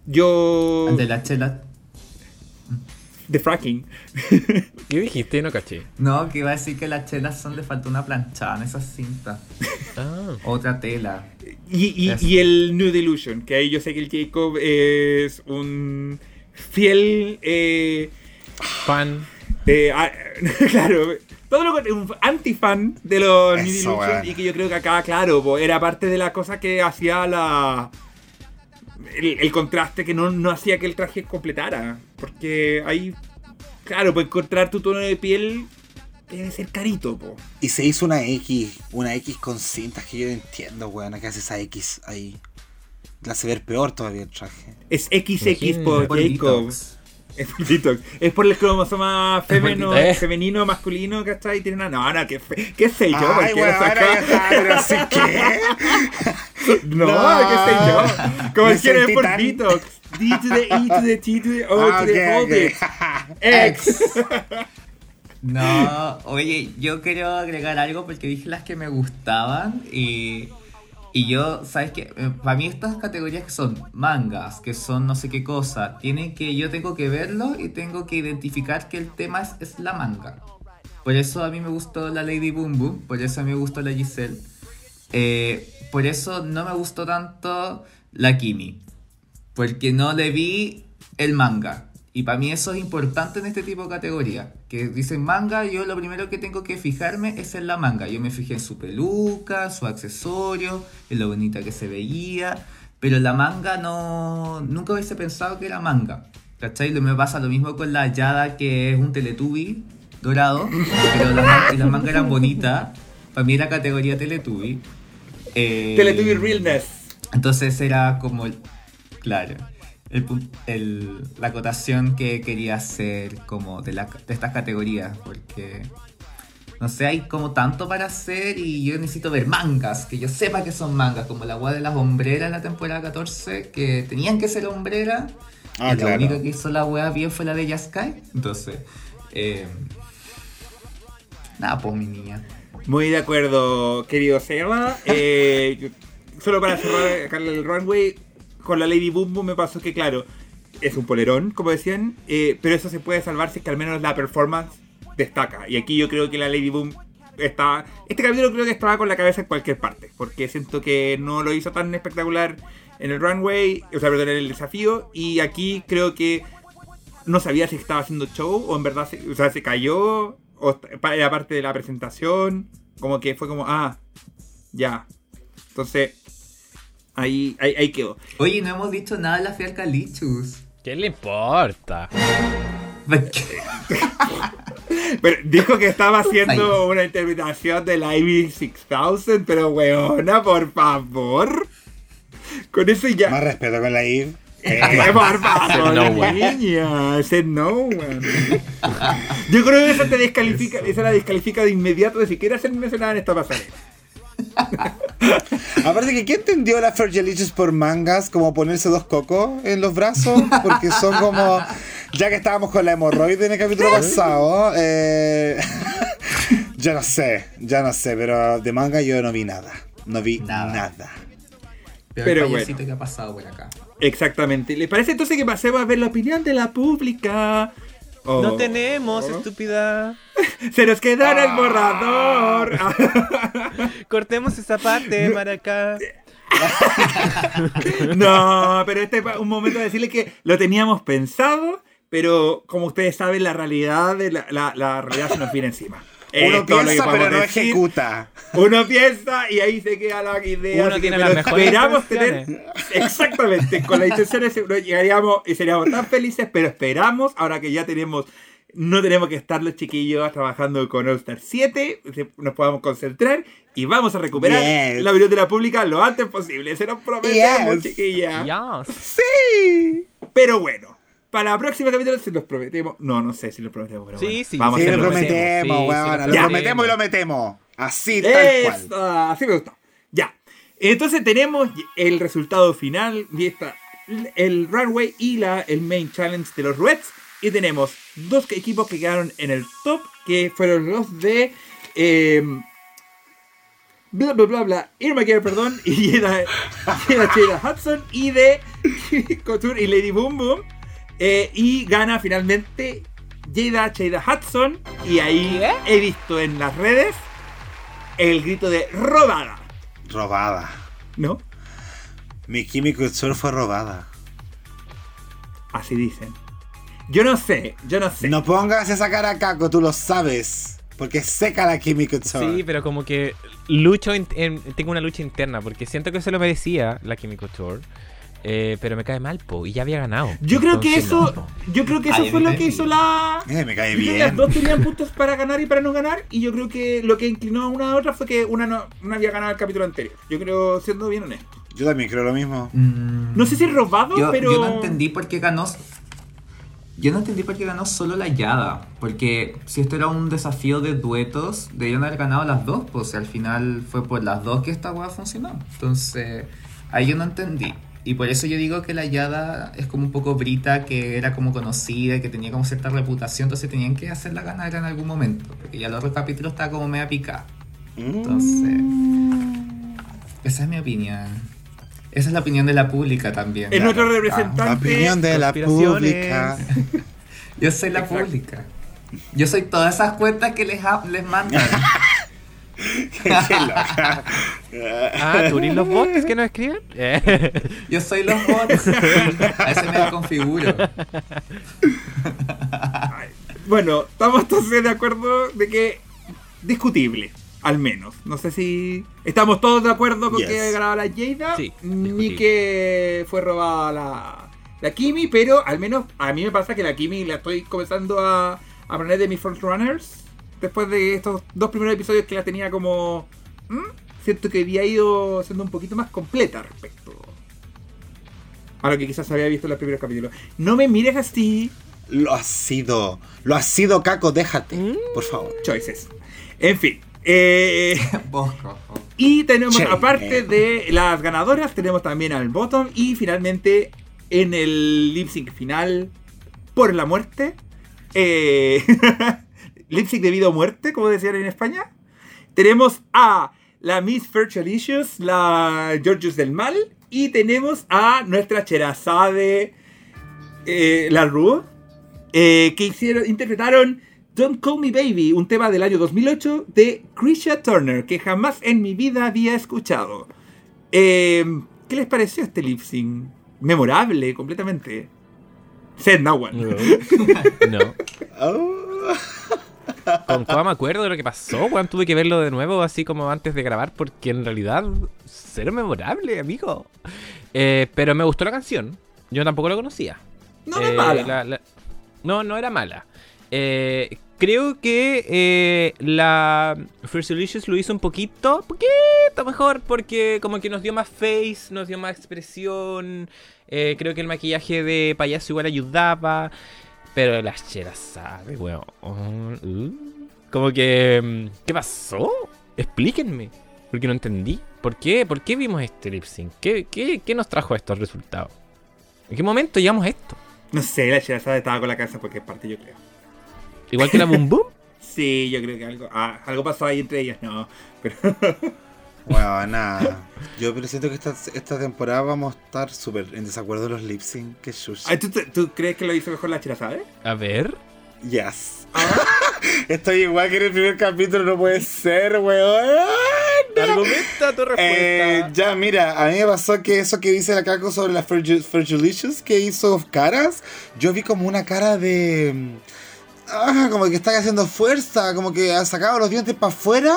yo. De la chela. De fracking. ¿Qué dijiste? No caché. No, que iba a decir que las chelas son le falta una planchada en esas cintas. Ah. Otra tela. Y, y- Eso. y el New Delusion, que ahí yo sé que el Jacob es un fiel. Eh, Fan. eh, ah, claro, todo lo con- un anti-fan de los Eso, weón. Y que yo creo que acá, claro, po, era parte de la cosa que hacía la. El, el contraste que no, no hacía que el traje completara. Porque ahí, claro, para encontrar tu tono de piel debe ser carito, po. Y se hizo una X, una X con cintas que yo no entiendo, weón. ¿Qué hace esa X ahí? La hace ver peor todavía el traje. Es XX por Por Jacob. detox. Es por detox. Es por el cromosoma femenino, detox. Eh. femenino, masculino, ¿cachai? Tiene una. No, no, qué, fe- qué sé yo, Ay, porque weón, lo saca- ahora ya está, que. No, No. qué sé yo. Como el quiero es por tan- detox. D to the E to the T to the O to the ok, hold it. ok. X. No, oye, yo quiero agregar algo porque dije las que me gustaban y, y yo, ¿sabes qué? Eh, Para mí estas categorías que son mangas, que son no sé qué cosa, tienen que, yo tengo que verlo y tengo que identificar que el tema es, la manga. Por eso a mí me gustó la Lady Boom Boom, por eso a mí me gustó la Giselle. Eh, por eso no me gustó tanto la Kimi, porque no le vi el manga. Y para mí eso es importante en este tipo de categoría. Que dicen manga, yo lo primero que tengo que fijarme es en la manga. Yo me fijé en su peluca, su accesorio, en lo bonita que se veía. Pero la manga no. Nunca hubiese pensado que era manga. ¿Cachai? Lo me pasa lo mismo con la Yada, que es un Teletubby dorado. Pero la, las mangas eran bonitas. Para mí era categoría Teletubby. Eh, Teletubby Realness. entonces era como. Claro. El, el- la acotación que quería hacer como de, la, de estas categorías. Porque. No sé, hay como tanto para hacer y yo necesito ver mangas, que yo sepa que son mangas, como la agua de las hombreras en la temporada 14, que tenían que ser hombreras. Ah, y claro. La única que hizo la wea bien fue la de Yaskai. Entonces, eh, nada, pues mi niña. Muy de acuerdo, querido Seba. Eh, solo para cerrar el runway, con la Lady Boom Boom me pasó que, claro, es un polerón, como decían, eh, pero eso se puede salvar si es que al menos la performance destaca. Y aquí yo creo que la Lady Boom está. Este capítulo creo que estaba con la cabeza en cualquier parte, porque siento que no lo hizo tan espectacular en el runway, o sea, perdón, en el desafío, y aquí creo que no sabía si estaba haciendo show o en verdad o sea, se cayó o era parte de la presentación. Como que fue como, ah, ya. Entonces, ahí, ahí, ahí quedó. Oye, no hemos dicho nada de la fiel Calichus. ¿Qué le importa? Pero dijo que estaba haciendo una interpretación del Ivy 6000, pero weona, por favor. Con eso ya. Más respeto con la. Eh, por favor, no one. niña. Said no. Yo creo que eso te descalifica, eso la descalifica de inmediato de siquiera ser mencionada en esta pasarela. Aparte que, ¿quién entendió la Fergalicious por mangas? Como ponerse dos cocos en los brazos. Porque son como. Ya que estábamos con la hemorroide en el capítulo pasado. Eh, ya no sé, ya no sé. Pero de manga yo no vi nada. No vi Nada. nada. Pero, Pero bueno. que ha pasado por acá. Exactamente. ¿Le parece entonces que pasemos a ver la opinión de la pública? Oh. No tenemos, estúpida. Se nos quedó el borrador. Cortemos esa parte, Maracá. no, pero este es un momento de decirle que lo teníamos pensado, pero como ustedes saben, la realidad de la, la- la realidad se nos viene encima. Uno lo que piensa, pero no decir. ejecuta. Uno piensa y ahí se queda la idea. Uno tiene que, las mejores esperamos tener. Exactamente, con las intenciones seguro llegaríamos y seríamos tan felices, pero esperamos, ahora que ya tenemos. No tenemos que estar los chiquillos trabajando con All Star 7, se- nos podamos concentrar y vamos a recuperar Yes. la biblioteca pública lo antes posible. Se nos prometemos, Yes. chiquillas. Yes. Sí. Pero bueno, para la próxima capítulo se los prometemos. No, no sé si los prometemos, pero Sí, bueno, sí, vamos Sí, a lo hacerlo. prometemos. prometemos, Sí, sí, weón. lo prometemos y lo metemos. Así, tal cual. Eso, así me gustó. Ya. Entonces tenemos el resultado final y esta, el runway y la, el main challenge de los Reds. Y tenemos dos equipos que quedaron en el top, que fueron los de... eh, bla bla bla bla, Irma Gare, perdón, y era, y era Sheila Hudson, y de Couture y Lady Boom Boom. Eh, y gana finalmente Jada Sheila Hudson. Y ahí ¿Qué? he visto en las redes el grito de robada, Robada. ¿no? Mi Chemical Sur fue robada. Así dicen. Yo no sé, yo no sé. No pongas esa cara a Caco, tú lo sabes. Porque seca la Chemical Sur. Sí, pero como que lucho en- tengo una lucha interna porque siento que se lo merecía la Kimmy Couture. Eh, pero me cae mal, po, y ya había ganado. Yo creo que Entonces, eso, no, yo creo que eso Ay, fue lo que hizo la. Eh, me cae que Las bien. dos tenían puntos para ganar y para no ganar. Y yo creo que lo que inclinó a una a otra fue que una no, no había ganado el capítulo anterior. Yo creo, siendo bien honesto. Yo también creo lo mismo. Mm, No sé si es robado, yo, pero. yo no entendí por qué ganó. Yo no entendí por qué ganó solo la Yada. Porque si esto era un desafío de duetos, debían haber ganado las dos. Pues al final fue por las dos que esta weá funcionó. Entonces, ahí yo no entendí. Y por eso yo digo que la Yada es como un poco Brita, que era como conocida, que tenía como cierta reputación. Entonces tenían que hacerla ganar en algún momento. Porque ya el otro capítulo estaba como media picada. Entonces, esa es mi opinión. Esa es la opinión de la pública también. Es nuestro representante. La opinión de la pública. Yo soy la Exacto. pública. Yo soy todas esas cuentas que les, les mandan. Ah, ¿tú eres los bots que nos escriben? Yo soy los bots. A ese me configuro. Bueno, estamos entonces de acuerdo de que. Discutible, al menos. No sé si. Estamos todos de acuerdo con Yes. que ganaba la Jada. Sí, ni que fue robada la, la Kimi, pero al menos a mí me pasa que la Kimi la estoy comenzando a, a poner de mis frontrunners. Después de estos dos primeros episodios que la tenía como. ¿Mm? Siento que había ido siendo un poquito más completa respecto a lo que quizás había visto en los primeros capítulos. No me mires así, Lo ha sido. Lo ha sido, Caco, déjate. Por favor. choices. En fin. eh, y tenemos, Che. aparte de las ganadoras, tenemos también al bottom. Y finalmente, en el lip sync final, por la muerte. Eh, lip sync debido a muerte, como decían en España. Tenemos a la Miss Virtualicious, la Georgios del Mal. Y tenemos a nuestra Cherazade, eh, la Rue, eh, que hicieron, interpretaron Don't Call Me Baby, un tema del año 2008 de Krisha Turner, que jamás en mi vida había escuchado. Eh, ¿Qué les pareció este lip sync? Memorable, completamente. Said no one. no. Oh. Con Coa me acuerdo de lo que pasó, weón. Tuve que verlo de nuevo, así como antes de grabar, porque en realidad, cero memorable, amigo. Eh, pero me gustó la canción. Yo tampoco la conocía. No, Eh, mala. la- la- No, no era mala. Eh, creo que eh, la First Delicious lo hizo un poquito, poquito mejor, porque como que nos dio más face, nos dio más expresión. Eh, creo que el maquillaje de payaso igual ayudaba. Pero las cheras, ¿sabe, weón? Uh, como que... mm, ¿Qué pasó? Explíquenme. Porque no entendí. ¿Por qué? ¿Por qué vimos este lip sync? ¿Qué, qué, qué nos trajo estos resultados? ¿En qué momento llegamos a esto? No sé, la Cherazade estaba con la cabeza porque es parte, yo creo. Igual que la Boom Boom. Sí, yo creo que algo, ah, algo pasó ahí entre ellas, no. Pero, Bueno, nada. Yo siento que esta, esta temporada vamos a estar súper en desacuerdo de los lip sync. Que shush. Ay, ¿tú, tú crees que lo hizo mejor la Cherazade? A ver. Yes. Estoy igual que en el primer capítulo, no puede ser, weón. Argumenta tu Eh, respuesta. ya, mira, a mí me pasó que eso que dice la Caco sobre las Ferg- Fergalicious que hizo caras, yo vi como una cara de. Ah, como que está haciendo fuerza, como que ha sacado los dientes para afuera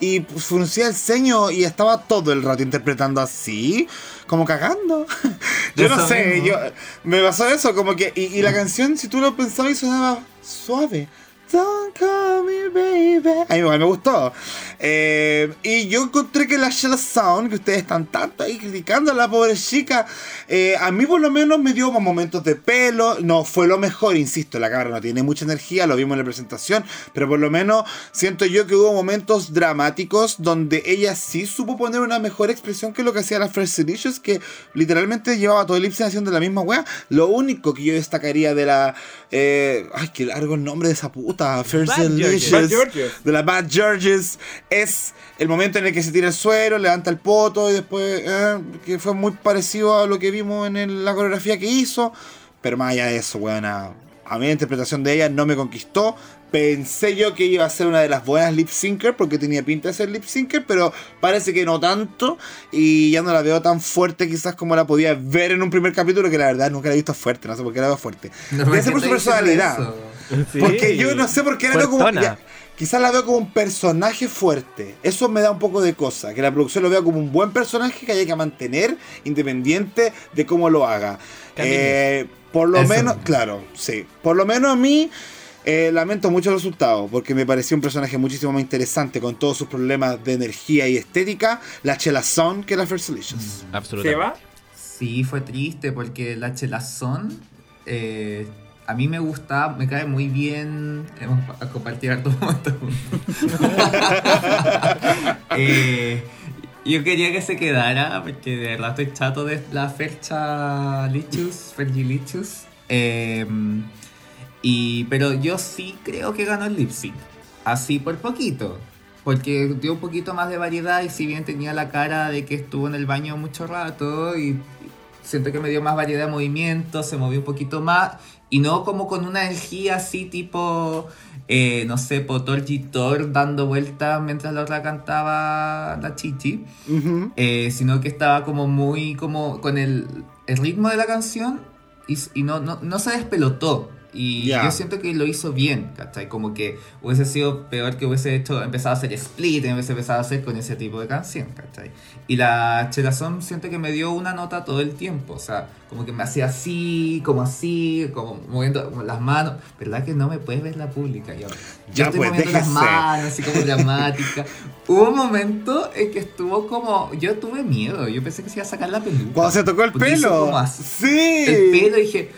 y fruncía el ceño y estaba todo el rato interpretando así, como cagando. yo no sé, mismo. yo me pasó eso, como que. Y, y la canción, si tú lo pensabas, sonaba suave. Don't call me baby. A mí igual me gustó. Eh, y yo encontré que la Shella Sound, que ustedes están tanto ahí criticando a la pobre chica, eh, a mí por lo menos me dio momentos de pelo. No fue lo mejor, insisto, la cámara no tiene mucha energía, lo vimos en la presentación, pero por lo menos siento yo que hubo momentos dramáticos donde ella sí supo poner una mejor expresión que lo que hacía la First Delicious, que literalmente llevaba todo el haciendo la misma wea. Lo único que yo destacaría de la. Eh, ay, qué largo el nombre de esa puta. First Bad Georges. Delicious. Bad Georges. De la Bad Georges. Es el momento en el que se tira el suero, levanta el poto y después. eh, que fue muy parecido a lo que vimos en el- la coreografía que hizo. Pero más allá de eso, weona. A mí la interpretación de ella no me conquistó. Pensé yo que iba a ser una de las buenas lip syncer porque tenía pinta de ser lip syncer, pero parece que no tanto. Y ya no la veo tan fuerte quizás como la podía ver en un primer capítulo, que la verdad nunca la he visto fuerte, no sé por qué la veo fuerte. No, Debe ser por ¿qué su personalidad. Sí. Porque yo no sé por qué la veo como. Ya, quizás la veo como un personaje fuerte. Eso me da un poco de cosa. Que la producción lo vea como un buen personaje que haya que mantener independiente de cómo lo haga. Eh, por lo Eso menos, claro, sí. Por lo menos a mí. eh, lamento mucho el resultado porque me pareció un personaje muchísimo más interesante con todos sus problemas de energía y estética, la Chelazón que la First Delicious. ¿Se Absolutamente. va? Sí, fue triste porque la chelazón eh, a mí me gusta, me cae muy bien. Hemos pa- compartido hartos momentos juntos. Eh, yo quería que se quedara porque de verdad estoy chato de la Fercha Lichus, Fergilichus. Eh, pero yo sí creo que ganó el lip sync. Así por poquito. Porque dio un poquito más de variedad y si bien tenía la cara de que estuvo en el baño mucho rato y siento que me dio más variedad de movimientos, se movió un poquito más y no como con una energía así tipo, eh, no sé, Potor Gitor dando vueltas mientras la otra cantaba la chichi, eh, sino que estaba como muy como con el, el ritmo de la canción y, y no, no, no se despelotó. Y Ya. yo siento que lo hizo bien, ¿cachai? Como que hubiese sido peor que hubiese hecho, empezado a hacer split, hubiese empezado a hacer con ese tipo de canción, ¿cachai? Y la Chelazón siento que me dio una nota todo el tiempo, o sea, como que me hacía así, como así, como moviendo como las manos. ¿Verdad que no me puedes ver la pública? Yo, Ya, yo estoy pues, moviendo las déjese. manos, así como dramática. Hubo un momento en que estuvo como, yo tuve miedo, yo pensé que se iba a sacar la peluca. Cuando se tocó el pelo. como así Sí. el pelo dije,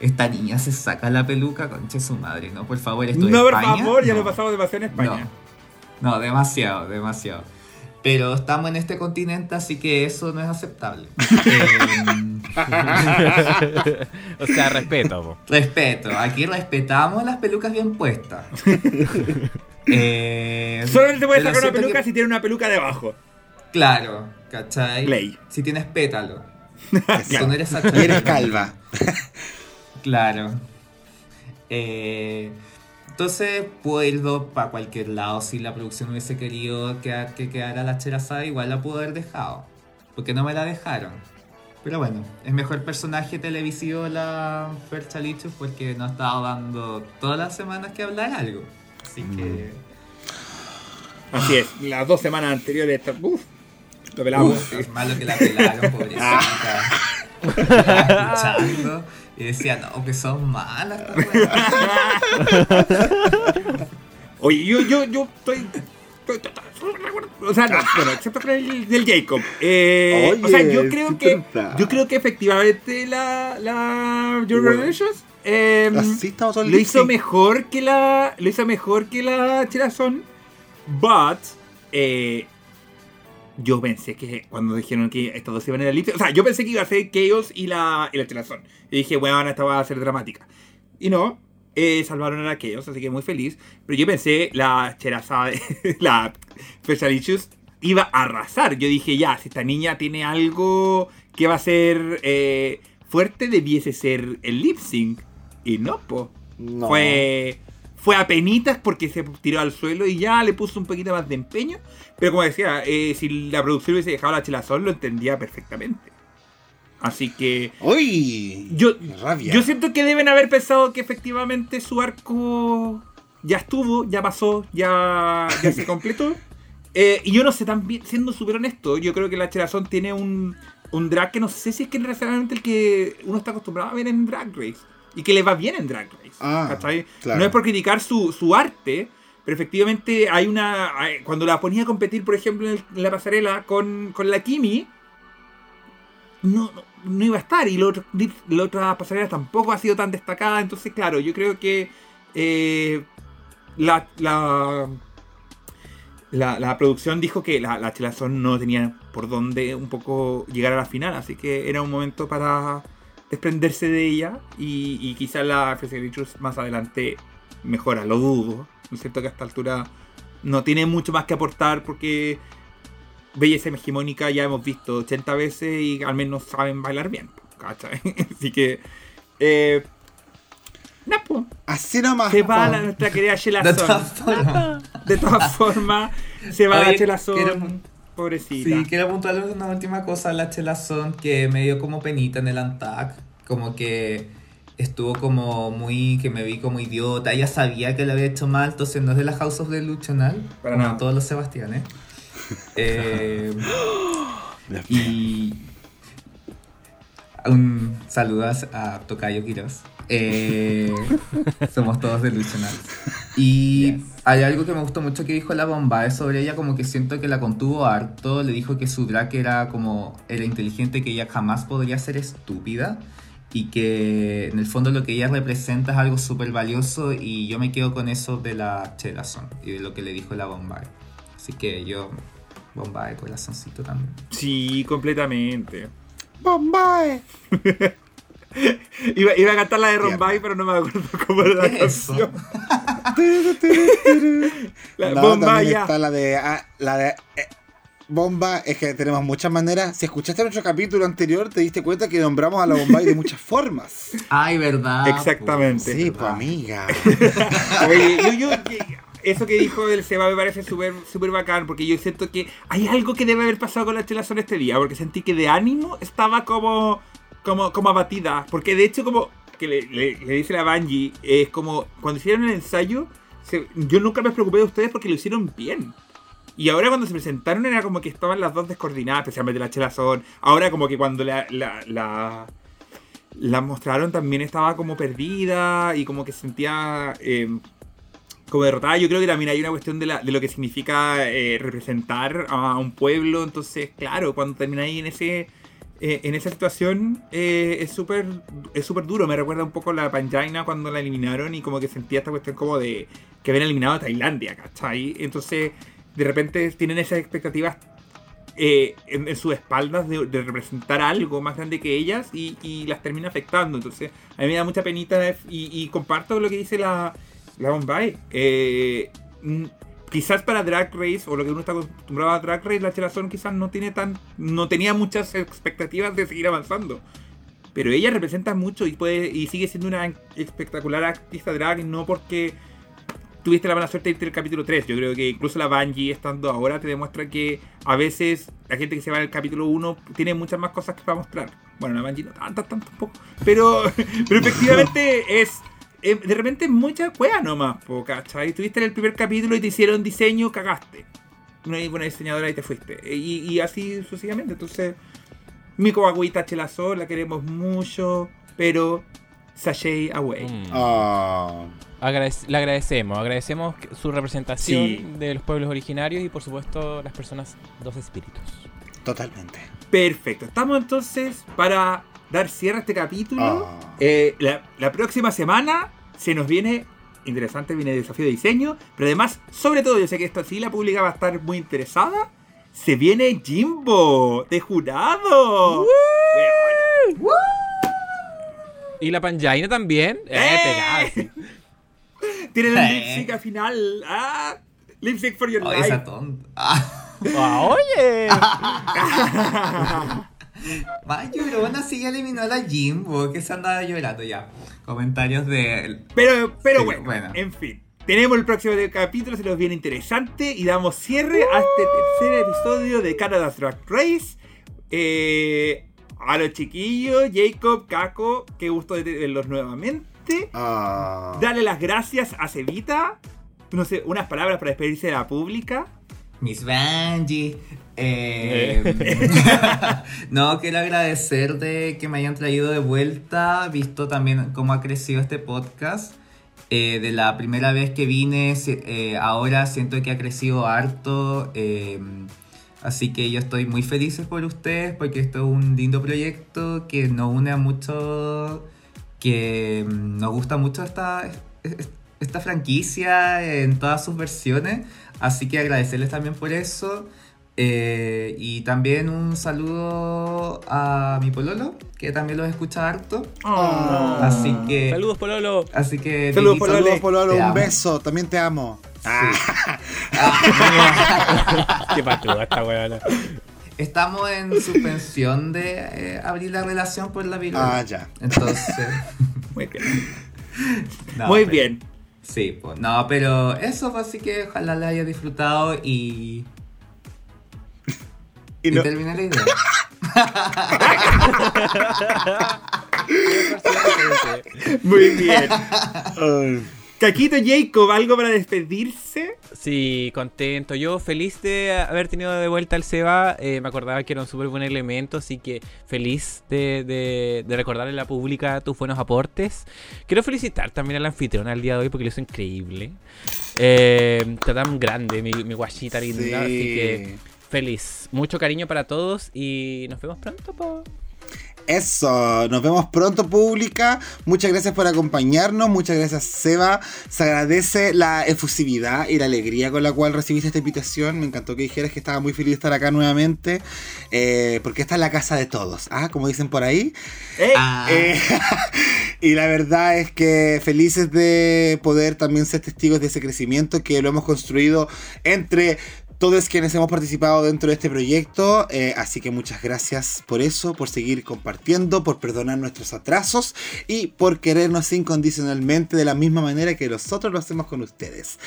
esta niña se saca la peluca, conche su madre, ¿no? Por favor, esto es No, por España. favor, ya No. lo he pasado demasiado en España. No, demasiado, demasiado. Pero estamos en este continente, así que eso no es aceptable. Em, o sea, respeto. po. respeto, aquí respetamos las pelucas bien puestas. Eh, Solamente puedes sacar una peluca que- si tiene una peluca debajo. Claro, ¿cachai? Ley. Si tienes pétalo. Si tú no eres calva. Claro. Eh, entonces puedo ir para cualquier lado. Si la producción hubiese querido que, que quedara la cherazada, igual la pudo haber dejado. Porque no me la dejaron. Pero bueno, es mejor personaje televisivo la Fercha Lichus porque nos ha estado dando todas las semanas que hablar algo. Así que. Así es, las dos semanas anteriores. Uf, lo pelamos. Uf, es malo que la pelaron, pobrecita. Y decía, no, que son malas. estas weas". Oye, yo, yo, yo estoy. O sea, no, bueno, excepto con el del Jacob. Eh, o sea, yo Oye, creo que. verdad. Yo creo que efectivamente la. La. Your Bueno. Relations. eh, lo hizo mejor que la. Lo hizo mejor que la Chirazón. But. eh, yo pensé que cuando dijeron que estas dos iban a ir al lip sync- O sea, yo pensé que iba a ser Chaos y la, y la. Y dije, bueno, esta va a ser dramática. Y no, eh, salvaron a Chaos, así que muy feliz. Pero yo pensé, la Cherazada, la Specialicious, iba a arrasar. Yo dije, ya, si esta niña tiene algo que va a ser eh, fuerte, debiese ser el lip sync. Y no, po. No. Fue, fue a penitas porque se tiró al suelo y ya le puso un poquito más de empeño. Pero como decía, eh, si la producción hubiese dejado la chelazón, lo entendía perfectamente. Así que ¡Uy! yo, rabia. yo siento que deben haber pensado que efectivamente su arco ya estuvo, ya pasó, ya, ya se completó. Eh, y yo no sé, también, siendo súper honesto, yo creo que la Chelazón tiene un, un drag que no sé si es que es necesariamente el que uno está acostumbrado a ver en Drag Race. Y que le va bien en Drag Race. Ah. No es por criticar su, su arte, pero efectivamente hay una... hay- Cuando la ponía a competir, por ejemplo, en, el- en la pasarela con, con la Kimi, no, no, no iba a estar. Y la otra, la otra pasarela tampoco ha sido tan destacada. Entonces, claro, yo creo que eh, la, la, la, la producción dijo que la, la Chelazón no tenía por dónde un poco llegar a la final. Así que era un momento para desprenderse de ella. Y, y quizás la Felicitous más adelante mejora, lo dudo. ¿No es cierto que a esta altura no tiene mucho más que aportar porque belleza hegemónica ya hemos visto 80 veces y al menos saben bailar bien. ¿cachai? Así que. Eh, nah, po. Así nomás. se va la, nuestra querida De Shelazón. todas formas. De todas formas, se va la Oye, Shelazón. Pobrecita. Sí, quiero puntuar una última cosa. La chelazón que me dio como penita en el Antac. Como que estuvo como muy. que me vi como idiota. Ella sabía que lo había hecho mal, entonces no es de la House of Delusional. Para como nada. todos los Sebastianes. Eh, y. Un saludo a, a Tocayo Quiroz. Eh, somos todos delusionales. Y hay algo que me gustó mucho que dijo la bomba sobre ella, como que siento que la contuvo harto. Le dijo que su drag era como era inteligente, que ella jamás podría ser estúpida. Y que en el fondo lo que ella representa es algo súper valioso. Y yo me quedo con eso de la Cherazón y de lo que le dijo la bomba. Así que yo, bomba de corazoncito también. Sí, completamente. Bombay. Iba, iba a cantar la de. Rombay, pero no me acuerdo cómo era la ¿Qué es canción. La No, bomba ya. está la de. ah, la de eh, bomba, es que tenemos muchas maneras. Si escuchaste nuestro capítulo anterior, te diste cuenta que nombramos a la Bombay de muchas formas. Ay, verdad. Exactamente. Sí, es pues amiga. Oye, yo, eso que dijo el Seba me parece súper súper bacán, porque yo siento que hay algo que debe haber pasado con la Chelazón este día, porque sentí que de ánimo estaba como, como, como abatida, porque de hecho como que le, le- le dice la Bungie, es como cuando hicieron el ensayo, se- yo nunca me preocupé de ustedes porque lo hicieron bien. Y ahora cuando se presentaron era como que estaban las dos descoordinadas, especialmente la Chelazón. Ahora como que cuando la, la, la, la mostraron también estaba como perdida y como que sentía eh, como derrotada. Yo creo que también hay una cuestión de, la- de lo que significa eh, representar a un pueblo. Entonces, claro, cuando termina ahí en ese eh, en esa situación eh, es súper es súper duro. Me recuerda un poco la Panjaina cuando la eliminaron y como que sentía esta cuestión como de que habían eliminado a Tailandia, ¿cachai? Entonces, de repente tienen esas expectativas eh, en, en sus espaldas de, representar algo más grande que ellas y, las termina afectando. Entonces, a mí me da mucha penita y, comparto lo que dice la, la Bombay. Eh, quizás para Drag Race, o lo que uno está acostumbrado a Drag Race, la Chelazón quizás no tiene tan. no tenía muchas expectativas de seguir avanzando. Pero ella representa mucho y puede. y sigue siendo una espectacular artista drag, no porque tuviste la mala suerte de irte al capítulo 3. Yo creo que incluso la Bungie estando ahora te demuestra que a veces la gente que se va al capítulo 1 tiene muchas más cosas que para mostrar. Bueno, la Bungie no tantas, tantas, poco. Pero, pero efectivamente es. Eh, de repente es mucha cueva nomás, po, ¿cachai? Estuviste en el primer capítulo y te hicieron diseño, cagaste. Una buena diseñadora y te fuiste. Y, y así sucesivamente. Entonces, Miko Agüita Chelazón, la queremos mucho, pero sashay away. Mm. Ah. Agradec- le agradecemos, agradecemos su representación Sí. de los pueblos originarios y por supuesto las personas dos espíritus. totalmente. Perfecto. Estamos entonces para dar cierre a este capítulo. Ah. Eh, la, la próxima semana se nos viene interesante, viene desafío de diseño, pero además, sobre todo, yo sé que esto sí la pública va a estar muy interesada. Se viene Jimbo de jurado. Weona. Y la Panjaina también. Eh, ¡Eh! Tienen el Eh. lip sync al final. Ah, lip sync for your Oh, life. esa tonta. Ah. Ah, oye. Más llorona sí ya eliminó a la Jimbo, que se andaba llorando ya. Comentarios de él. Pero, pero Sí, bueno, bueno. en fin. Tenemos el próximo capítulo, se nos viene interesante y damos cierre a este tercer episodio de Canada's Drag Race. Eh, a los chiquillos, Jacob, Kako, qué gusto de verlos nuevamente. Ah. Dale las gracias a Cevita. No sé, unas palabras para despedirse de la pública. Miss Banji. Eh, no, quiero agradecer de que me hayan traído de vuelta, visto también cómo ha crecido este podcast. Eh, de la primera vez que vine, eh, ahora siento que ha crecido harto. eh, así que yo estoy muy feliz por ustedes porque esto es un lindo proyecto que nos une a mucho, que mm, nos gusta mucho esta, esta franquicia en todas sus versiones. Así que agradecerles también por eso. Eh, y también un saludo a mi pololo, que también los escucha harto. Oh. Así que. Saludos, Pololo. Así que. Saludos, Pololo. Saludos, Pololo, un amo. beso, también te amo. Qué patúa esta weona. Estamos en suspensión de eh, abrir la relación por la viruela. Ah, ya. Entonces. Muy bien. no, Muy pero- bien. Sí, pues. No, pero eso, pues, así que ojalá la haya disfrutado y. Y Y, no- terminé la idea. Muy bien. Caquito Jacob, ¿algo para despedirse? Sí, contento. Yo feliz de haber tenido de vuelta al Seba. Eh, me acordaba que era un súper buen elemento, así que feliz de, de, de recordarle a la pública tus buenos aportes. Quiero felicitar también al anfitrión al día de hoy porque lo hizo increíble. Eh, está tan grande, mi, mi guachita linda, así que feliz. Mucho cariño para todos y nos vemos pronto, po. Eso, nos vemos pronto pública. Muchas gracias por acompañarnos, muchas gracias Seba. Se agradece la efusividad y la alegría con la cual recibiste esta invitación. Me encantó que dijeras que estaba muy feliz de estar acá nuevamente, eh, porque esta es la casa de todos, ¿ah? como dicen por ahí. Ah, Eh, y la verdad es que felices de poder también ser testigos de ese crecimiento que lo hemos construido entre todos quienes hemos participado dentro de este proyecto. Eh, así que muchas gracias por eso, por seguir compartiendo, por perdonar nuestros atrasos y por querernos incondicionalmente de la misma manera que nosotros lo hacemos con ustedes.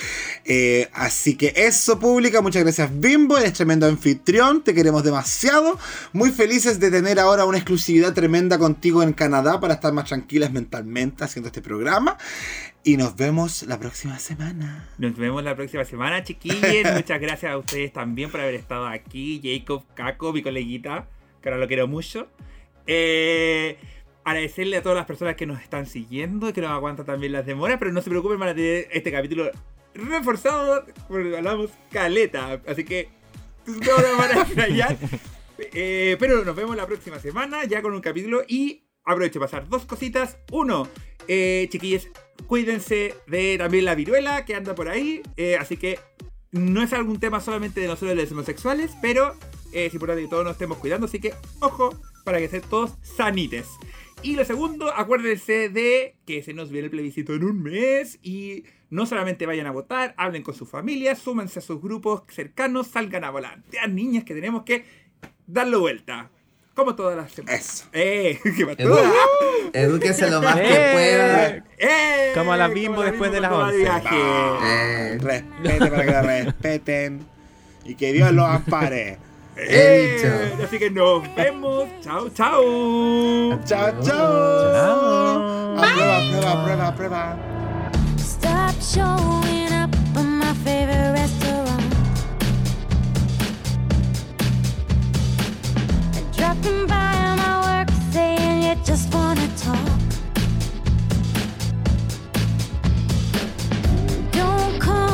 Eh, así que eso, pública. Muchas gracias, Bimbo. Eres tremendo anfitrión. Te queremos demasiado. Muy felices de tener ahora una exclusividad tremenda contigo en Canadá para estar más tranquilas mentalmente haciendo este programa. Y nos vemos la próxima semana. Nos vemos la próxima semana, chiquillos. Muchas gracias a ustedes también por haber estado aquí. Jacob, Caco, mi coleguita, que ahora lo quiero mucho. Eh, agradecerle a todas las personas que nos están siguiendo y que nos aguantan también las demoras, pero no se preocupen, van a tener este capítulo reforzado porque hablamos caleta. Así que no nos van a extrañar. Eh, pero nos vemos la próxima semana ya con un capítulo y aprovecho para pasar dos cositas. Uno, eh, chiquillos, cuídense de también la viruela que anda por ahí. eh, así que no es algún tema solamente de nosotros los homosexuales, pero eh, es importante que todos nos estemos cuidando. Así que ojo para que estén todos sanites. Y lo segundo, acuérdense de que se nos viene el plebiscito en un mes y no solamente vayan a votar, hablen con sus familias, súmense a sus grupos cercanos, salgan a volantear, niñas que tenemos que darlo vuelta. Como todas las semanas. Eso. ¡Eh! ¡Qué Edu- patura! Edúquense lo más que Eh. puedan. ¡Eh! Como la Bimbo Como después de Bimbo las como la 11. viaje. Eh, Respete para que la respeten. Y que Dios los ampare. He dicho. Eh, Así que nos vemos. Chao, chao. Chao, chao. Chao. Aprueba, aprueba, aprueba, aprueba. Stop showing Don't come